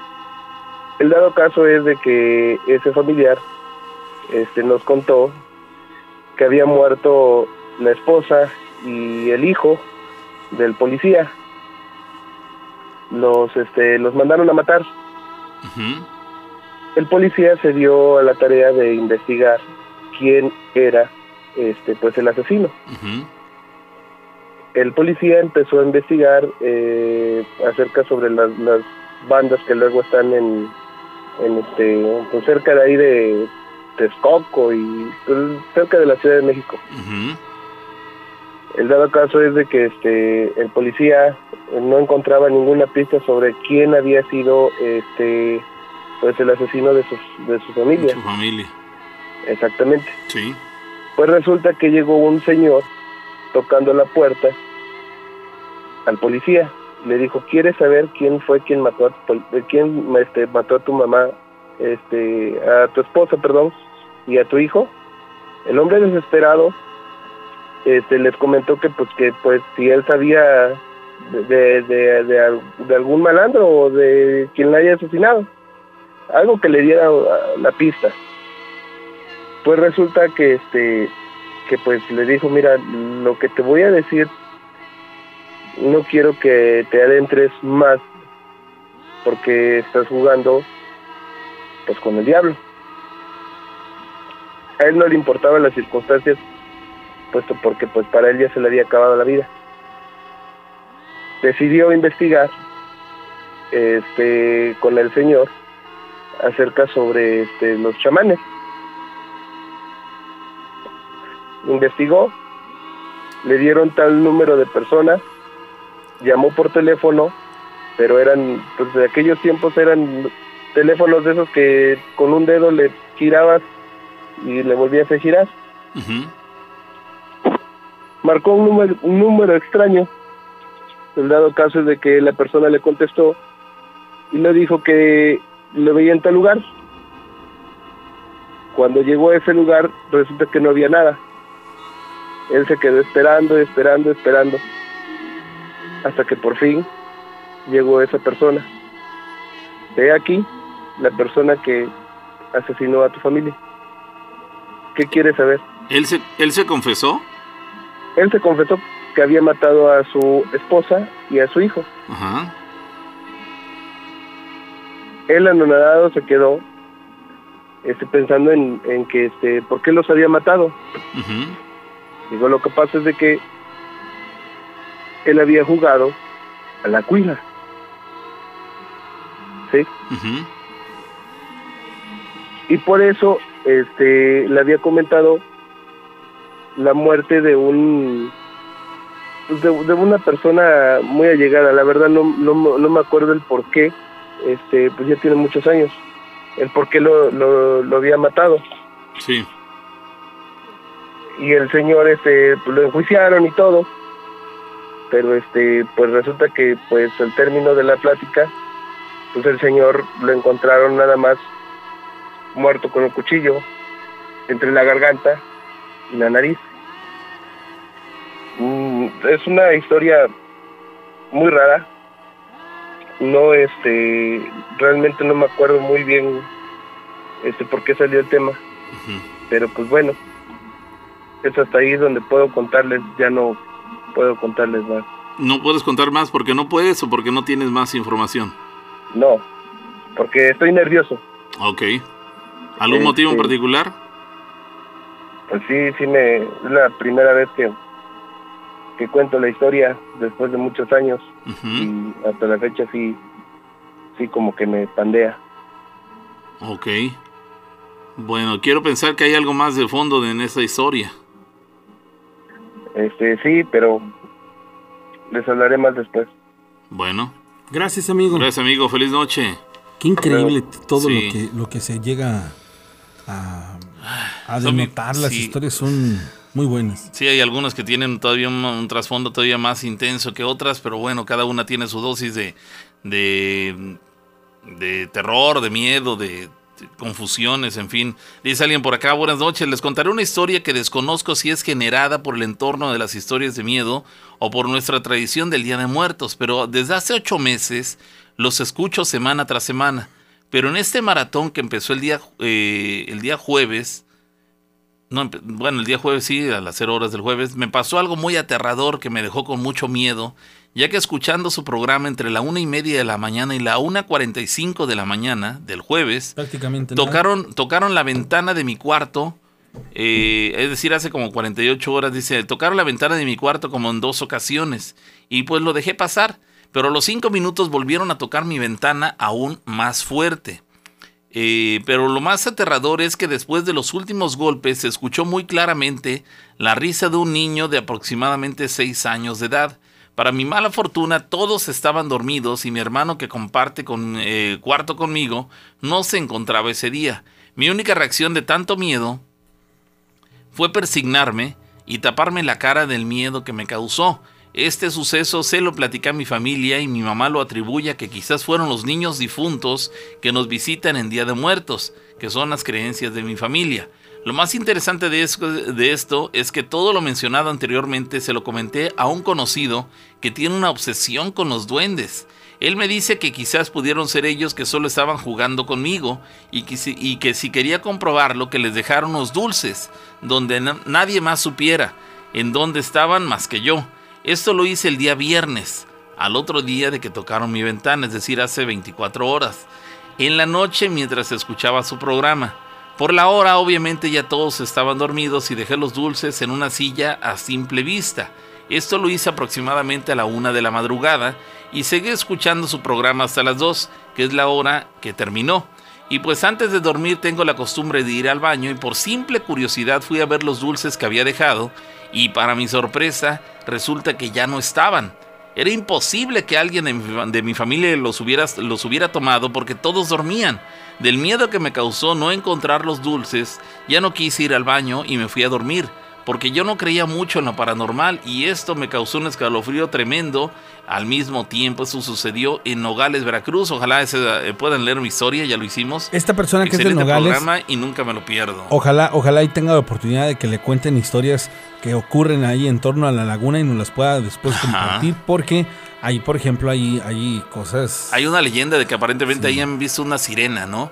el dado caso es de que ese familiar este nos contó que había muerto la esposa y el hijo del policía. Los este los mandaron a matar. El policía se dio a la tarea de investigar quién era este pues el asesino el policía empezó a investigar eh, acerca sobre las, las bandas que luego están en, en este pues cerca de ahí de Texcoco y pues, cerca de la Ciudad de México. El dado caso es de que este el policía no encontraba ninguna pista sobre quién había sido este pues el asesino de sus de su familia. Su familia. Exactamente. Sí. Pues resulta que llegó un señor tocando la puerta al policía. Le dijo, ¿quieres saber quién fue quien mató a tu, eh, quién este, mató a tu mamá, este, a tu esposa, perdón, y a tu hijo? El hombre desesperado este, les comentó que pues que pues si él sabía de, de, de, de al- de algún malandro o de quien la haya asesinado, algo que le diera la pista pues resulta que este que pues le dijo mira lo que te voy a decir no quiero que te adentres más porque estás jugando pues con el diablo a él no le importaban las circunstancias puesto porque pues para él ya se le había acabado la vida. Decidió investigar este con el señor acerca sobre este, los chamanes investigó, le dieron tal número de personas, llamó por teléfono, pero eran, pues de aquellos tiempos eran teléfonos de esos que con un dedo le girabas y le volvías a girar. Marcó un número, un número extraño. El dado caso es de que la persona le contestó y le dijo que lo veía en tal lugar. Cuando llegó a ese lugar resulta que no había nada. Él se quedó esperando, esperando, esperando, hasta que por fin llegó esa persona. Ve aquí la persona que asesinó a tu familia. ¿Qué quieres saber? ¿Él se, ¿Él se confesó? Él se confesó que había matado a su esposa y a su hijo. Ajá. Él anonadado se quedó este, pensando en, en que, este, ¿por qué los había matado? Digo, lo que pasa es de que él había jugado a la cuila. ¿Sí? Y por eso este, le había comentado la muerte de un pues, de, de una persona muy allegada. La verdad no, no, no me acuerdo el por qué. Este, pues ya tiene muchos años. El por qué lo, lo, lo había matado. Sí. Y el señor este pues, lo enjuiciaron y todo. Pero este pues resulta que pues al término de la plática pues el señor lo encontraron nada más muerto con un cuchillo entre la garganta y la nariz. Mm, es una historia muy rara. No este realmente no me acuerdo muy bien este por qué salió el tema. Pero pues bueno es hasta ahí donde puedo contarles, ya no puedo contarles más. ¿No puedes contar más porque no puedes o porque no tienes más información? No, porque estoy nervioso. Ok. ¿Algún Este- motivo en particular? pues sí, sí me, es la primera vez que, que cuento la historia después de muchos años y hasta la fecha sí, sí como que me pandea. Ok. Bueno, quiero pensar que hay algo más de fondo en esa historia. Este, sí, pero les hablaré más después. Bueno. Gracias, amigo. Gracias, amigo. Feliz noche. Qué increíble todo Sí. lo, que, lo que se llega a, a denotar. Las sí. historias son muy buenas. Sí, hay algunas que tienen todavía un, un trasfondo todavía más intenso que otras, pero bueno, cada una tiene su dosis de, de, de terror, de miedo, de confusiones, en fin. Dice alguien por acá, buenas noches, les contaré una historia que desconozco si es generada por el entorno de las historias de miedo o por nuestra tradición del Día de Muertos, pero desde hace ocho meses los escucho semana tras semana. Pero en este maratón que empezó el día, eh, el día jueves, no, bueno, el día jueves sí, a las 0 horas del jueves, me pasó algo muy aterrador que me dejó con mucho miedo, ya que escuchando su programa entre la una y media de la mañana y la 1.45 de la mañana del jueves, Prácticamente nada. tocaron, tocaron la ventana de mi cuarto, eh, es decir, hace como 48 horas, dice, tocaron la ventana de mi cuarto como en dos ocasiones, y pues lo dejé pasar, pero a los cinco minutos volvieron a tocar mi ventana aún más fuerte. Eh, pero lo más aterrador es que después de los últimos golpes se escuchó muy claramente la risa de un niño de aproximadamente 6 años de edad. Para mi mala fortuna, todos estaban dormidos y mi hermano que comparte con, eh, cuarto conmigo no se encontraba ese día. Mi única reacción de tanto miedo fue persignarme y taparme la cara del miedo que me causó. Este suceso se lo platicé a mi familia y mi mamá lo atribuye a que quizás fueron los niños difuntos que nos visitan en Día de Muertos, que son las creencias de mi familia. Lo más interesante de, es- de esto es que todo lo mencionado anteriormente se lo comenté a un conocido que tiene una obsesión con los duendes. Él me dice que quizás pudieron ser ellos que solo estaban jugando conmigo y que si, quería comprobarlo que les dejaron unos dulces donde na- nadie más supiera en dónde estaban más que yo. Esto lo hice el día viernes, al otro día de que tocaron mi ventana, es decir, hace 24 horas, en la noche mientras escuchaba su programa. Por la hora obviamente ya todos estaban dormidos y dejé los dulces en una silla a simple vista. Esto lo hice aproximadamente a la una de la madrugada y seguí escuchando su programa hasta las 2, que es la hora que terminó. Y pues antes de dormir tengo la costumbre de ir al baño y por simple curiosidad fui a ver los dulces que había dejado y para mi sorpresa resulta que ya no estaban. Era imposible que alguien de mi, familia los hubiera, los hubiera tomado porque todos dormían. Del miedo que me causó no encontrar los dulces, ya no quise ir al baño y me fui a dormir, porque yo no creía mucho en lo paranormal y esto me causó un escalofrío tremendo. Al mismo tiempo, eso sucedió en Nogales, Veracruz. Ojalá ese, eh, puedan leer mi historia, ya lo hicimos. Esta persona que es de Nogales, programa y nunca me lo pierdo. ojalá, ojalá y tenga la oportunidad de que le cuenten historias que ocurren ahí en torno a la laguna y nos las pueda después compartir, porque ahí, por ejemplo, ahí hay cosas... Hay una leyenda de que aparentemente ahí han visto una sirena, ¿no?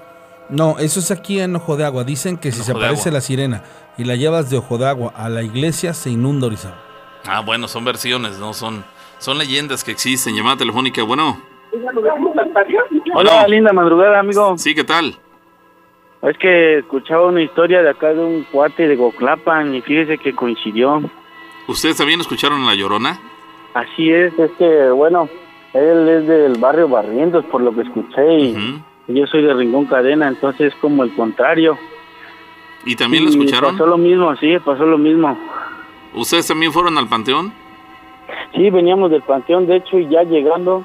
No, eso es aquí en Ojo de Agua. Dicen que si se Ojo aparece la sirena y la llevas de Ojo de Agua a la iglesia, se inunda Orizaba. Ah, bueno, son versiones, ¿no? Son, son leyendas que existen. Llamada telefónica, bueno. Hola, linda madrugada, amigo. Sí, ¿qué tal? Es que escuchaba una historia de acá de un cuate de Goclapan y fíjese que coincidió. ¿Ustedes también escucharon a La Llorona? Así es, es que, bueno, él es del barrio Barrientos, por lo que escuché, y yo soy de Rincón Cadena, entonces es como el contrario. ¿Y también lo escucharon? Pasó lo mismo, sí, pasó lo mismo. ¿Ustedes también fueron al panteón? Sí, veníamos del panteón, de hecho, y ya llegando,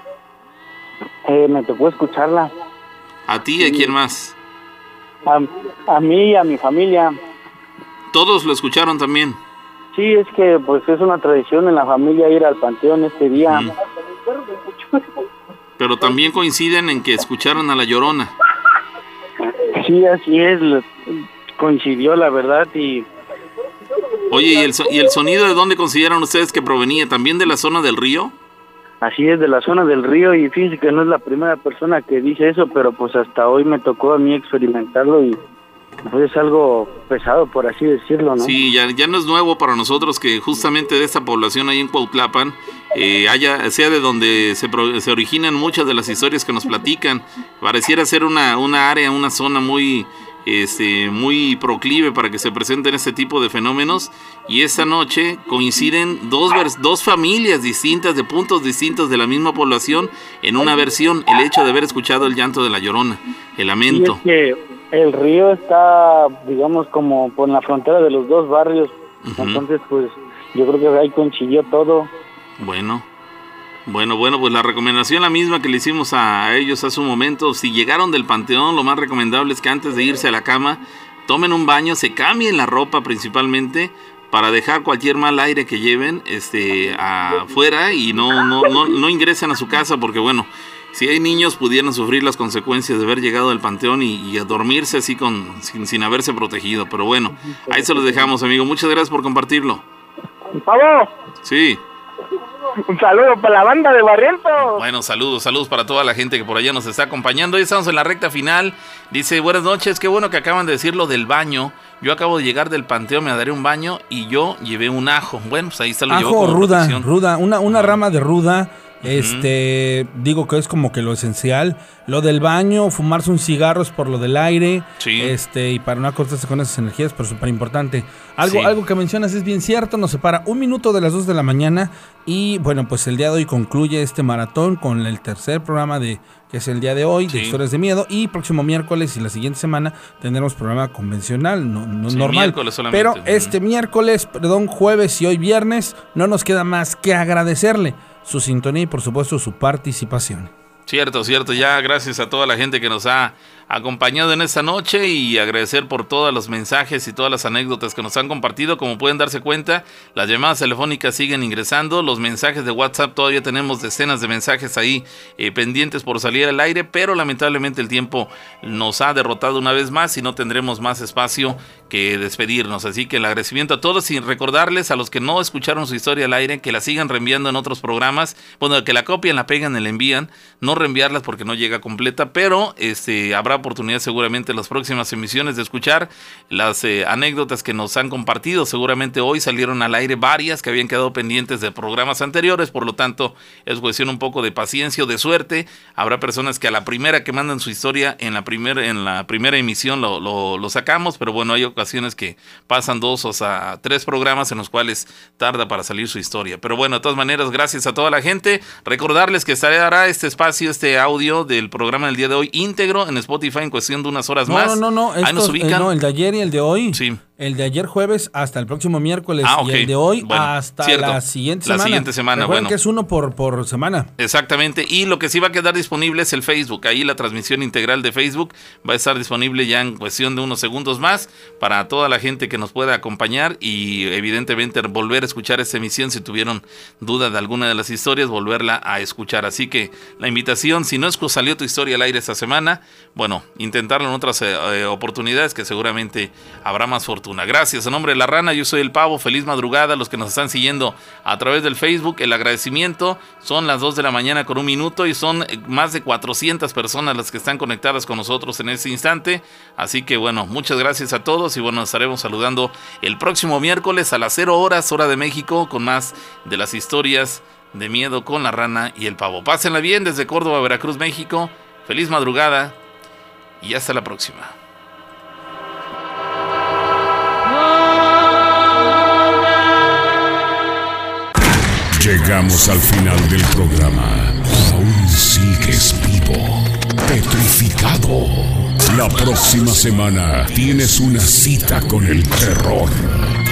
eh, me tocó escucharla. ¿A ti y a quién más? A, a mí y a mi familia. ¿Todos lo escucharon también? Sí, es que pues es una tradición en la familia ir al panteón este día. Pero también coinciden en que escucharon a La Llorona. Sí, así es, coincidió la verdad y Oye, ¿y el, so- ¿y el sonido de dónde consideran ustedes que provenía? ¿También de la zona del río? así es de la zona del río y fíjese que no es la primera persona que dice eso, pero pues hasta hoy me tocó a mí experimentarlo y pues es algo pesado por así decirlo, ¿no? Sí, ya, ya no es nuevo para nosotros que justamente de esta población ahí en Cuautlapan eh, haya, sea de donde se, se originan muchas de las historias que nos platican. Pareciera ser una, una área, una zona muy este, muy proclive para que se presenten este tipo de fenómenos. Y esta noche coinciden dos, dos familias distintas, de puntos distintos de la misma población, en una versión, el hecho de haber escuchado el llanto de la llorona, el lamento. que el río está, digamos, como por la frontera de los dos barrios. Entonces, pues yo creo que ahí coincidió todo. Bueno. Bueno, bueno, pues la recomendación la misma que le hicimos a ellos hace un momento. Si llegaron del panteón, lo más recomendable es que antes de irse a la cama, tomen un baño, se cambien la ropa principalmente para dejar cualquier mal aire que lleven este, afuera y no, no, no, no ingresen a su casa porque bueno, si hay niños pudieran sufrir las consecuencias de haber llegado al panteón y, a dormirse así con, sin, sin, haberse protegido. Pero bueno, ahí se los dejamos, amigo. Muchas gracias por compartirlo. ¿Pavo? Sí. Un saludo para la banda de Barrientos. Bueno, saludos, saludos para toda la gente que por allá nos está acompañando. Hoy estamos en la recta final. Dice, buenas noches, qué bueno que acaban de decir lo del baño. Yo acabo de llegar del panteón, me daré un baño y yo llevé un ajo. Bueno, pues ahí está lo Ajo ruda, ruda, una, una rama de ruda este, digo que es como que lo esencial. Lo del baño, fumarse un cigarro es por lo del aire. Este, y para no acostarse con esas energías, pero súper importante. Algo, algo que mencionas es bien cierto, nos separa un minuto de las 2 de la mañana. Y bueno, pues el día de hoy concluye este maratón con el tercer programa de que es el día de hoy, de historias de miedo. Y próximo miércoles y la siguiente semana tendremos programa convencional, no, no normal. Pero este miércoles, perdón, jueves y hoy viernes, no nos queda más que agradecerle su sintonía y por supuesto su participación. Cierto, cierto. Ya gracias a toda la gente que nos ha acompañado en esta noche y agradecer por todos los mensajes y todas las anécdotas que nos han compartido. Como pueden darse cuenta, las llamadas telefónicas siguen ingresando, los mensajes de WhatsApp todavía tenemos decenas de mensajes ahí eh, pendientes por salir al aire, pero lamentablemente el tiempo nos ha derrotado una vez más y no tendremos más espacio que despedirnos. Así que el agradecimiento a todos y recordarles a los que no escucharon su historia al aire que la sigan reenviando en otros programas, bueno, que la copien, la pegan la envían, no reenviarlas porque no llega completa, pero este habrá oportunidad seguramente en las próximas emisiones de escuchar las eh, anécdotas que nos han compartido. Seguramente hoy salieron al aire varias que habían quedado pendientes de programas anteriores, por lo tanto es cuestión un poco de paciencia o de suerte. Habrá personas que a la primera que mandan su historia en la, primera en la primera emisión lo, lo, sacamos, pero bueno, hay ocasiones que pasan dos o sea, tres programas en los cuales tarda para salir su historia. Pero bueno, de todas maneras, gracias a toda la gente. Recordarles que estará este espacio, este audio del programa del día de hoy íntegro en Spotify en cuestión de unas horas más. No, no, no, Ahí nos eh, ubican. no, el de ayer y el de hoy. Sí. El de ayer jueves hasta el próximo miércoles ah, y el de hoy hasta la siguiente semana. La siguiente semana, bueno. que es uno por, por semana. Exactamente. Y lo que sí va a quedar disponible es el Facebook. Ahí la transmisión integral de Facebook va a estar disponible ya en cuestión de unos segundos más para toda la gente que nos pueda acompañar y evidentemente volver a escuchar esta emisión si tuvieron duda de alguna de las historias, volverla a escuchar. Así que la invitación, si no es que salió tu historia al aire esta semana, bueno, intentarlo en otras eh, eh, oportunidades que seguramente habrá más fortuna Gracias. En nombre de la rana, yo soy el pavo. Feliz madrugada a los que nos están siguiendo a través del Facebook. El agradecimiento son las 2 de la mañana con un minuto y son eh, más de 400 personas las que están conectadas con nosotros en este instante. Así que bueno, muchas gracias a todos y bueno, nos estaremos saludando el próximo miércoles a las 0 horas, hora de México, con más de las historias de miedo con la rana y el pavo. Pásenla bien desde Córdoba, Veracruz, México. Feliz madrugada y hasta la próxima. Llegamos al final del programa. Aún sigues vivo, petrificado. La próxima semana tienes una cita con el terror.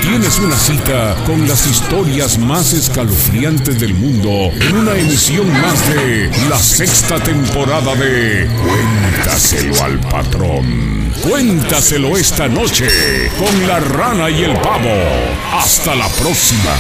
Tienes una cita con las historias más escalofriantes del mundo en una emisión más de la sexta temporada de Cuéntaselo al patrón. Cuéntaselo esta noche con la rana y el pavo. Hasta la próxima.